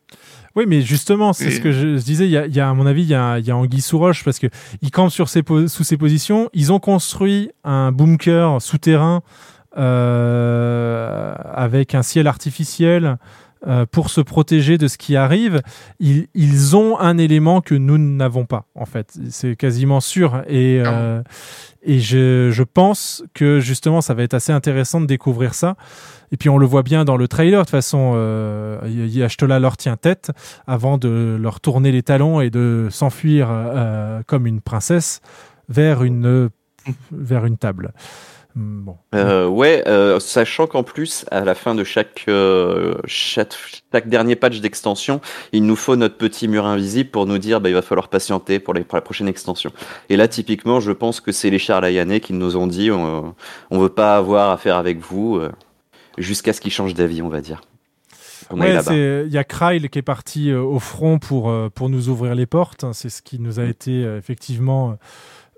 Oui, mais justement, c'est Et- ce que je, je disais. Il y, a, il y a, à mon avis, il y a, il y a Anguille sous roche parce que ils campent sur ses sous ses positions. Ils ont construit un bunker souterrain euh, avec un ciel artificiel euh, pour se protéger de ce qui arrive. Ils, ils ont un élément que nous n'avons pas, en fait. C'est quasiment sûr. Et, euh, et je, je pense que justement, ça va être assez intéressant de découvrir ça. Et puis on le voit bien dans le trailer, de toute façon, euh, Yashtola leur tient tête avant de leur tourner les talons et de s'enfuir euh, comme une princesse vers une, vers une table. Hmm, Bon. Euh, ouais, euh, sachant qu'en plus, à la fin de chaque, euh, chaque, chaque dernier patch d'extension, il nous faut notre petit mur invisible pour nous dire bah, il va falloir patienter pour, les, pour la prochaine extension. Et là, typiquement, je pense que c'est les Charlayanais qui nous ont dit on, on veut pas avoir affaire avec vous jusqu'à ce qu'ils changent d'avis, on va dire. Ouais, il y a Krail qui est parti au front pour, pour nous ouvrir les portes. C'est ce qui nous a été euh, effectivement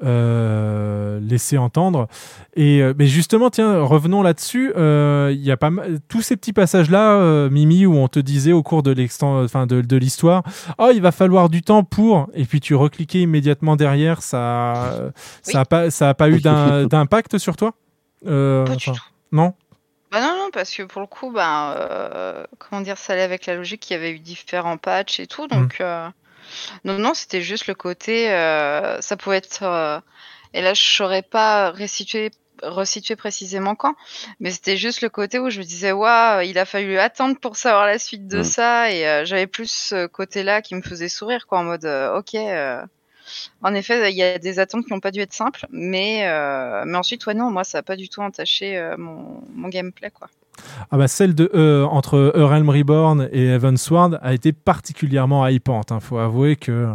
euh, laissé entendre. Et euh, mais justement, tiens, revenons là-dessus. Euh, Il y a pas mal- tous ces petits passages-là, euh, Mimi, où on te disait au cours de enfin de, de l'histoire, oh, il va falloir du temps pour. Et puis tu recliquais immédiatement derrière. Ça, ça a pas, ça a pas eu d'un- d'impact sur toi? Euh, Pas du enfin, Non? Bah non, non, parce que pour le coup, bah, euh, comment dire, ça allait avec la logique qu'il y avait eu différents patchs et tout. Donc, euh, non, non, c'était juste le côté, euh, ça pouvait être. euh, et là, je saurais pas restituer resituer précisément quand, mais c'était juste le côté où je me disais, waouh, il a fallu attendre pour savoir la suite de Mm. ça, et euh, j'avais plus ce côté-là qui me faisait sourire, quoi, en mode, ok. En effet, il y a des attentes qui n'ont pas dû être simples, mais, mais ensuite, ouais, non, moi, ça n'a pas du tout entaché mon, mon gameplay, quoi. Ah bah celle de euh, entre Realm Reborn et Evansward a été particulièrement hypante. Hein. Faut avouer que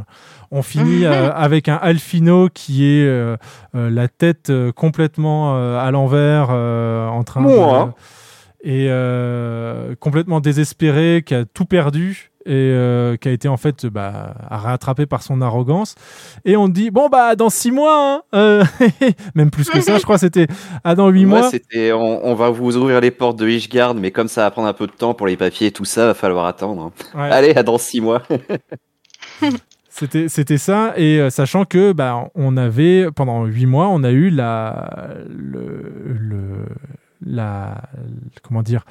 on finit euh, avec un Alfino qui est euh, euh, la tête euh, complètement euh, à l'envers, euh, en train de, et euh, complètement désespéré, qui a tout perdu et euh, qui a été en fait bah, rattrapé par son arrogance. Et on dit bon bah dans six mois, hein, euh, même plus que ça, je crois c'était ah dans huit Moi, mois. c'était on, on va vous ouvrir les portes de Ishgard, mais comme ça va prendre un peu de temps pour les papiers et tout ça, va falloir attendre. Ouais. Allez, à dans six mois. C'était, c'était ça, et euh, sachant que bah, on avait pendant huit mois, on a eu la, le, le- la, comment dire,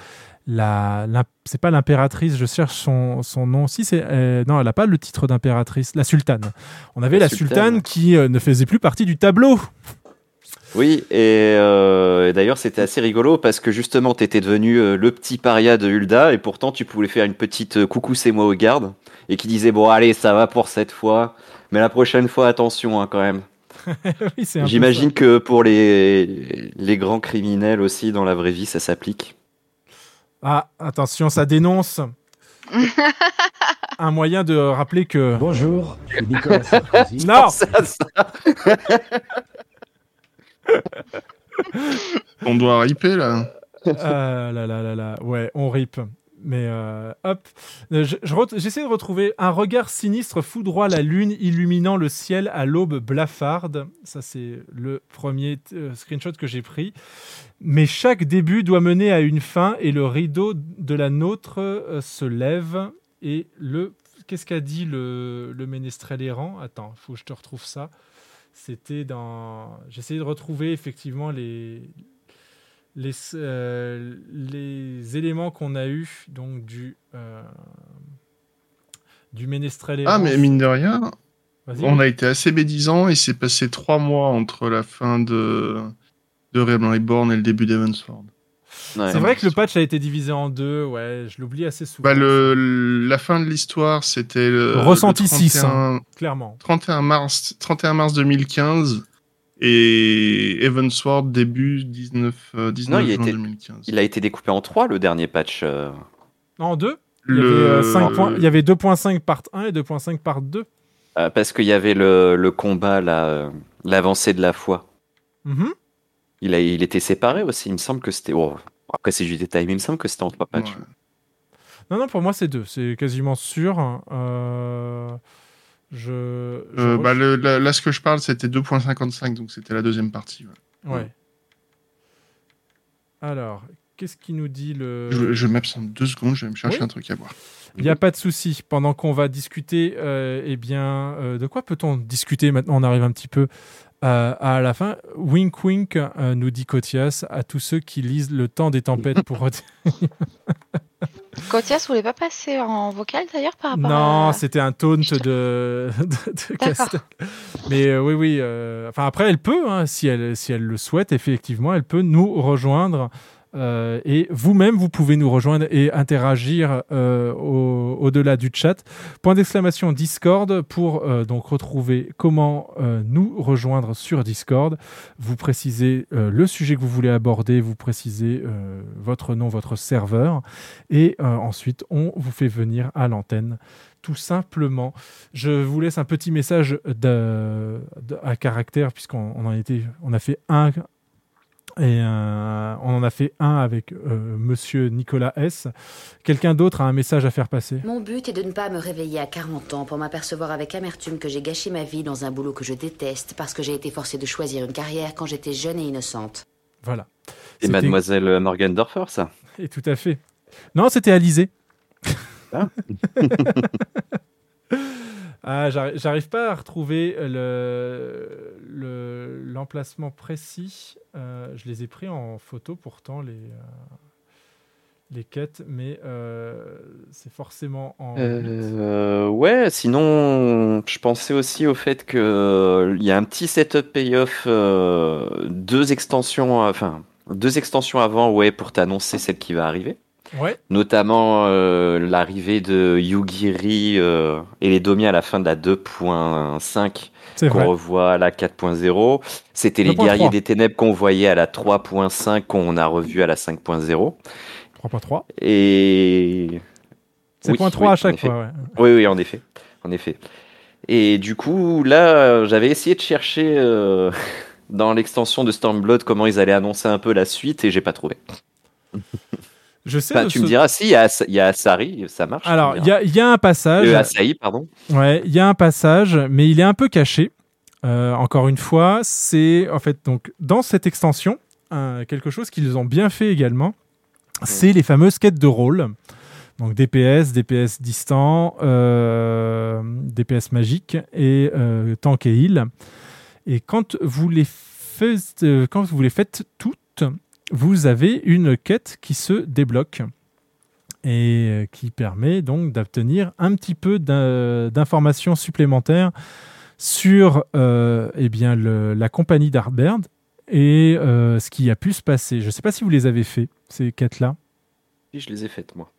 la, c'est pas l'impératrice, je cherche son, son nom. Si c'est, euh, non, elle a pas le titre d'impératrice, la sultane. On avait la, La sultane, sultane. qui euh, ne faisait plus partie du tableau. Oui, et, euh, et d'ailleurs c'était assez rigolo parce que justement t'étais devenu le petit paria de Hulda et pourtant tu pouvais faire une petite coucou c'est moi au garde et qui disait bon allez ça va pour cette fois, mais la prochaine fois attention hein, quand même. Oui, J'imagine que pour les, les grands criminels aussi dans la vraie vie ça s'applique. Ah, attention, ça dénonce. un moyen de rappeler que. Bonjour, je suis Nicolas Sarkozy. Non. On doit riper là. Ah là là là là, ouais, on rip. Mais euh, hop, Euh, j'essaie de retrouver un regard sinistre foudroie la lune, illuminant le ciel à l'aube blafarde. Ça, c'est le premier euh, screenshot que j'ai pris. Mais chaque début doit mener à une fin et le rideau de la nôtre se lève. Et le. Qu'est-ce qu'a dit le, le ménestrel errant? Attends, faut que je te retrouve ça. C'était dans. J'essayais de retrouver effectivement les, les, euh, les éléments qu'on a eus donc du euh, du ménestrel. Ah, mais mine de rien, on a été assez médisants. Il s'est passé trois mois entre la fin de, de Realm Reborn et le début d'Evansword. Ouais. C'est vrai que le patch a été divisé en deux, ouais, je l'oublie assez souvent. Bah, le, la fin de l'histoire, c'était le. Ressenti le 6, 31 hein, clairement. 31 mars, 31 mars 2015 et Evansward début 19, euh, 19 Non, il a, juin été, 2015. il a été découpé en trois le dernier patch. euh. Non, en deux? Il y Le- avait, euh, il y avait 2.5 part 1 et 2.5 part 2. Euh, parce qu'il y avait le, le combat, euh, l'avancée de la foi. Mhm. Il, a, il était séparé aussi, il me semble que c'était. oh, après, c'est juste détail, mais il me semble que c'était en trois patchs. Ouais. Non, non, pour moi, c'est deux. C'est quasiment sûr. Euh, je. je Euh, bah, le- là, là, ce que je parle, c'était 2.55, donc c'était la deuxième partie. ouais. Ouais. Alors, qu'est-ce qui nous dit le. Je, je m'absente deux secondes, je vais me chercher Oui. un truc à boire. Il n'y a pas de souci. Pendant qu'on va discuter, euh, eh bien, euh, de quoi peut-on discuter maintenant? On arrive un petit peu euh, à la fin. Wink wink, nous dit Kotias, à tous ceux qui lisent Le temps des tempêtes pour. Kotias voulait pas passer en vocal d'ailleurs par rapport non, à... c'était un taunt de, de, de Castel. Mais euh, oui, oui. euh, Enfin, après, elle peut, hein, si, elle, si elle le souhaite, effectivement, elle peut nous rejoindre. Euh, et vous-même, vous pouvez nous rejoindre et interagir euh, au- au-delà du chat. Point d'exclamation Discord pour euh, donc retrouver comment nous rejoindre sur Discord. Vous précisez le sujet que vous voulez aborder, vous précisez votre nom, votre serveur, et ensuite on vous fait venir à l'antenne tout simplement. Je vous laisse un petit message à caractère puisqu'on on en a fait un et euh, on en a fait un avec euh, Monsieur Nicolas S. Quelqu'un d'autre a un message à faire passer. Mon but est de ne pas me réveiller à 40 ans pour m'apercevoir avec amertume que j'ai gâché ma vie dans un boulot que je déteste parce que j'ai été forcée de choisir une carrière quand j'étais jeune et innocente. Voilà. C'est C'était- Mademoiselle Morgendorfer, ça. Et tout à fait. Non, c'était Alizé. Ah. Ah, j'arri- j'arrive pas à retrouver le le- l'emplacement précis. Euh, je les ai pris en photo pourtant les euh, les quêtes, mais euh, c'est forcément en. Euh, ouais, sinon, je pensais aussi au fait que euh, il y a un petit setup payoff, euh, deux extensions, enfin deux extensions avant, ouais, pour t'annoncer celle qui va arriver. Ouais. Notamment euh, l'arrivée de Yugiri euh, et les Domi à la fin de la 2.5 C'est vrai. qu'on revoit à la 4.0. C'était les 2.3. guerriers des ténèbres qu'on voyait à la 3.5 qu'on a revu à la 5.0. 3.3. Et C'est Oui, point 3 oui, à en chaque effet. fois. ouais. Oui, oui, en effet. En effet. Et du coup, là, j'avais essayé de chercher euh, dans l'extension de Stormblood comment ils allaient annoncer un peu la suite et j'ai pas trouvé. Je sais. Tu ce- me diras, si, il y a, il y a Asari, ça marche. Alors, il y a, il y a un passage. Euh, Asahi, pardon. Ouais, il y a un passage, mais il est un peu caché. Euh, encore une fois, c'est en fait donc dans cette extension euh, quelque chose qu'ils ont bien fait également. C'est les fameuses quêtes de rôle. Donc DPS, DPS distant, euh, DPS magique et euh, tank et heal. Et quand vous les faites, quand vous les faites toutes, vous avez une quête qui se débloque et euh, qui permet donc d'obtenir un petit peu d'in- d'informations supplémentaires sur euh, eh bien, le- la compagnie d'Arberd et euh, ce qui a pu se passer. Je ne sais pas si vous les avez fait, ces quêtes-là. Oui, je les ai faites, moi.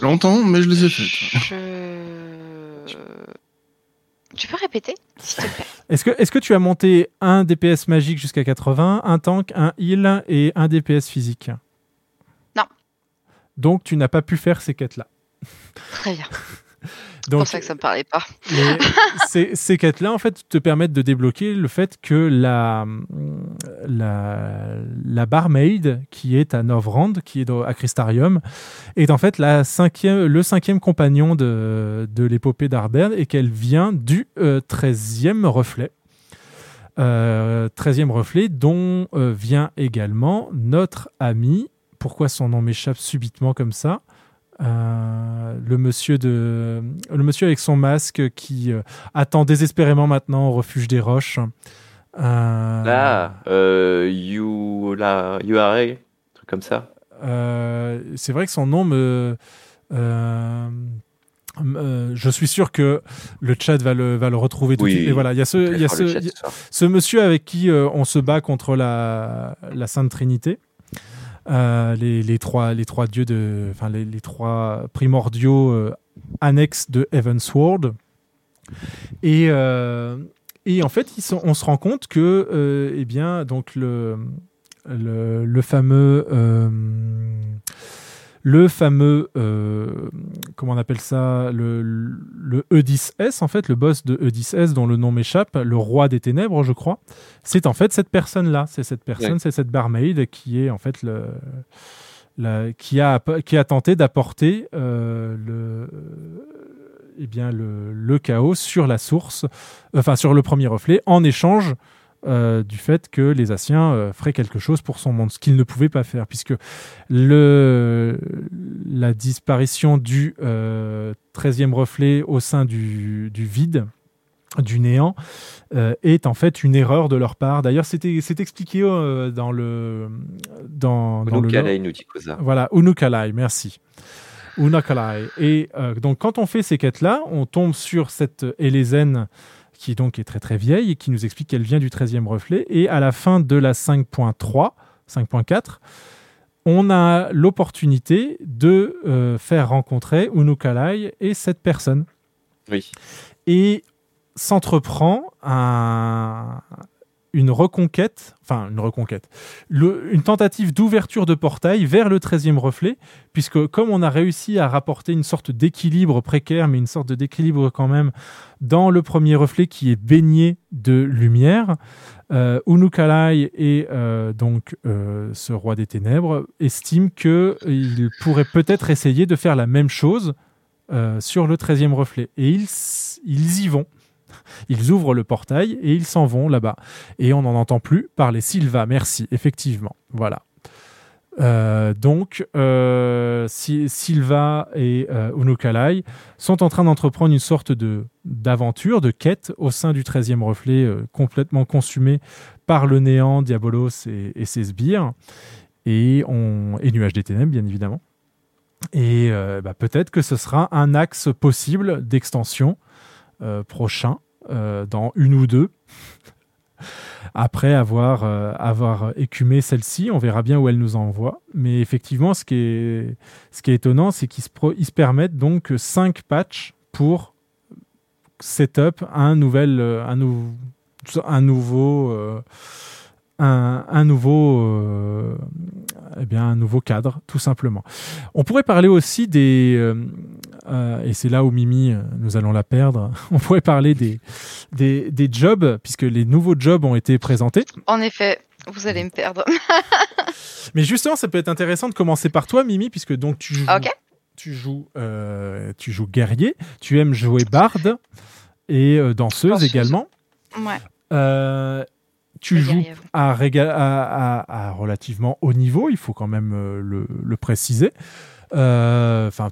Longtemps, mais je les ai faites. Je... Tu peux répéter, s'il te plaît? Est-ce que, est que tu as monté un DPS magique jusqu'à 80, un tank, un heal et un DPS physique? Non. Donc tu n'as pas pu faire ces quêtes-là. Très bien. C'est pour ça que ça me parlait pas. les- ces, quêtes-là, en fait, te permettent de débloquer le fait que la, la, la barmaid, qui est à Novrand, qui est à Crystarium, est en fait la cinquième, le cinquième compagnon de, de l'épopée d'Arberd et qu'elle vient du euh, 13e reflet. Euh, 13e reflet dont euh, vient également notre ami, pourquoi son nom m'échappe subitement comme ça euh, le monsieur de le monsieur avec son masque qui euh, attend désespérément maintenant au refuge des roches. Euh, Là, euh, you, la, you are, truc comme ça. c'est vrai que son nom me euh, je suis sûr que le chat va le, va le retrouver tout de Oui, suite. Et voilà, il y a ce, y a ce, y a- ce monsieur avec qui euh, on se bat contre la, la Sainte Trinité. Euh, les, les trois, les trois dieux de, enfin les, les trois primordiaux euh, annexes de Heavensward. Et, euh, et en fait, ils sont- on se rend compte que, euh, eh bien, donc le, le, le fameux, euh, le fameux, euh, comment on appelle ça, le, le E10S, en fait, le boss de E10S, dont le nom m'échappe, le roi des ténèbres, je crois, c'est en fait cette personne-là. C'est cette personne, Ouais. c'est cette barmaid qui est en fait le, la- qui, a, qui a tenté d'apporter euh, le, eh bien, le, le chaos sur la source, enfin sur le premier reflet, en échange euh, du fait que les Asiens euh, feraient quelque chose pour son monde, ce qu'ils ne pouvaient pas faire, puisque le, la disparition du euh, 13e reflet au sein du, du vide, du néant, euh, est en fait une erreur de leur part. D'ailleurs, c'était c'est expliqué dans le dans, dans le lore. Unukalei nous dit Koza. Voilà, Unukalai, merci. Unukalai. Et donc, quand on fait ces quêtes-là, on tombe sur cette Élésène qui donc est très très vieille et qui nous explique qu'elle vient du 13e reflet. Et à la fin de la 5.3, 5.4, on a l'opportunité de euh, faire rencontrer Unukalai et cette personne. Oui. Et s'entreprend un- une reconquête, enfin une reconquête, une tentative d'ouverture de portail vers le 13e reflet, puisque comme on a réussi à rapporter une sorte d'équilibre précaire, mais une sorte d'équilibre quand même, dans le premier reflet qui est baigné de lumière, euh, Unukalai et euh, donc euh, ce roi des ténèbres estiment qu'il pourrait peut-être essayer de faire la même chose euh, sur le 13e reflet. Et ils y vont. Ils ouvrent le portail et ils s'en vont là-bas. Et on n'en entend plus parler. Sylva, merci, effectivement. Voilà. Euh, donc, euh, Si- Sylva et euh, Unukalai sont en train d'entreprendre une sorte de d'aventure, de quête au sein du 13e reflet, euh, complètement consumé par le néant, Diabolos et, ses sbires. et, on, et Nuage des Ténèbres, bien évidemment. Et bah, peut-être que ce sera un axe possible d'extension prochain, euh, dans une ou deux. Après avoir, euh, avoir écumé celle-ci, on verra bien où elle nous envoie. Mais effectivement, ce qui est, ce qui est étonnant, c'est qu'ils se, se permettent donc 5 patchs pour setup un, nouvel, euh, un, nou- un nouveau. Un, un nouveau, euh, eh bien, un nouveau cadre, tout simplement. On pourrait parler aussi des, euh, euh, et c'est là où Mimi, euh, nous allons la perdre. On pourrait parler des, des, des jobs, puisque les nouveaux jobs ont été présentés. En effet, vous allez me perdre. Mais justement, ça peut être intéressant de commencer par toi, Mimi, puisque donc tu joues, tu joues, euh, tu joues guerrier, tu aimes jouer barde et euh, danseuse, Danseuse. également. Ouais. Euh, tu joues à, réga- à- à- à relativement haut niveau, il faut quand même euh, le, le préciser. Euh, Enfin,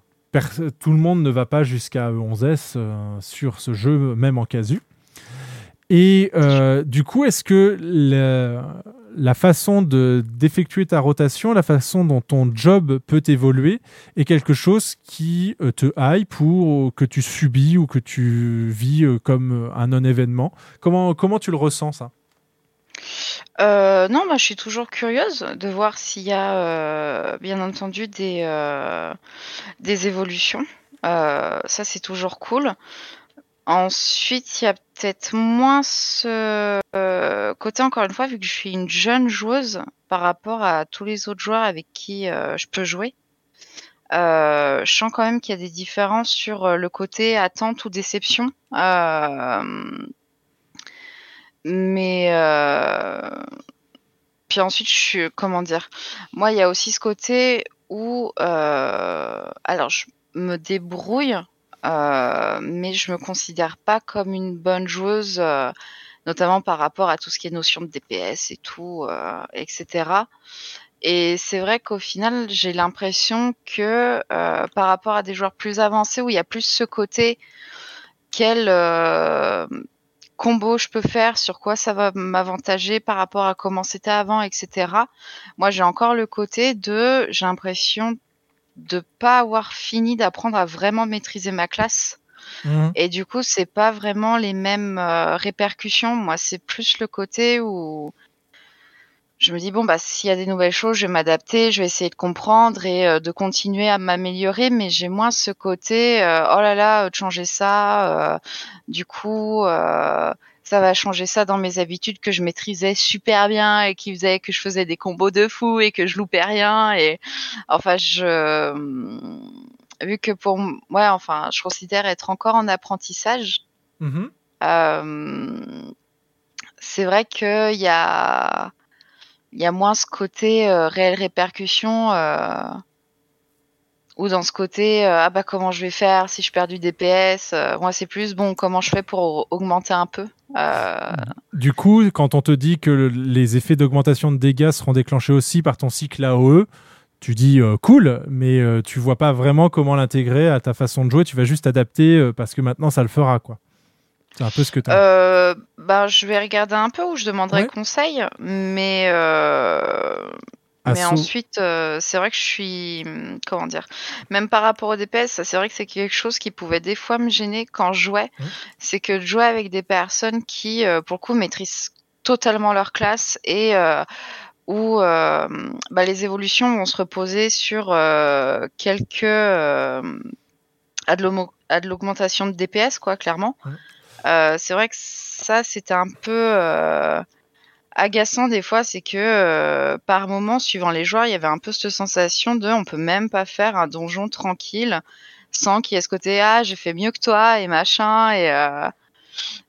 tout le monde ne va pas jusqu'à 11S euh, sur ce jeu, même en casu. Et euh, du coup, est-ce que la, la façon de d'effectuer ta rotation, la façon dont ton job peut évoluer, est quelque chose qui te hype ou que tu subis ou que tu vis comme un non-événement? Comment comment tu le ressens ça? Euh, non, bah, je suis toujours curieuse de voir s'il y a, euh, bien entendu, des, euh, des évolutions. Ça, c'est toujours cool. Ensuite, il y a peut-être moins ce côté, encore une fois, vu que je suis une jeune joueuse par rapport à tous les autres joueurs avec qui je peux jouer. Je sens quand même qu'il y a des différences sur le côté attente ou déception. Mais euh, puis ensuite, je suis comment dire Moi, il y a aussi ce côté où euh, alors je me débrouille, euh, mais je me considère pas comme une bonne joueuse, notamment par rapport à tout ce qui est notion de DPS et tout, euh, etc. Et c'est vrai qu'au final, j'ai l'impression que euh, par rapport à des joueurs plus avancés, où il y a plus ce côté quel euh, combo je peux faire, sur quoi ça va m'avantager par rapport à comment c'était avant, etc. Moi, j'ai encore le côté de, j'ai l'impression de pas avoir fini d'apprendre à vraiment maîtriser ma classe. Mhm. Et du coup, c'est pas vraiment les mêmes euh, répercussions. Moi, c'est plus le côté où je me dis bon bah s'il y a des nouvelles choses, je vais m'adapter, je vais essayer de comprendre et euh, de continuer à m'améliorer. Mais j'ai moins ce côté euh, oh là là, euh, de changer ça. euh, du coup, euh, ça va changer ça dans mes habitudes que je maîtrisais super bien et qui faisait que je faisais des combos de fou et que je loupais rien. Et enfin, je vu que pour ouais, enfin, je considère être encore en apprentissage. Euh, c'est vrai qu'il y a, il y a moins ce côté euh, réelle répercussion, euh, ou dans ce côté, euh, ah bah comment je vais faire si je perds du DPS. euh, moi, c'est plus bon, comment je fais pour augmenter un peu? Du coup, quand on te dit que le- les effets d'augmentation de dégâts seront déclenchés aussi par ton cycle AOE, tu dis cool, mais tu vois pas vraiment comment l'intégrer à ta façon de jouer. Tu vas juste adapter parce que maintenant ça le fera, quoi. C'est un peu ce que tu as. Euh, bah, je vais regarder un peu où je demanderai Ouais. conseil, mais euh, mais ensuite, euh, c'est vrai que je suis comment dire, même par rapport au DPS, c'est vrai que c'est quelque chose qui pouvait des fois me gêner quand je jouais. Ouais. C'est que de jouer avec des personnes qui, euh, pour le coup, maîtrisent totalement leur classe et euh, où euh, bah, les évolutions vont se reposer sur euh, quelques euh, à de l'homo- à de l'augmentation de DPS, quoi, clairement. Ouais. Euh, c'est vrai que ça, c'était un peu euh, agaçant des fois, c'est que euh, par moment, suivant les joueurs, il y avait un peu cette sensation de on peut même pas faire un donjon tranquille sans qu'il y ait ce côté ah j'ai fait mieux que toi et machin et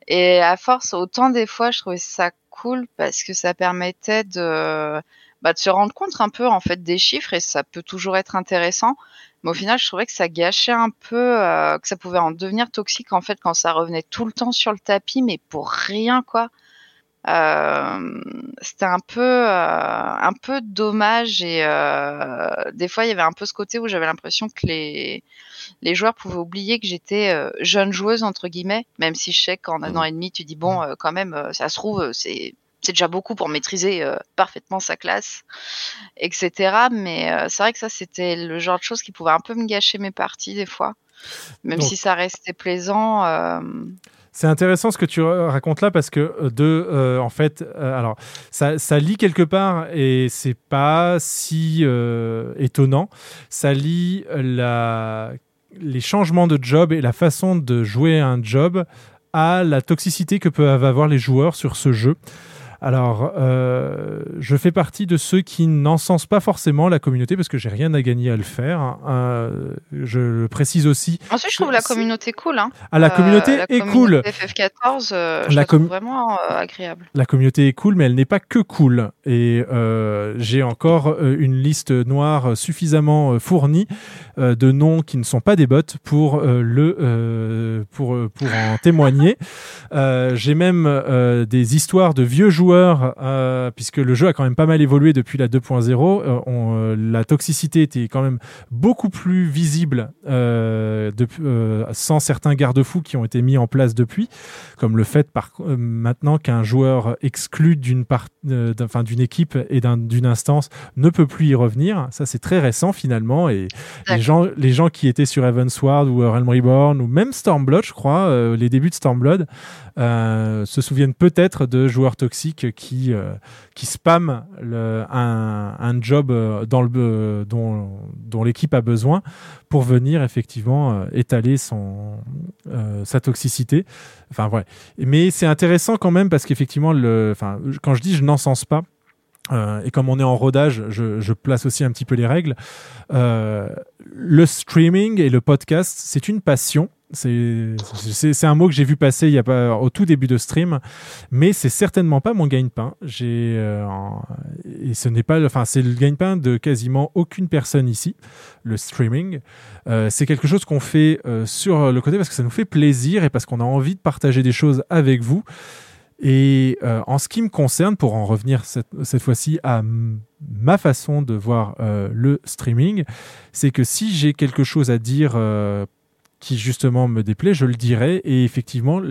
et à force autant des fois je trouvais ça cool parce que ça permettait de bah, de se rendre compte un peu en fait des chiffres et ça peut toujours être intéressant mais au final je trouvais que ça gâchait un peu euh, que ça pouvait en devenir toxique en fait quand ça revenait tout le temps sur le tapis mais pour rien quoi. Euh, c'était un peu euh, un peu dommage et euh, des fois il y avait un peu ce côté où j'avais l'impression que les les joueurs pouvaient oublier que j'étais jeune joueuse entre guillemets même si je sais qu'en un an et demi tu dis bon euh, quand même ça se trouve c'est c'est déjà beaucoup pour maîtriser euh, parfaitement sa classe, etc. Mais euh, c'est vrai que ça, c'était le genre de choses qui pouvait un peu me gâcher mes parties des fois. Même Donc- si ça restait plaisant. euh, C'est intéressant ce que tu racontes là parce que de en fait alors ça, ça lie quelque part et c'est pas si étonnant ça lie la les changements de job et la façon de jouer un job à la toxicité que peuvent avoir les joueurs sur ce jeu. Alors, euh, je fais partie de ceux qui n'encensent pas forcément la communauté parce que j'ai rien à gagner à le faire. hein. Euh, je le précise aussi. Ensuite, je trouve la communauté cool. Hein. Ah, la communauté la est communauté cool. FF14, euh, je La la, trouve vraiment euh, agréable. La communauté est cool, mais elle n'est pas que cool. Et euh, j'ai encore euh, une liste noire suffisamment euh, fournie euh, de noms qui ne sont pas des bots pour euh, le euh, pour euh, pour en témoigner. Euh, j'ai même euh, des histoires de vieux joueurs, euh, puisque le jeu a quand même pas mal évolué depuis la 2.0. Euh, euh, la toxicité était quand même beaucoup plus visible sans certains garde-fous qui ont été mis en place depuis, comme le fait par, maintenant qu'un joueur exclu d'une enfin, équipe et d'un- d'une instance ne peut plus y revenir. Ça, c'est très récent finalement. Et les gens, les gens qui étaient sur Evansward ou Realm Reborn ou même Stormblood, je crois, les débuts de Stormblood, se souviennent peut-être de joueurs toxiques qui, euh, qui spamment le- un, job euh, dans le, euh, dont, l'équipe a besoin pour venir effectivement étaler sa toxicité. Enfin, ouais. Mais c'est intéressant quand même parce qu'effectivement, quand je dis je n'encense pas, euh, et comme on est en rodage, je, je place aussi un petit peu les règles. Euh, le streaming et le podcast, c'est une passion. C'est un mot que j'ai vu passer il y a pas au tout début de stream, mais c'est certainement pas mon gagne-pain. Euh, et ce n'est pas, enfin c'est le gagne-pain de quasiment aucune personne ici. Le streaming, Euh, c'est quelque chose qu'on fait sur le côté parce que ça nous fait plaisir et parce qu'on a envie de partager des choses avec vous. Et euh, en ce qui me concerne, pour en revenir cette, cette fois-ci à ma façon de voir euh, le streaming, c'est que si j'ai quelque chose à dire euh, qui justement me déplaît, je le dirai. Et effectivement,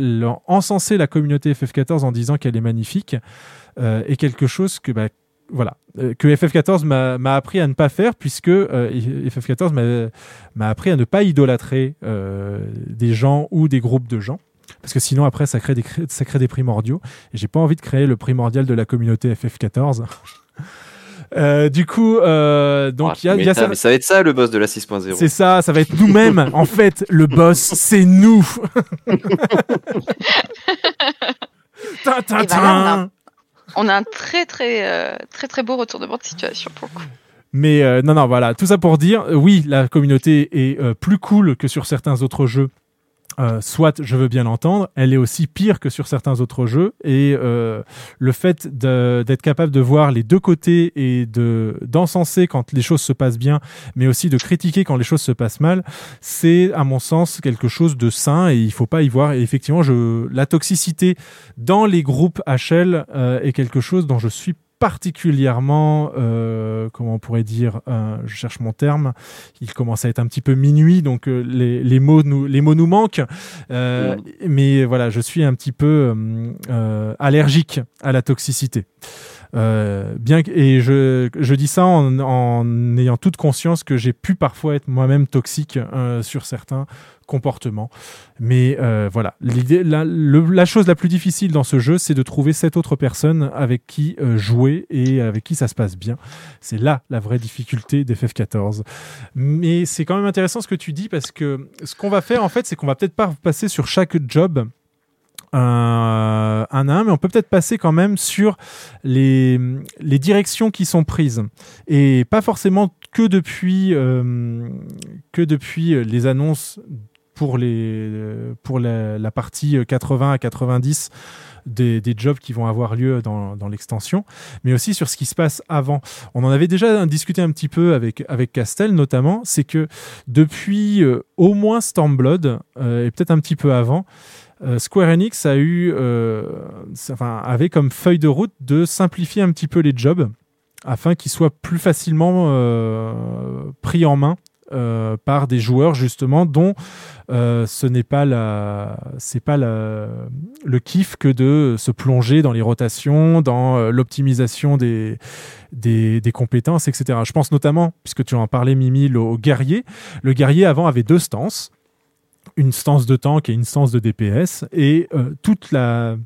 encenser la communauté FF14 en disant qu'elle est magnifique euh, est quelque chose que, bah, voilà, euh, que FF14 m'a appris à ne pas faire, puisque euh, FF14 m'a- appris à ne pas idolâtrer des gens ou des groupes de gens. Parce que sinon, après, ça crée des, ça crée des primordiaux. Et j'ai pas envie de créer le primordial de la communauté FF14. Euh, du coup, euh, donc il y a, y ça, ça. mais ça va être ça le boss de la 6.0. C'est ça, ça va être nous-mêmes. en fait, le boss, c'est nous. Tin, tin, Et là, on a- tin. On a un très très euh, très très beau retournement de situation pour le coup. Mais euh, non, non, voilà, tout ça pour dire, oui, la communauté est euh, plus cool que sur certains autres jeux. Euh, soit, je veux bien l'entendre, elle est aussi pire que sur certains autres jeux. Et euh, le fait d'être capable de voir les deux côtés et de d'encenser quand les choses se passent bien, mais aussi de critiquer quand les choses se passent mal, c'est à mon sens quelque chose de sain et il faut pas y voir. Et effectivement, je, la toxicité dans les groupes HL euh, est quelque chose dont je suis particulièrement, euh, comment on pourrait dire, euh, je cherche mon terme, il commence à être un petit peu minuit, donc euh, les, les, mots nous, les mots nous manquent, euh, mais voilà, je suis un petit peu allergique à la toxicité. Euh, bien que- et je, je dis ça en, en ayant toute conscience que j'ai pu parfois être moi-même toxique euh, sur certains comportements. Mais euh, voilà, l'idée, la, la chose la plus difficile dans ce jeu, c'est de trouver cette autre personne avec qui euh, jouer et avec qui ça se passe bien. C'est là la vraie difficulté d'FF14. Mais c'est quand même intéressant ce que tu dis parce que ce qu'on va faire en fait, c'est qu'on va peut-être pas passer sur chaque job un, à un, mais on peut peut-être passer quand même sur les, les directions qui sont prises. Et pas forcément que depuis, euh, que depuis les annonces pour, les, pour la, la partie 80 à 90 des, des jobs qui vont avoir lieu dans, dans l'extension, mais aussi sur ce qui se passe avant. On en avait déjà discuté un petit peu avec, avec Castel notamment, c'est que depuis euh, au moins Stormblood, euh, et peut-être un petit peu avant, euh, Square Enix euh, avait comme feuille de route de simplifier un petit peu les jobs afin qu'ils soient plus facilement euh, pris en main par des joueurs justement dont ce n'est pas le kiff que de se plonger dans les rotations, dans l'optimisation des, compétences, etc. Je pense notamment, puisque tu en parlais Mimi, au guerrier. Le guerrier avant avait deux stances, une stance de tank et une stance de DPS, et euh, toute la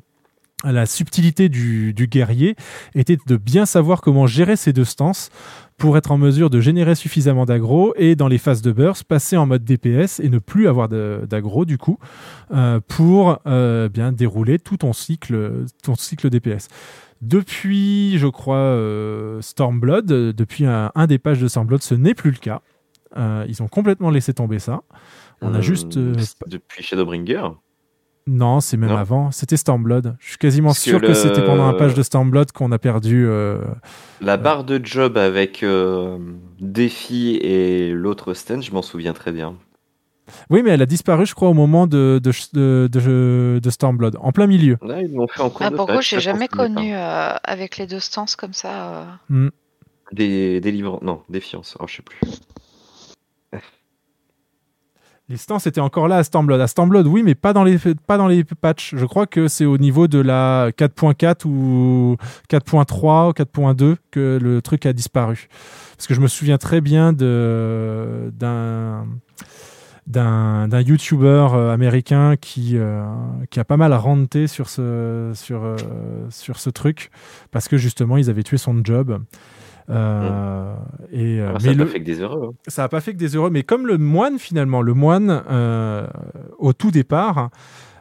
la subtilité du, du guerrier était de bien savoir comment gérer ces deux stances pour être en mesure de générer suffisamment d'aggro et dans les phases de burst passer en mode DPS et ne plus avoir d'aggro du coup euh, pour euh, bien dérouler tout ton cycle ton cycle DPS. Depuis, je crois, Stormblood, depuis un, des pages de Stormblood, ce n'est plus le cas. Ils ont complètement laissé tomber ça. On a Euh, juste euh, Depuis Shadowbringer. non, c'est même Non. avant. C'était Stormblood. Je suis quasiment Parce sûr que, le- c'était pendant un page de Stormblood qu'on a perdu. euh, La barre de job avec euh, Défi et l'autre stand, je m'en souviens très bien. Oui, mais elle a disparu, je crois, au moment de, de, de, de- de Stormblood, en plein milieu. Là, ils l'ont fait en cours Ah, de pourquoi j'ai jamais connu euh, avec les deux stances comme ça. euh. Hmm. Des, des livres... Non, Défiance. Oh, je sais plus. Les stances étaient encore là à Stormblood. À Stormblood, oui, mais pas dans les, pas dans les patchs. Je crois que c'est au niveau de la 4.4 ou 4.3 ou 4.2 que le truc a disparu. Parce que je me souviens très bien de, d'un, d'un, d'un YouTuber euh, américain qui, euh, qui a pas mal ranté sur ce, sur, euh, sur ce truc. Parce que justement, ils avaient tué son job. Euh, et, euh, Ah, ça n'a pas fait que des heureux. hein. ça n'a pas fait que des heureux, mais comme le moine finalement, le moine euh, au tout départ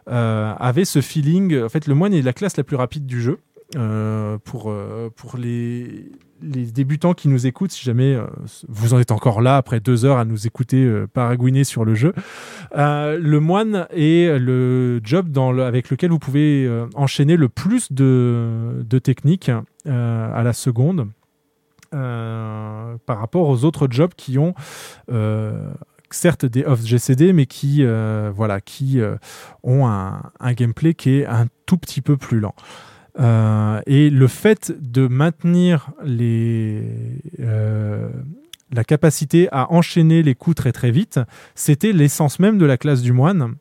euh, avait ce feeling. En fait, le moine est la classe la plus rapide du jeu. Pour pour les, les débutants qui nous écoutent, si jamais euh, vous en êtes encore là après deux heures à nous écouter euh, paragouiner sur le jeu, euh, le moine est le job dans le- avec lequel vous pouvez enchaîner le plus de, de techniques à la seconde euh, par rapport aux autres jobs qui ont euh, certes des off GCD mais qui euh, voilà qui ont un, gameplay qui est un tout petit peu plus lent. Et le fait de maintenir les, la capacité à enchaîner les coups très très vite, c'était l'essence même de la classe du moine.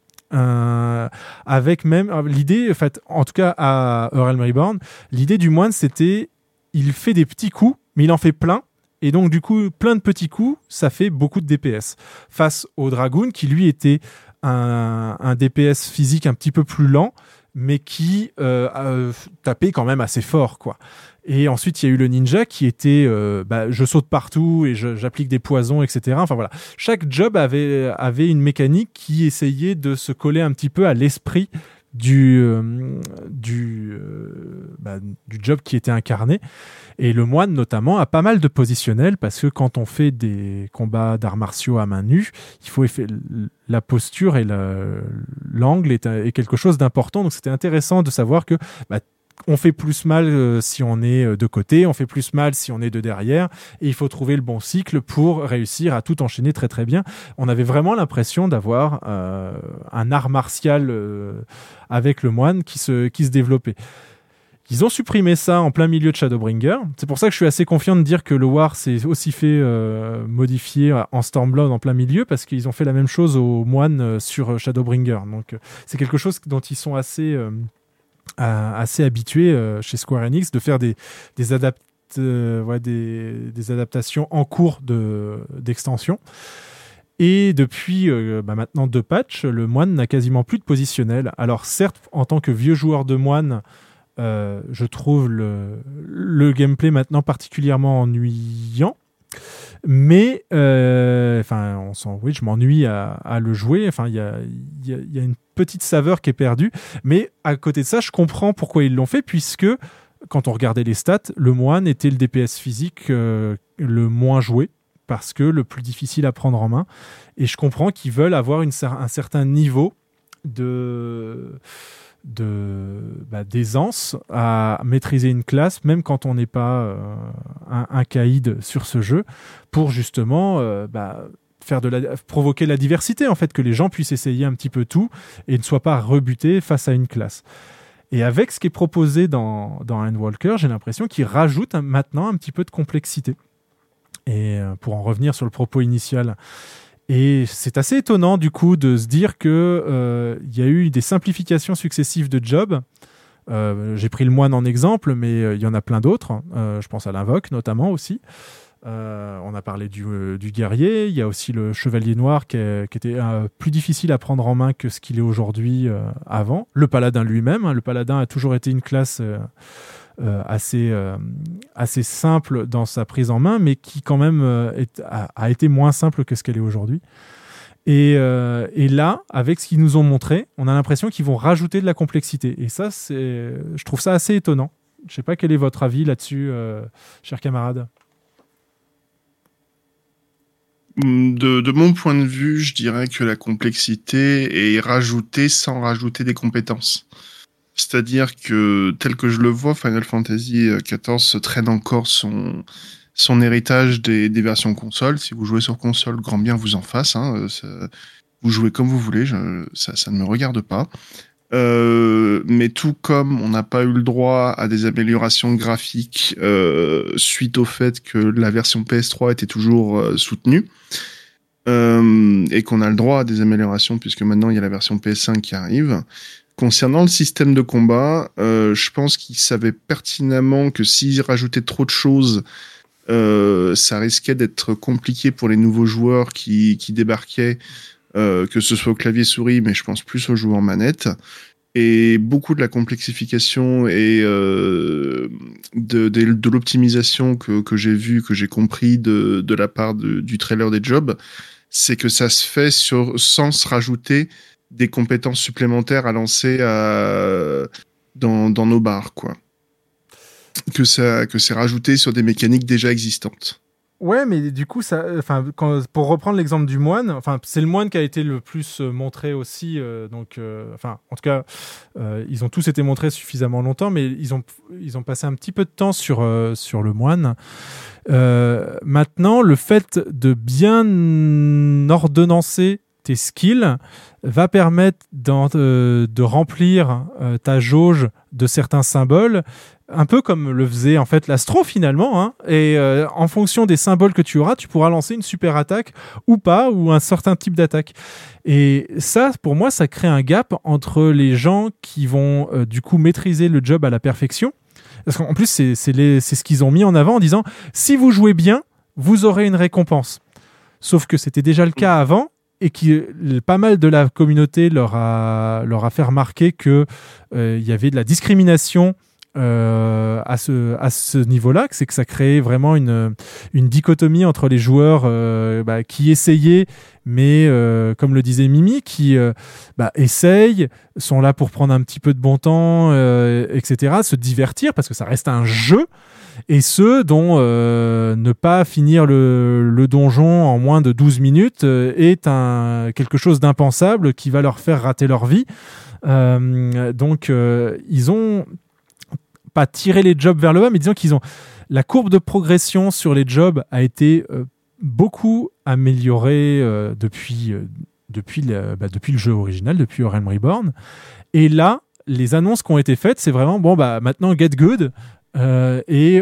Avec même l'idée, en fait, en tout cas à Realm Reborn, l'idée du moine c'était il fait des petits coups, mais il en fait plein. Et donc, du coup, plein de petits coups, ça fait beaucoup de DPS. Face au Dragoon, qui lui était un, DPS physique un petit peu plus lent, mais qui euh, euh, tapait quand même assez fort, quoi. Et ensuite, il y a eu le ninja qui était, euh, bah, je saute partout et j'applique des poisons, etc. Enfin voilà, chaque job avait avait une mécanique qui essayait de se coller un petit peu à l'esprit du euh, du euh, bah, du job qui était incarné. Et le moine notamment a pas mal de positionnels parce que quand on fait des combats d'arts martiaux à main nue, il faut la posture et la- l'angle est, est quelque chose d'important. Donc c'était intéressant de savoir que bah, on fait plus mal euh, si on est euh, de côté, on fait plus mal si on est de derrière, et il faut trouver le bon cycle pour réussir à tout enchaîner très très bien. On avait vraiment l'impression d'avoir euh, un art martial avec le moine qui se, qui se développait. Ils ont supprimé ça en plein milieu de Shadowbringer. C'est pour ça que je suis assez confiant de dire que le War s'est aussi fait modifier en Stormblood en plein milieu parce qu'ils ont fait la même chose aux moines sur Shadowbringer. Donc c'est quelque chose dont ils sont assez, assez habitués euh, chez Square Enix de faire des, euh, adaptations en cours de- d'extension. Et depuis euh, bah, maintenant deux patchs, le moine n'a quasiment plus de positionnel. Alors certes, en tant que vieux joueur de moine, je trouve le, le gameplay maintenant particulièrement ennuyant. Mais, euh, enfin, oui, je m'ennuie à, le jouer. Enfin, il y a, une petite saveur qui est perdue. Mais à côté de ça, je comprends pourquoi ils l'ont fait, puisque quand on regardait les stats, le moine était le DPS physique euh, le moins joué, parce que le plus difficile à prendre en main. Et je comprends qu'ils veulent avoir un certain niveau de de bah, d'aisance à maîtriser une classe, même quand on n'est pas euh, un, caïd sur ce jeu, pour justement euh, bah, faire de la, provoquer la diversité, en fait, que les gens puissent essayer un petit peu tout et ne soient pas rebutés face à une classe. Et avec ce qui est proposé dans, dans Endwalker, j'ai l'impression qu'il rajoute maintenant un petit peu de complexité. Et euh, pour en revenir sur le propos initial. Et c'est assez étonnant du coup de se dire que euh, y a eu des simplifications successives de jobs. Euh, J'ai pris le moine en exemple, mais euh, il y en a plein d'autres. Euh, je pense à l'invoque notamment aussi. On a parlé du, du guerrier. Il y a aussi le chevalier noir qui, était plus difficile à prendre en main que ce qu'il est aujourd'hui avant. Le paladin lui-même. hein. Le paladin a toujours été une classe assez, euh, assez simple dans sa prise en main, mais qui quand même euh, a, été moins simple que ce qu'elle est aujourd'hui. Et, euh, là, avec ce qu'ils nous ont montré, on a l'impression qu'ils vont rajouter de la complexité. Et ça, je trouve ça assez étonnant. Je sais pas quel est votre avis là-dessus, euh, chers camarades. Hum, De, de mon point de vue, je dirais que la complexité est rajoutée sans rajouter des compétences. C'est-à-dire que, tel que je le vois, Final Fantasy XIV traîne encore son, son héritage des, des versions console. Si vous jouez sur console, grand bien vous en fasse. Hein, euh, vous jouez comme vous voulez, je, ça, ça ne me regarde pas. Euh, mais tout comme on n'a pas eu le droit à des améliorations graphiques euh, suite au fait que la version PS3 était toujours euh, soutenue, euh, et qu'on a le droit à des améliorations puisque maintenant il y a la version PS5 qui arrive. Concernant le système de combat, euh, je pense qu'ils savaient pertinemment que s'ils rajoutaient trop de choses, euh, ça risquait d'être compliqué pour les nouveaux joueurs qui, débarquaient, euh, que ce soit au clavier souris, mais je pense plus aux joueurs manette. Et beaucoup de la complexification et de, l'optimisation que, j'ai vu, que j'ai compris de, la part du trailer des jobs, c'est que ça se fait sans se rajouter des compétences supplémentaires à lancer à, dans, nos bars, quoi. Que ça, que c'est rajouté sur des mécaniques déjà existantes. Ouais, mais du coup, ça, enfin, pour reprendre l'exemple du moine, enfin, c'est le moine qui a été le plus euh, montré aussi. euh, donc, euh, enfin, en tout cas, euh, ils ont tous été montrés suffisamment longtemps, mais ils ont, ils ont passé un petit peu de temps sur, euh, sur le moine. Euh, maintenant, le fait de bien ordonnancer tes skills va permettre euh, de remplir euh, ta jauge de certains symboles, un peu comme le faisait en fait l'astro finalement. hein. Et euh, en fonction des symboles que tu auras, tu pourras lancer une super attaque ou pas, ou un certain type d'attaque. Et ça, pour moi, ça crée un gap entre les gens qui vont du coup maîtriser le job à la perfection. Parce qu'en plus, c'est ce qu'ils ont mis en avant en disant si vous jouez bien, vous aurez une récompense. Sauf que c'était déjà le cas avant et qui euh, pas mal de la communauté leur a fait remarquer que euh, y avait de la discrimination euh, à ce à ce niveau-là, c'est que ça créait vraiment une une dichotomie entre les joueurs euh, bah, qui essayaient, mais euh, comme le disait Mimi, qui euh, bah, essayent, sont là pour prendre un petit peu de bon temps, euh, etc., se divertir parce que ça reste un jeu et ceux dont ne pas finir le, le donjon en moins de 12 minutes est un, quelque chose d'impensable qui va leur faire rater leur vie. Euh, donc, euh, ils ont pas tiré les jobs vers le bas, mais disons qu'ils ont la courbe de progression sur les jobs a été euh, beaucoup améliorée euh, depuis, euh, depuis, le, bah, depuis le jeu original, depuis Realm Reborn. Et là, les annonces qui ont été faites, c'est vraiment bon, bah maintenant get good. et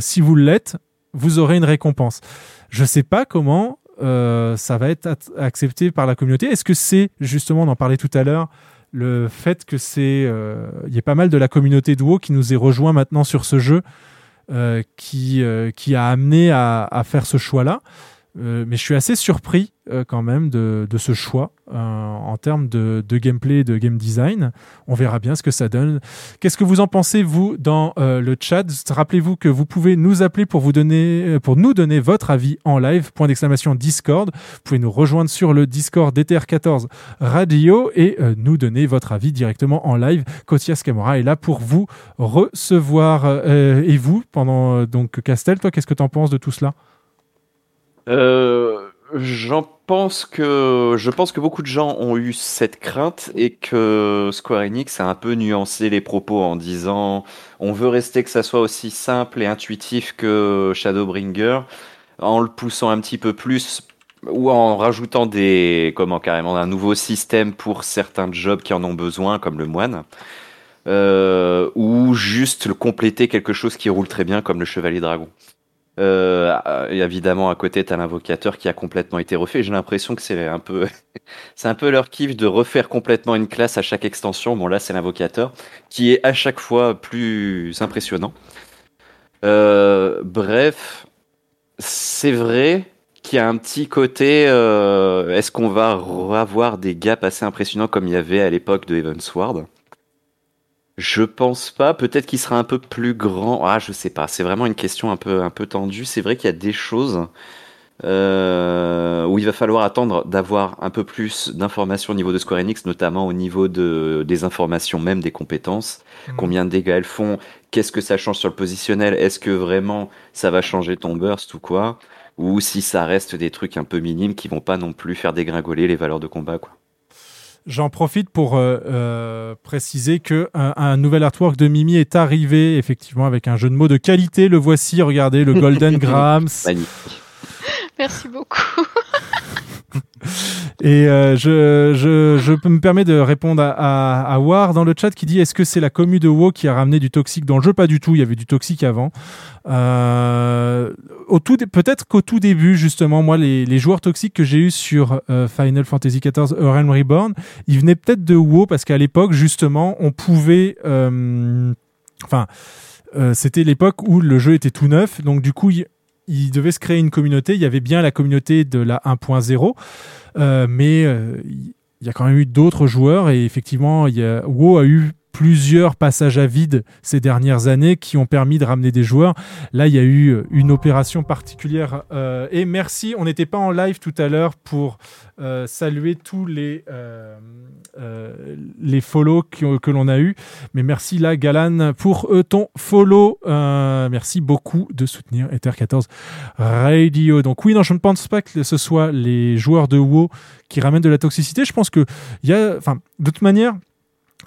si vous l'êtes, vous aurez une récompense. Je sais pas comment ça va être accepté par la communauté. Est-ce que c'est justement, on en parlait tout à l'heure, le fait que c'est, euh, il y a pas mal de la communauté WoW qui nous est rejoint maintenant sur ce jeu, euh, qui euh, qui a amené à, à faire ce choix-là. Euh, mais je suis assez surpris euh, quand même de, ce choix euh, en termes de, gameplay de game design. On verra bien ce que ça donne. Qu'est-ce que vous en pensez, vous, dans le chat? Rappelez-vous que vous pouvez nous appeler pour, vous donner, pour nous donner votre avis en live. Point d'exclamation Discord. Vous pouvez nous rejoindre sur le Discord d'ETR14 Radio et nous donner votre avis directement en live. Kotias Camora est là pour vous recevoir. Et vous, pendant donc Castel, toi, qu'est-ce que tu en penses de tout cela? J'en pense que je pense que beaucoup de gens ont eu cette crainte et que Square Enix a un peu nuancé les propos en disant on veut rester que ça soit aussi simple et intuitif que Shadowbringer en le poussant un petit peu plus ou en rajoutant des comment carrément un nouveau système pour certains jobs qui en ont besoin comme le moine euh, ou juste compléter quelque chose qui roule très bien comme le chevalier dragon. Euh, évidemment, à côté, tu as l'invocateur qui a complètement été refait. J'ai l'impression que c'est un peu, c'est un peu leur kiff de refaire complètement une classe à chaque extension. Bon, là, c'est l'invocateur qui est à chaque fois plus impressionnant. Euh, bref, c'est vrai qu'il y a un petit côté. euh, Est-ce qu'on va avoir des gaps assez impressionnants comme il y avait à l'époque de Heavensward Je pense pas. Peut-être qu'il sera un peu plus grand. Ah, je sais pas. C'est vraiment une question un peu, un peu tendue. C'est vrai qu'il y a des choses euh, où il va falloir attendre d'avoir un peu plus d'informations au niveau de Square Enix, notamment au niveau de, des informations même des compétences. Mhm. Combien de dégâts elles font? Qu'est-ce que ça change sur le positionnel? Est-ce que vraiment ça va changer ton burst ou quoi? Ou si ça reste des trucs un peu minimes qui vont pas non plus faire dégringoler les valeurs de combat, quoi. J'en profite pour euh, euh, préciser que un, un nouvel artwork de Mimi est arrivé, effectivement, avec un jeu de mots de qualité. Le voici, regardez, le Golden Grams. Magnifique. Merci beaucoup. Et euh, je, je, je me permets de répondre à, à, à War dans le chat qui dit est-ce que c'est la commu de WoW qui a ramené du toxique dans le jeu? Pas du tout, il y avait du toxique avant. Euh, au peut-être qu'au tout début, justement, moi, les, les joueurs toxiques que j'ai eu sur euh, Final Fantasy XIV A Realm Reborn, ils venaient peut-être de WoW parce qu'à l'époque, justement, on pouvait, enfin, c'était l'époque où le jeu était tout neuf, donc du coup, il, il devait se créer une communauté. Il y avait bien la communauté de la 1.0, euh, mais euh, il y a quand même eu d'autres joueurs et effectivement, a, WoW a eu plusieurs passages à vide ces dernières années qui ont permis de ramener des joueurs. Là, il y a eu euh, une opération particulière. et merci, on n'était pas en live tout à l'heure pour saluer tous les, euh, les follow que l'on a eu. Mais merci là, Galan, pour euh, ton follow. Euh, merci beaucoup de soutenir Ether 14 Radio. Donc oui, non, je ne pense pas que ce soit les joueurs de WoW qui ramènent de la toxicité. Je pense que il y a, enfin, de toute manière,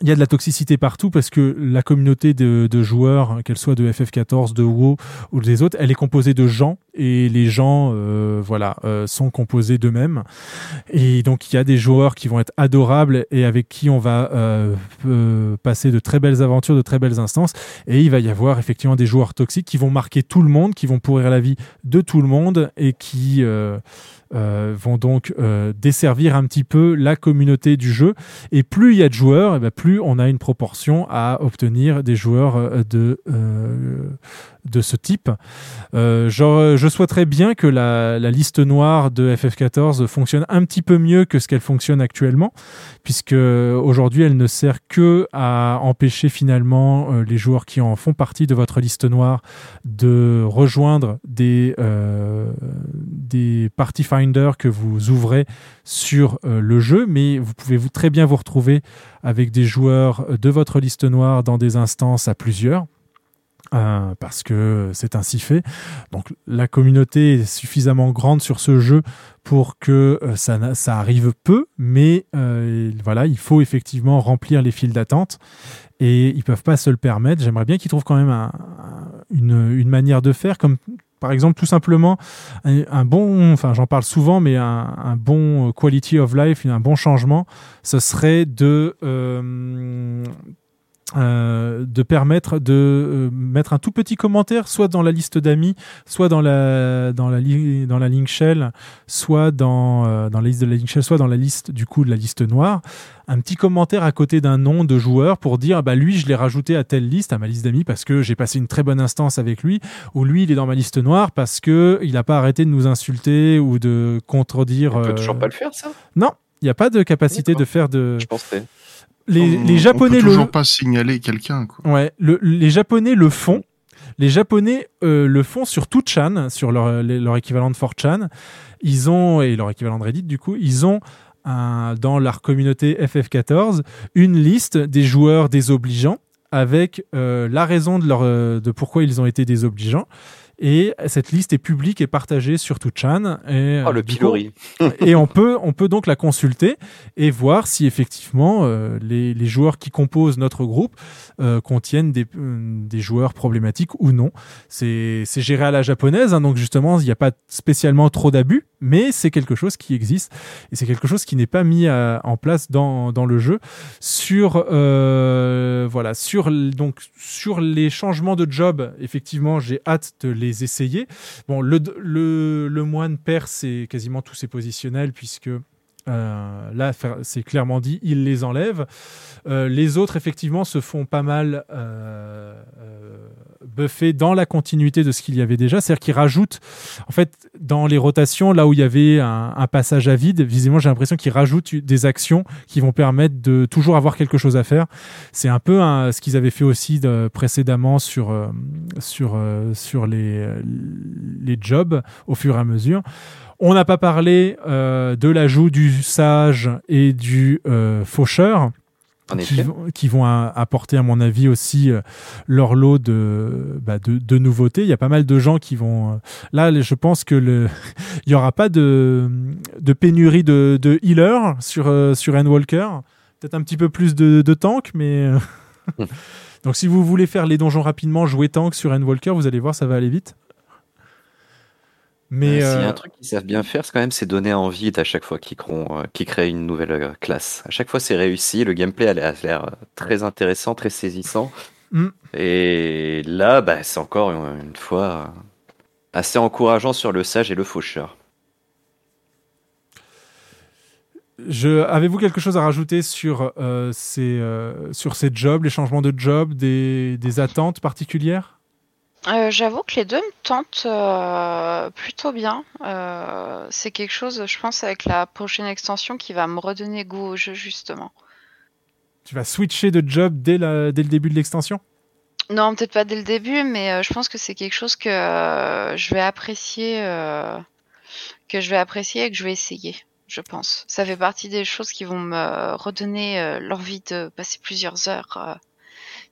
il y a de la toxicité partout parce que la communauté de, joueurs, qu'elle soit de FF14, de WoW ou des autres, elle est composée de gens et les gens, euh, voilà, euh, sont composés d'eux-mêmes. Et donc il y a des joueurs qui vont être adorables et avec qui on va euh, euh, passer de très belles aventures, de très belles instances. Et il va y avoir effectivement des joueurs toxiques qui vont marquer tout le monde, qui vont pourrir la vie de tout le monde et qui euh, vont donc euh, desservir un petit peu la communauté du jeu. Et plus il y a de joueurs, et ben plus on a une proportion à obtenir des joueurs euh, de, euh, de ce type. Euh, je souhaiterais bien que la, liste noire de FF14 fonctionne un petit peu mieux que ce qu'elle fonctionne actuellement, puisque aujourd'hui elle ne sert que à empêcher finalement euh, les joueurs qui en font partie de votre liste noire de rejoindre des, euh, party finders que vous ouvrez sur euh, le jeu, mais vous pouvez très bien vous retrouver avec des joueurs de votre liste noire dans des instances à plusieurs. Euh, parce que c'est ainsi fait. Donc la communauté est suffisamment grande sur ce jeu pour que euh, ça, ça arrive peu, mais euh, voilà, il faut effectivement remplir les files d'attente et ils peuvent pas se le permettre. J'aimerais bien qu'ils trouvent quand même un- un- une, une manière de faire, comme par exemple tout simplement un, bon, enfin j'en parle souvent, mais un, un bon quality of life, un bon changement, ce serait de euh, de permettre de euh, mettre un tout petit commentaire, soit dans la liste d'amis, soit dans la dans la li- dans la link shell, soit dans euh, dans la liste de la link shell, soit dans la liste du coup de la liste noire, un petit commentaire à côté d'un nom de joueur pour dire ah bah lui je l'ai rajouté à telle liste, à ma liste d'amis parce que j'ai passé une très bonne instance avec lui, ou lui il est dans ma liste noire parce que il n'a pas arrêté de nous insulter ou de contredire. On peut toujours pas le faire, ça? Non, il n'y a pas de capacité de faire de. Je pensais. Les, On- les on Japonais peut le toujours pas signaler quelqu'un. quoi. Ouais, le- les Japonais le font. Les Japonais euh, le font sur 2chan, sur leur, leur équivalent de 4chan. Ils ont, et leur équivalent de Reddit du coup, ils ont un- dans leur communauté FF14 une liste des joueurs désobligeants avec euh, la raison de, leur, euh, de pourquoi ils ont été désobligeants. Et cette liste est publique et partagée sur 2chan. Et, Oh, euh, le du coup, pilori. et on peut, on peut donc la consulter et voir si effectivement euh, les, les joueurs qui composent notre groupe euh, contiennent des, des joueurs problématiques ou non. C'est c'est géré à la japonaise, hein, donc justement il n'y a pas spécialement trop d'abus, mais c'est quelque chose qui existe et c'est quelque chose qui n'est pas mis à- en place dans, le jeu sur euh, voilà sur donc sur les changements de job effectivement j'ai hâte de les essayer bon le le, moine perd ses, quasiment tous ses positionnels puisque euh, là, c'est clairement dit, il les enlève. Euh, les autres, effectivement, se font pas mal euh, euh, buffer dans la continuité de ce qu'il y avait déjà. C'est-à-dire qu'ils rajoutent, en fait, dans les rotations, là où il y avait un, passage à vide, visiblement, j'ai l'impression qu'ils rajoutent des actions qui vont permettre de toujours avoir quelque chose à faire. C'est un peu ce qu'ils avaient fait aussi de- précédemment sur, euh, sur, euh, sur les, les jobs au fur et à mesure. On n'a pas parlé euh, de l'ajout du sage et du euh, faucheur. En Qui effet. vont, qui vont a- apporter, à mon avis, aussi euh, leur lot de, bah, de, de nouveautés. Il y a pas mal de gens qui vont. euh, là, je pense que le, il n'y aura pas de, de pénurie de, de healers sur, euh, sur Endwalker. Peut-être un petit peu plus de, de tank, mais. euh, Donc, si vous voulez faire les donjons rapidement, jouer tank sur Endwalker, vous allez voir, ça va aller vite. Mais Euh, S'il y a euh, un truc qu'ils savent bien faire, c'est quand même c'est donner envie à chaque fois qu'ils créent, euh, qu'ils créent une nouvelle euh, classe. À chaque fois, c'est réussi. Le gameplay a l'air très intéressant, très saisissant. Mm. Et là, bah, c'est encore une, fois assez encourageant sur le sage et le faucheur. Je, avez-vous quelque chose à rajouter sur, euh, ces, euh, sur ces jobs, les changements de job, des, des attentes particulières? Euh, J'avoue que les deux me tentent euh, plutôt bien. Euh, c'est quelque chose, je pense, avec la prochaine extension qui va me redonner goût au jeu, justement. Tu vas switcher de job dès, la, dès le début de l'extension? Non, peut-être pas dès le début, mais je pense que c'est quelque chose que je vais apprécier, que je vais apprécier et que je vais essayer. Je pense. Ça fait partie des choses qui vont me redonner l'envie de passer plusieurs heures.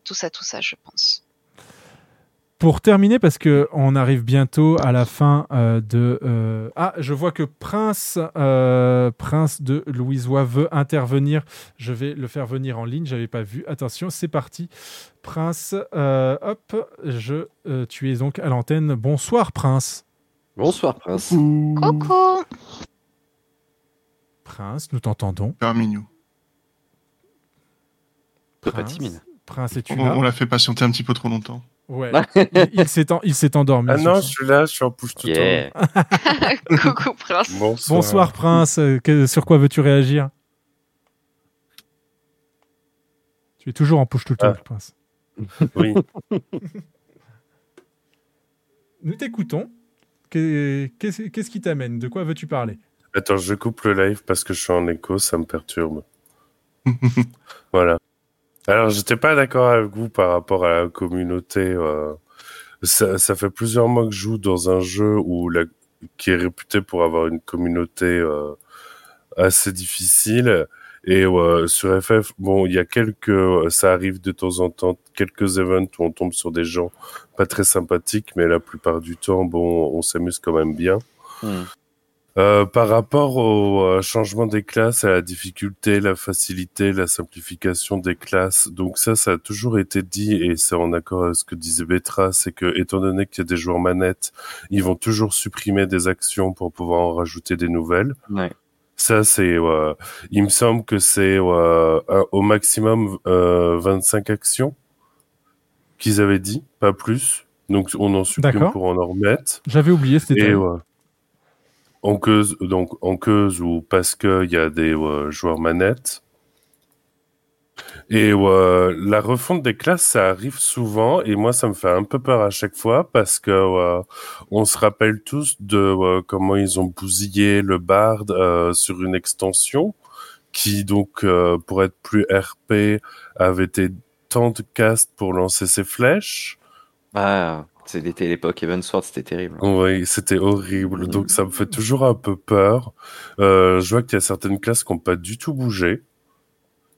tout ça, tout ça, je pense. Pour terminer, parce que on arrive bientôt à la fin euh, de. euh, Ah, je vois que Prince, euh, Prince de Louisois veut intervenir. Je vais le faire venir en ligne. J'avais pas vu. Attention, c'est parti. Prince, euh, hop, je, euh, tu es donc à l'antenne. Bonsoir, Prince. Bonsoir, Prince. Coucou Prince, nous t'entendons. Parmi nous. Prince, timide. Prince, es-tu là? on l'a fait patienter un petit peu trop longtemps. Ouais. il il s'est endormi. Ah non, je suis là, je suis en push tout le Yeah. temps. Coucou, Prince Bonsoir. Bonsoir, Prince. Que- sur quoi veux-tu réagir? Tu es toujours en push tout le temps, Ah. Prince. Oui. Nous t'écoutons. Que- Qu'est-ce qu'est-ce qui t'amène? De quoi veux-tu parler? Attends, je coupe le live parce que je suis en écho, ça me perturbe. voilà. Alors, j'étais pas d'accord avec vous par rapport à la communauté. euh, ça, fait plusieurs mois que je joue dans un jeu où qui est réputé pour avoir une communauté euh, assez difficile. Et euh, sur FF, bon, il y a quelques, ça arrive de temps en temps, quelques events où on tombe sur des gens pas très sympathiques, mais la plupart du temps, bon, on s'amuse quand même bien. Hmm. Euh, par rapport au euh, changement des classes, à la difficulté, la facilité, la simplification des classes, donc ça, ça a toujours été dit et c'est en accord avec ce que disait Betra, c'est que étant donné qu'il y a des joueurs manettes, ils vont toujours supprimer des actions pour pouvoir en rajouter des nouvelles. Ouais. Ça, c'est, euh, il me semble que c'est euh, un- au maximum euh, 25 actions qu'ils avaient dit, pas plus. Donc on en supprime pour en remettre. J'avais oublié, c'était Et terrible. ouais. En queuse, donc en queuse ou parce que il y a des euh, joueurs manettes. Et euh, la refonte des classes, ça arrive souvent et moi ça me fait un peu peur à chaque fois parce que euh, on se rappelle tous de euh, comment ils ont bousillé le bard euh, sur une extension qui donc euh, pour être plus RP avait été tant de cast pour lancer ses flèches. Ah, c'était l'époque Evansword, c'était terrible. Oui, c'était horrible. Donc ça me fait toujours un peu peur. Euh, je vois qu'il y a certaines classes qui n'ont pas du tout bougé.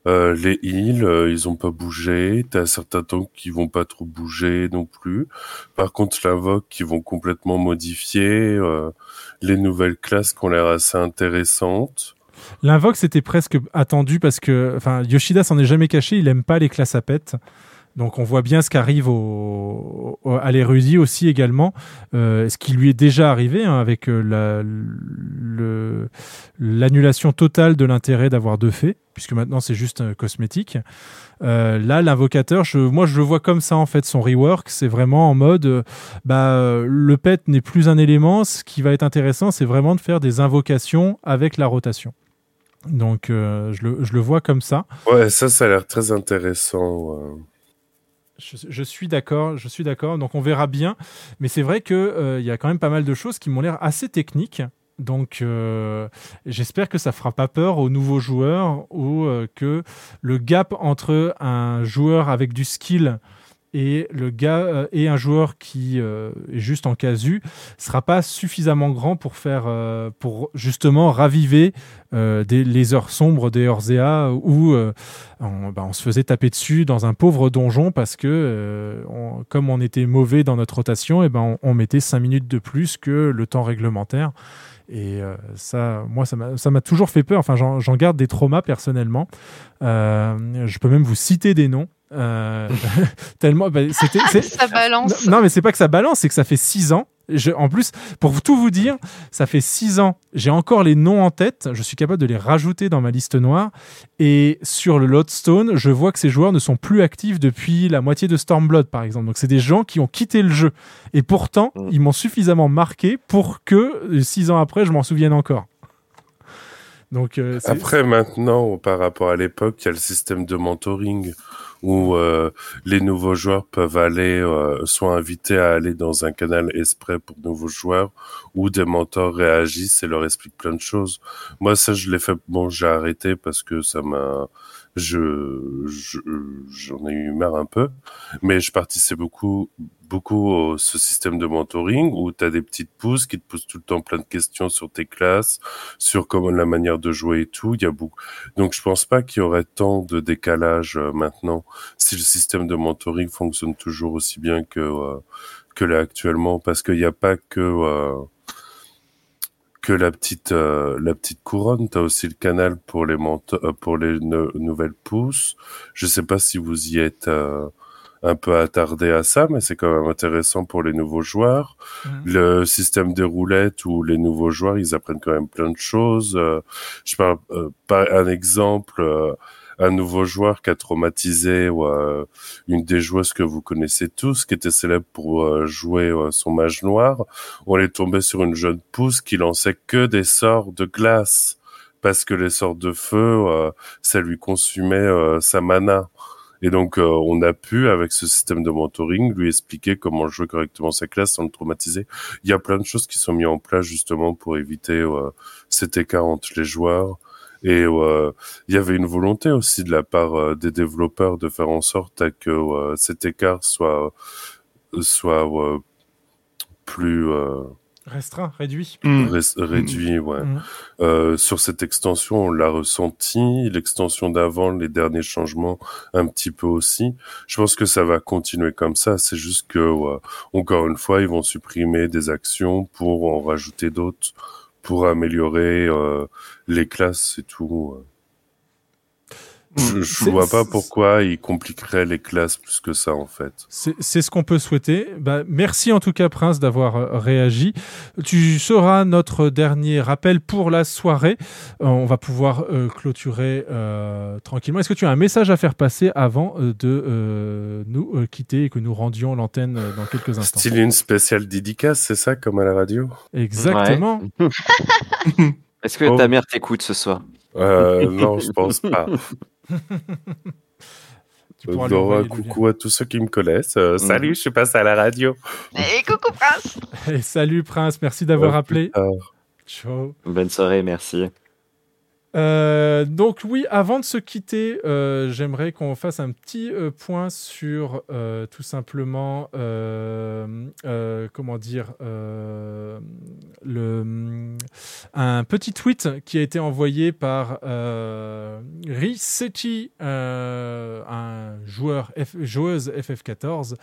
Euh, les heals, euh, ils ont pas bougé. T'as certains tanks qui vont pas trop bouger non plus. Par contre, l'invoque qui vont complètement modifier. euh, les nouvelles classes qui ont l'air assez intéressantes. L'invoque, c'était presque attendu parce que enfin, Yoshida s'en est jamais caché. Il aime pas les classes à pète. Donc on voit bien ce qu'arrive au, à l'érudit aussi également, euh, ce qui lui est déjà arrivé hein, avec euh, l'annulation totale de l'intérêt d'avoir deux fées, puisque maintenant c'est juste euh, cosmétique. Là, l'invocateur, moi je le vois comme ça en fait, son rework, c'est vraiment en mode, bah, le pet n'est plus un élément, ce qui va être intéressant, c'est vraiment de faire des invocations avec la rotation. Donc je, le, vois comme ça. Ouais, ça, ça a l'air très intéressant. Je, suis d'accord, je suis d'accord. Donc on verra bien, mais c'est vrai que euh, y a quand même pas mal de choses qui m'ont l'air assez techniques. Donc euh, j'espère que ça fera pas peur aux nouveaux joueurs ou euh, que le gap entre un joueur avec du skill et le gars euh, un joueur qui euh, est juste en casu sera pas suffisamment grand pour faire euh, pour justement raviver euh, les heures sombres des Orzea où on, bah, on se faisait taper dessus dans un pauvre donjon parce que comme on était mauvais dans notre rotation et ben on, mettait 5 minutes de plus que le temps réglementaire. Et ça moi ça m'a toujours fait peur. Enfin j'en garde des traumas personnellement. Je peux même vous citer des noms euh, tellement bah, c'était Ça balance. non, non, mais c'est pas que ça balance, c'est que ça fait 6 ans. Je, en plus, pour tout vous dire, ça fait 6 ans. J'ai encore les noms en tête. Je suis capable de les rajouter dans ma liste noire. Et sur le Lodestone, je vois que ces joueurs ne sont plus actifs depuis la moitié de Stormblood, par exemple. Donc, c'est des gens qui ont quitté le jeu. Et pourtant, ils m'ont suffisamment marqué pour que 6 ans après, je m'en souvienne encore. Donc, euh, Après, maintenant, par rapport à l'époque, il y a le système de mentoring où euh, les nouveaux joueurs peuvent aller, euh, soit invités à aller dans un canal Esprit pour nouveaux joueurs, ou des mentors réagissent et leur expliquent plein de choses. Moi, ça, je l'ai fait. Bon, j'ai arrêté parce que ça m'a, je- j'en ai eu marre un peu, mais je participais beaucoup, beaucoup au ce système de mentoring où tu as des petites pousses qui te posent tout le temps plein de questions sur tes classes, sur comment la manière de jouer et tout. Il y a beaucoup. Donc, je pense pas qu'il y aurait tant de décalage euh, maintenant si le système de mentoring fonctionne toujours aussi bien que euh, que là actuellement, parce qu'il n'y a pas que euh, que la petite la petite couronne. T'as aussi le canal pour les pour les nou- nouvelles pousses. Je sais pas si vous y êtes. Un peu attardé à ça, mais c'est quand même intéressant pour les nouveaux joueurs. Le système des roulettes où les nouveaux joueurs, ils apprennent quand même plein de choses. Euh, je parle euh, par un exemple, euh, un nouveau joueur qui a traumatisé ou, euh, une des joueuses que vous connaissez tous, qui était célèbre pour euh, jouer euh, son mage noir. On est tombé sur une jeune pousse qui lançait que des sorts de glace parce que les sorts de feu, ça lui consumait sa mana. Et donc, euh, on a pu, avec ce système de mentoring, lui expliquer comment jouer correctement sa classe sans le traumatiser. Il y a plein de choses qui sont mises en place justement pour éviter euh, cet écart entre les joueurs. Et euh, il y avait une volonté aussi de la part euh, des développeurs de faire en sorte à que euh, cet écart soit soit plus Restreint, réduit. Ré- réduit, ouais. Mm. Euh, sur cette extension, on l'a ressenti. L'extension d'avant, les derniers changements, un petit peu aussi. Je pense que ça va continuer comme ça. C'est juste que, ouais, encore une fois, ils vont supprimer des actions pour en rajouter d'autres, pour améliorer euh, les classes et tout. ouais. Je, je C'est- vois pas pourquoi ils compliqueraient les classes plus que ça, en fait. C'est ce qu'on peut souhaiter. Bah, merci en tout cas, Prince, d'avoir euh, réagi. Tu seras notre dernier rappel pour la soirée. Euh, on va pouvoir euh, clôturer euh, tranquillement. Est-ce que tu as un message à faire passer avant euh, de euh, nous euh, quitter et que nous rendions l'antenne euh, dans quelques instants? Style une spéciale dédicace, c'est ça, comme à la radio? Exactement. Est-ce que Oh. ta mère t'écoute ce soir? Euh, non, je pense pas. Tu pourras lui coucou à tous ceux qui me connaissent. Euh, Salut, je suis passé à la radio. Et coucou Prince Et salut, Prince. Merci d'avoir appelé. Ciao. Bonne soirée, merci. Euh, donc oui, avant de se quitter, euh, j'aimerais qu'on fasse un petit euh, point sur euh, tout simplement, comment dire, le, un petit tweet qui a été envoyé par euh, un joueur, joueuse FF14,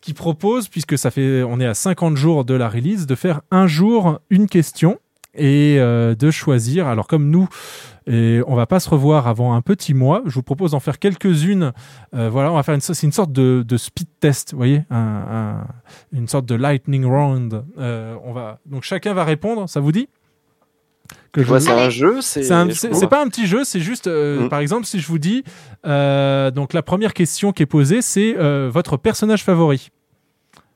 qui propose, puisque ça fait, on est à 50 jours de la release, de faire un jour une question et euh, de choisir. Alors comme nous, et on va pas se revoir avant un petit mois. Je vous propose d'en faire quelques-unes. Euh, voilà, on va faire une, c'est une sorte de, de speed test, vous voyez, un- un- une sorte de lightning round. Euh, on va donc chacun va répondre. Ça vous dit? Que Tu vois, vous- c'est un jeu, c'est- C'est un- je c'est vois. c'est pas un petit jeu, c'est juste, euh, Mm. par exemple, si je vous dis, euh, donc la première question qui est posée, c'est euh, votre personnage favori.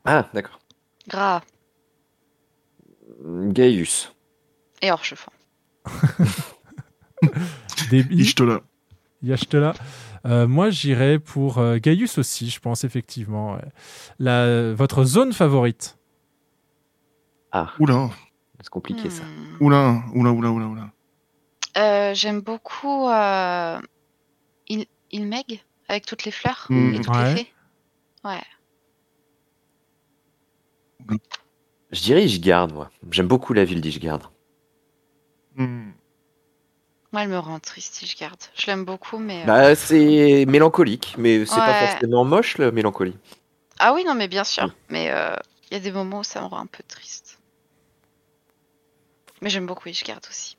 Ah, d'accord. Gras Gaius. Et hors cheveux. Débit. Ishtola. Yashtela. Euh, moi, j'irais pour euh, Gaius aussi, je pense, effectivement. ouais. La, votre zone favorite? Ah, Oula, c'est compliqué ça. oula, oula, oula, oula, oula. Euh, J'aime beaucoup euh, Il Ilmeg avec toutes les fleurs Mm. et toutes Ouais. les fées. Ouais. Je dirais Ishgard, moi. J'aime beaucoup la ville d'Ishgard. Hmm. Moi, elle me rend triste si je garde. Je l'aime beaucoup, mais. euh, Bah, c'est mélancolique, mais c'est pas Ouais. forcément moche, la mélancolie. Ah oui, non, mais bien sûr. Mais euh, il y a des moments où ça me rend un peu triste. Mais j'aime beaucoup Ishgard aussi.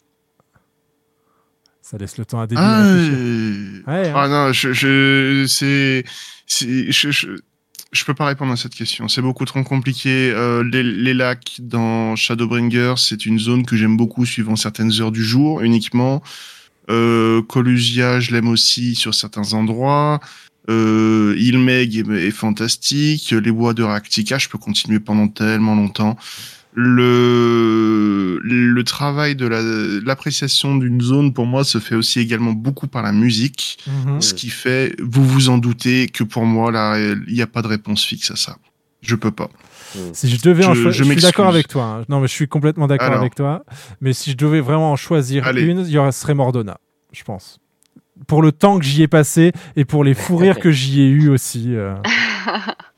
Ça laisse le temps à Débit Ah, euh, Ouais, hein. non, je, je, c'est, c'est, je, je, je peux pas répondre à cette question. C'est beaucoup trop compliqué. Euh, les, les lacs dans Shadowbringer, c'est une zone que j'aime beaucoup suivant certaines heures du jour uniquement. Euh, Colusia, je l'aime aussi sur certains endroits. Euh, Ilmeg est, est fantastique. Les bois de Ractica, je peux continuer pendant tellement longtemps. Le, le travail de la, l'appréciation d'une zone, pour moi, se fait aussi également beaucoup par la musique. Mhm. Ce qui fait, vous vous en doutez, que pour moi, là, il n'y a pas de réponse fixe à ça. Je peux pas. Si je devais en Je- choisir, je je, suis d'accord avec toi. hein. Non, mais je suis complètement d'accord avec toi. Mais si je devais vraiment en choisir Allez. une, il y aurait serait Mordona, je pense. Pour le temps que j'y ai passé et pour les fous rires que j'y ai eu aussi. euh.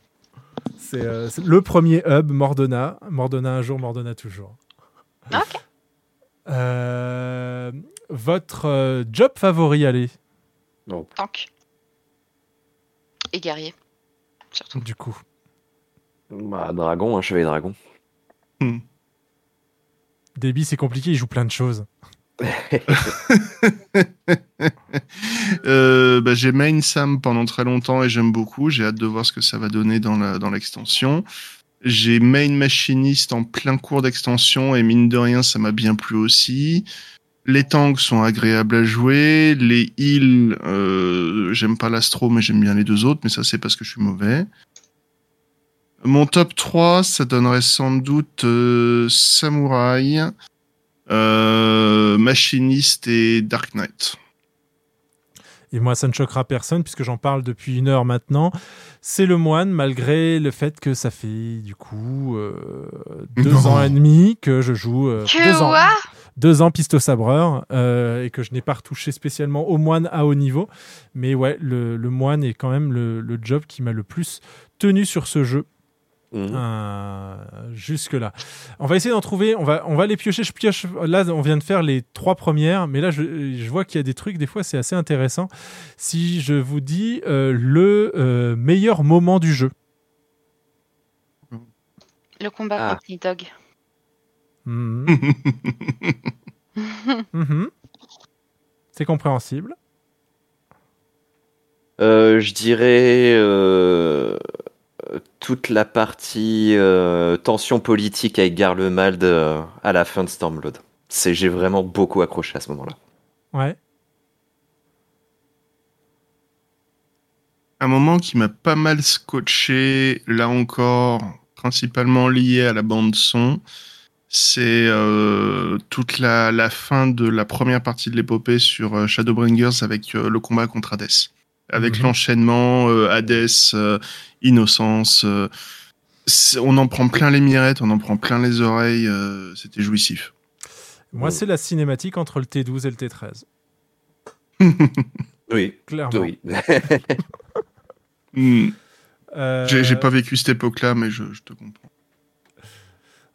c'est euh, le premier hub Mordona. Mordona un jour, Mordona toujours. Ok. Euh, votre euh, job favori, allez, Tank. Et guerrier. Surtout. du coup. Bah, dragon, un chevalier dragon. Déby, c'est compliqué, il joue plein de choses. Euh, bah, j'ai main Sam pendant très longtemps et j'aime beaucoup. J'ai hâte de voir ce que ça va donner dans l'extension. J'ai main machiniste en plein cours d'extension et mine de rien, ça m'a bien plu aussi. Les tanks sont agréables à jouer. Les heals, euh, j'aime pas l'astro, mais j'aime bien les deux autres, mais ça c'est parce que je suis mauvais. Mon top 3, ça donnerait sans doute euh, Samouraï, Machiniste et Dark Knight. Et moi, ça ne choquera personne puisque j'en parle depuis une heure maintenant. C'est le moine, malgré le fait que ça fait du coup euh, deux Non. ans et demi que je joue. euh, Que deux ans, quoi deux ans piste au sabreur euh, et que je n'ai pas retouché spécialement au moine à haut niveau. Mais ouais, le, le moine est quand même le, le job qui m'a le plus tenu sur ce jeu. Mhm. Euh, jusque là. On va essayer d'en trouver. On va, on va les piocher. Je pioche. Là, on vient de faire les trois premières, mais là, je, je vois qu'il y a des trucs. Des fois, c'est assez intéressant. Si je vous dis euh, le euh, meilleur moment du jeu. Le combat Ah. contre Nidog. Mhm. Mhm. C'est compréhensible. Euh, je dirais euh, toute la partie euh, tension politique avec Garlemald euh, à la fin de Stormblood. C'est j'ai vraiment beaucoup accroché à ce moment-là. Ouais. Un moment qui m'a pas mal scotché, là encore, principalement lié à la bande son, c'est euh, toute la, la fin de la première partie de l'épopée sur euh, Shadowbringers avec euh, le combat contre Hades. Avec Mhm. l'enchaînement euh, Hades, euh, Innocence. euh, on en prend plein les mirettes, on en prend plein les oreilles, euh, c'était jouissif. Moi, c'est la cinématique entre le T12 et le T13. Oui, Clairement. oui. Euh, J'ai j'ai pas vécu cette époque-là, mais je, je te comprends.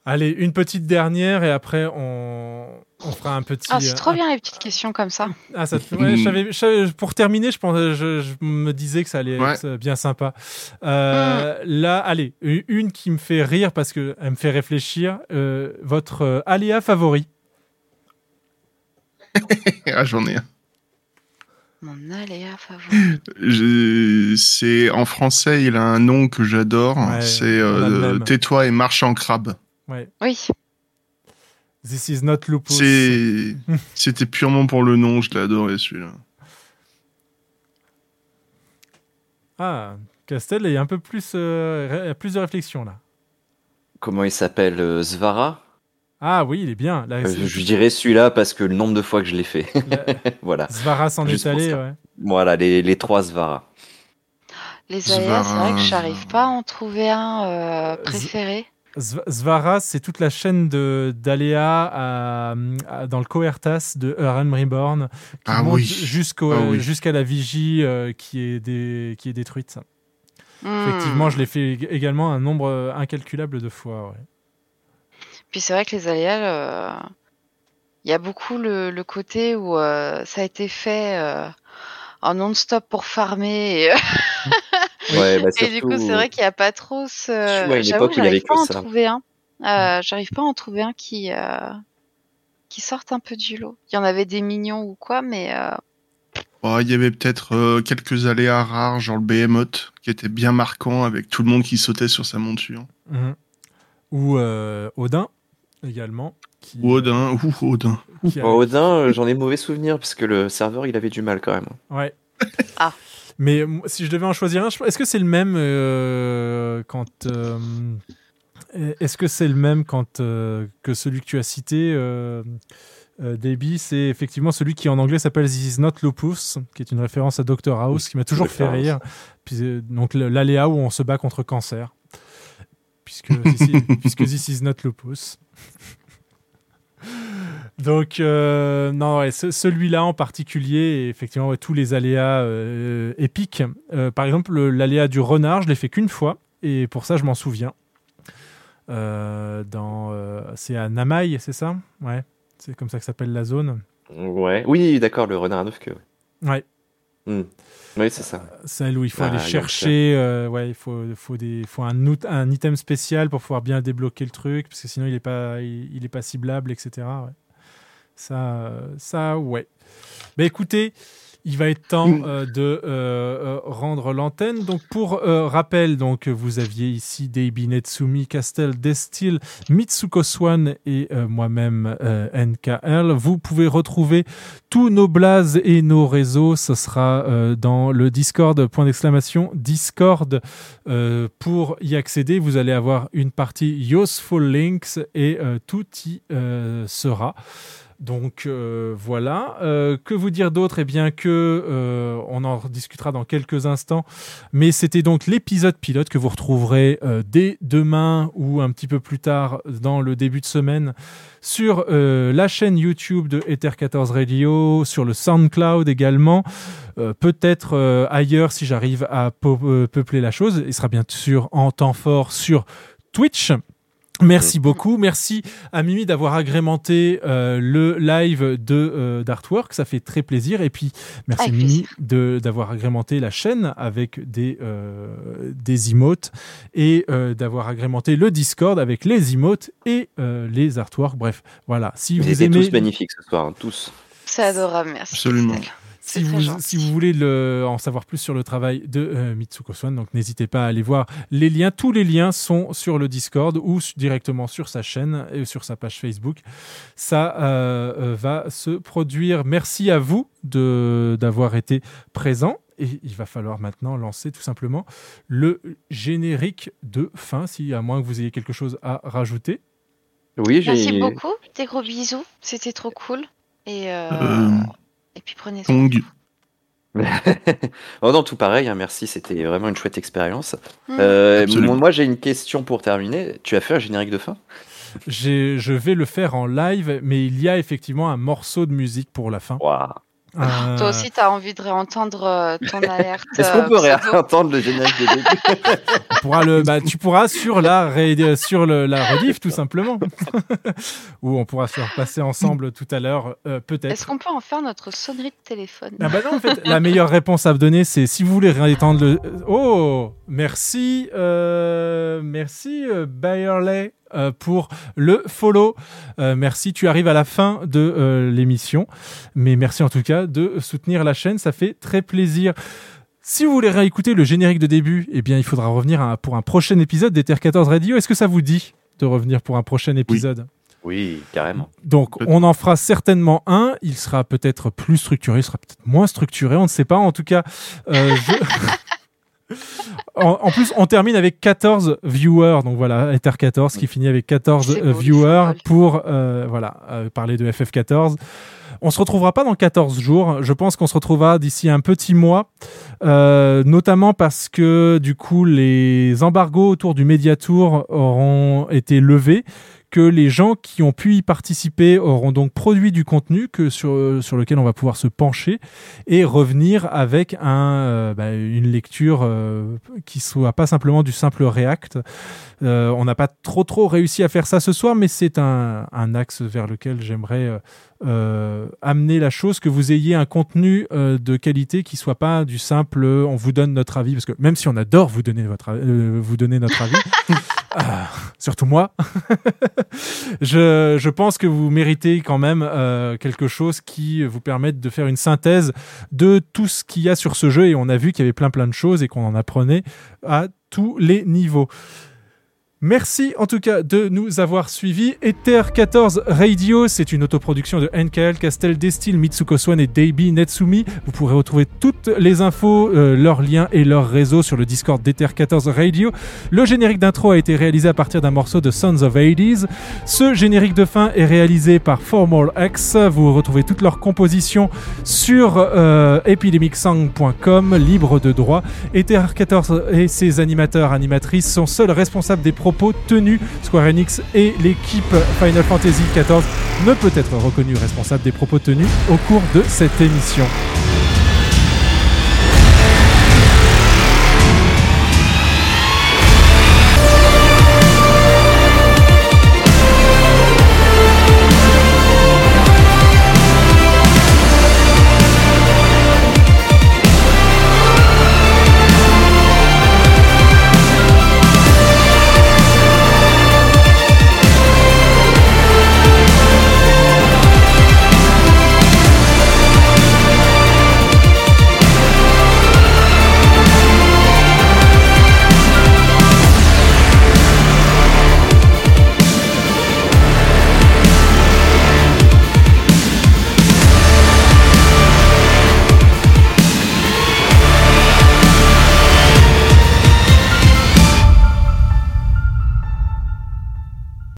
Allez, une petite dernière et après on, on fera un petit. Ah, c'est euh, trop bien les petites questions comme ça. Ah, ça te ouais, pour terminer, je, pensais, je, je me disais que ça allait Ouais. être bien sympa. Euh, Là, allez, une qui me fait rire parce qu'elle me fait réfléchir. Euh, votre euh, aléa favori ah, j'en ai un. Mon aléa favori. Je- C'est en français, il a un nom que j'adore. Ouais, c'est euh. Tais-toi et marche en crabe. Ouais. Oui. This is not lupus. C'était purement pour le nom, je l'adorais celui-là. Ah, Castel il y a un peu plus, euh, plus de réflexion là. Comment il s'appelle euh, Svara Ah oui, il est bien. Là, Euh, c'est- Je dirais celui-là parce que le nombre de fois que je l'ai fait. voilà. Svara s'en est allé, ouais. Voilà, les, les trois Svara. Les aléas, c'est vrai que j'arrive pas à en trouver un euh, préféré. Svara, c'est toute la chaîne de d'Aléa dans le Coertas de Eren Reborn qui Ah monte oui. Ah oui. jusqu'à la vigie euh, qui, est dé- qui est détruite. Hmm. Effectivement, je l'ai fait ég- également un nombre euh, incalculable de fois. ouais. Puis c'est vrai que les aléas, euh, il y a beaucoup le, le côté où euh, ça a été fait euh, en non-stop pour farmer. Et, Ouais, bah, et du coup, c'est vrai qu'il n'y a pas trop ce. Ouais, J'avoue, j'arrive pas à en ça. trouver un. Euh, j'arrive pas à en trouver un qui euh, qui sorte un peu du lot. Il y en avait des mignons ou quoi, mais euh, Oh, il y avait peut-être euh, quelques aléas rares, genre le Behemoth, qui était bien marquant avec tout le monde qui sautait sur sa monture. Mhm. Ou euh, Odin également. Qui, Ou Odin, ou Odin. qui a- Bon, Odin, j'en ai mauvais souvenir parce que le serveur, il avait du mal quand même. Ouais. Ah. Mais si je devais en choisir un, je- est-ce que c'est le même euh, quand euh, est-ce que c'est le même quand euh, que celui que tu as cité euh, euh, Debbie, c'est effectivement celui qui en anglais s'appelle This is not lupus, qui est une référence à Dr House, qui m'a toujours fait rire. Puis, euh, donc l'aléa où on se bat contre cancer, puisque puisque this is not lupus. Donc, euh, non, ouais, ce- celui-là en particulier, effectivement, ouais, tous les aléas euh, épiques. Euh, par exemple, le- l'aléa du renard, je l'ai fait qu'une fois, et pour ça, je m'en souviens. Dans, c'est à Namai, c'est ça? Ouais, c'est comme ça que s'appelle la zone. Ouais. Oui, d'accord, le renard à neuf queues. Ouais, Hmm. Oui, c'est ça. celle où il faut Ah, aller chercher, euh, ouais, il faut, faut, des, faut un, out- un item spécial pour pouvoir bien débloquer le truc, parce que sinon il n'est pas, il, il est pas ciblable, etc. ouais. Ça, ça, ouais. Bah écoutez, il va être temps euh, de euh, euh, rendre l'antenne. Donc pour euh, rappel, donc vous aviez ici Deibi Netsumi, Castel, Destil, Mitsuko Swan et moi-même NKL. Vous pouvez retrouver tous nos blazes et nos réseaux. Ce sera dans le Discord, point d'exclamation, Discord. Pour y accéder, vous allez avoir une partie Useful Links et tout y sera. Donc euh, voilà. Euh, que vous dire d'autre? Eh bien que euh, on en discutera dans quelques instants. Mais c'était donc l'épisode pilote que vous retrouverez dès demain ou un petit peu plus tard dans le début de semaine sur la chaîne YouTube de Ether 14 Radio, sur le SoundCloud également. Peut-être ailleurs si j'arrive à peu- peupler la chose. Il sera bien sûr en temps fort sur Twitch. Merci beaucoup. Merci à Mimi d'avoir agrémenté euh, le live de euh, d'Artwork. Ça fait très plaisir. Et puis, merci Avec Mimi de- d'avoir agrémenté la chaîne avec des, euh, des emotes et euh, d'avoir agrémenté le Discord avec les emotes et euh, les artworks. Bref, voilà. Si vous étaient aimez, tous magnifiques ce soir, hein, tous. c'est adorable, merci. Absolument. Si vous, gentil. si vous voulez le, en savoir plus sur le travail de euh, Mitsuko Swan, donc n'hésitez pas à aller voir les liens. Tous les liens sont sur le Discord ou directement sur sa chaîne et sur sa page Facebook. Ça euh, euh, va se produire. Merci à vous de d'avoir été présent. Et il va falloir maintenant lancer tout simplement le générique de fin, si à moins que vous ayez quelque chose à rajouter. Oui, j'ai. Merci beaucoup. Des gros bisous. C'était trop cool. Et, euh, Euh, et puis prenez soin. Oh non, tout pareil, hein, merci, c'était vraiment une chouette expérience. Mm. Euh, moi, j'ai une question pour terminer. Tu as fait un générique de fin? Je vais le faire en live, mais il y a effectivement un morceau de musique pour la fin. Waouh. Euh, Toi aussi, t'as envie de réentendre euh, ton alerte. Est-ce qu'on euh, peut réentendre le générique de début on pourra le, bah, tu pourras sur la ré- sur le, la rediff tout simplement, ou on pourra se faire passer ensemble tout à l'heure, euh, Est-ce peut-être. qu'on peut en faire notre sonnerie de téléphone? Ah bah non, en fait, la meilleure réponse à vous donner, c'est si vous voulez réétendre le. Oh, merci, euh, merci euh, Bayerley. Euh, pour le follow. Euh, merci, tu arrives à la fin de euh, l'émission, mais merci en tout cas de soutenir la chaîne, ça fait très plaisir. Si vous voulez réécouter le générique de début, eh bien, il faudra revenir à- pour un prochain épisode d'Ether 14 Radio. Est-ce que ça vous dit de revenir pour un prochain épisode? Oui, carrément. donc, on en fera certainement un. Il sera peut-être plus structuré, il sera peut-être moins structuré, on ne sait pas. En tout cas, je- en, en plus, on termine avec 14 viewers. Donc voilà, Ether 14 qui finit avec 14 C'est euh, beau, viewers pour euh, voilà, euh, parler de FF14. On se retrouvera pas dans 14 jours. Je pense qu'on se retrouvera d'ici un petit mois, euh, notamment parce que du coup les embargos autour du Mediatour auront été levés que les gens qui ont pu y participer auront donc produit du contenu que sur, sur lequel on va pouvoir se pencher et revenir avec un, euh, bah, une lecture euh, qui soit pas simplement du simple React. Euh, on n'a pas trop trop réussi à faire ça ce soir, mais c'est un, un axe vers lequel j'aimerais euh, euh, amener la chose, que vous ayez un contenu euh, de qualité qui soit pas du simple euh, on vous donne notre avis, parce que même si on adore vous donner, votre, euh, vous donner notre avis, ah, surtout moi, je, pense que vous méritez quand même euh, quelque chose qui vous permette de faire une synthèse de tout ce qu'il y a sur ce jeu, et on a vu qu'il y avait plein plein de choses et qu'on en apprenait à tous les niveaux. Merci en tout cas de nous avoir suivis. Ether 14 Radio, c'est une autoproduction de NKL, Castel, Destil, Mitsuko Swan et Deibi Netsumi. Vous pourrez retrouver toutes les infos, euh, leurs liens et leurs réseaux sur le Discord d'Ether 14 Radio. Le générique d'intro a été réalisé à partir d'un morceau de Sons of Hades. Ce générique de fin est réalisé par Formal X. Vous retrouvez toutes leurs compositions sur euh, epidemicsong.com, libre de droit. Ether 14 et ses animateurs, animatrices sont seuls responsables des propos tenus. Square Enix et l'équipe Final Fantasy XIV ne peut être reconnu responsable des propos tenus au cours de cette émission.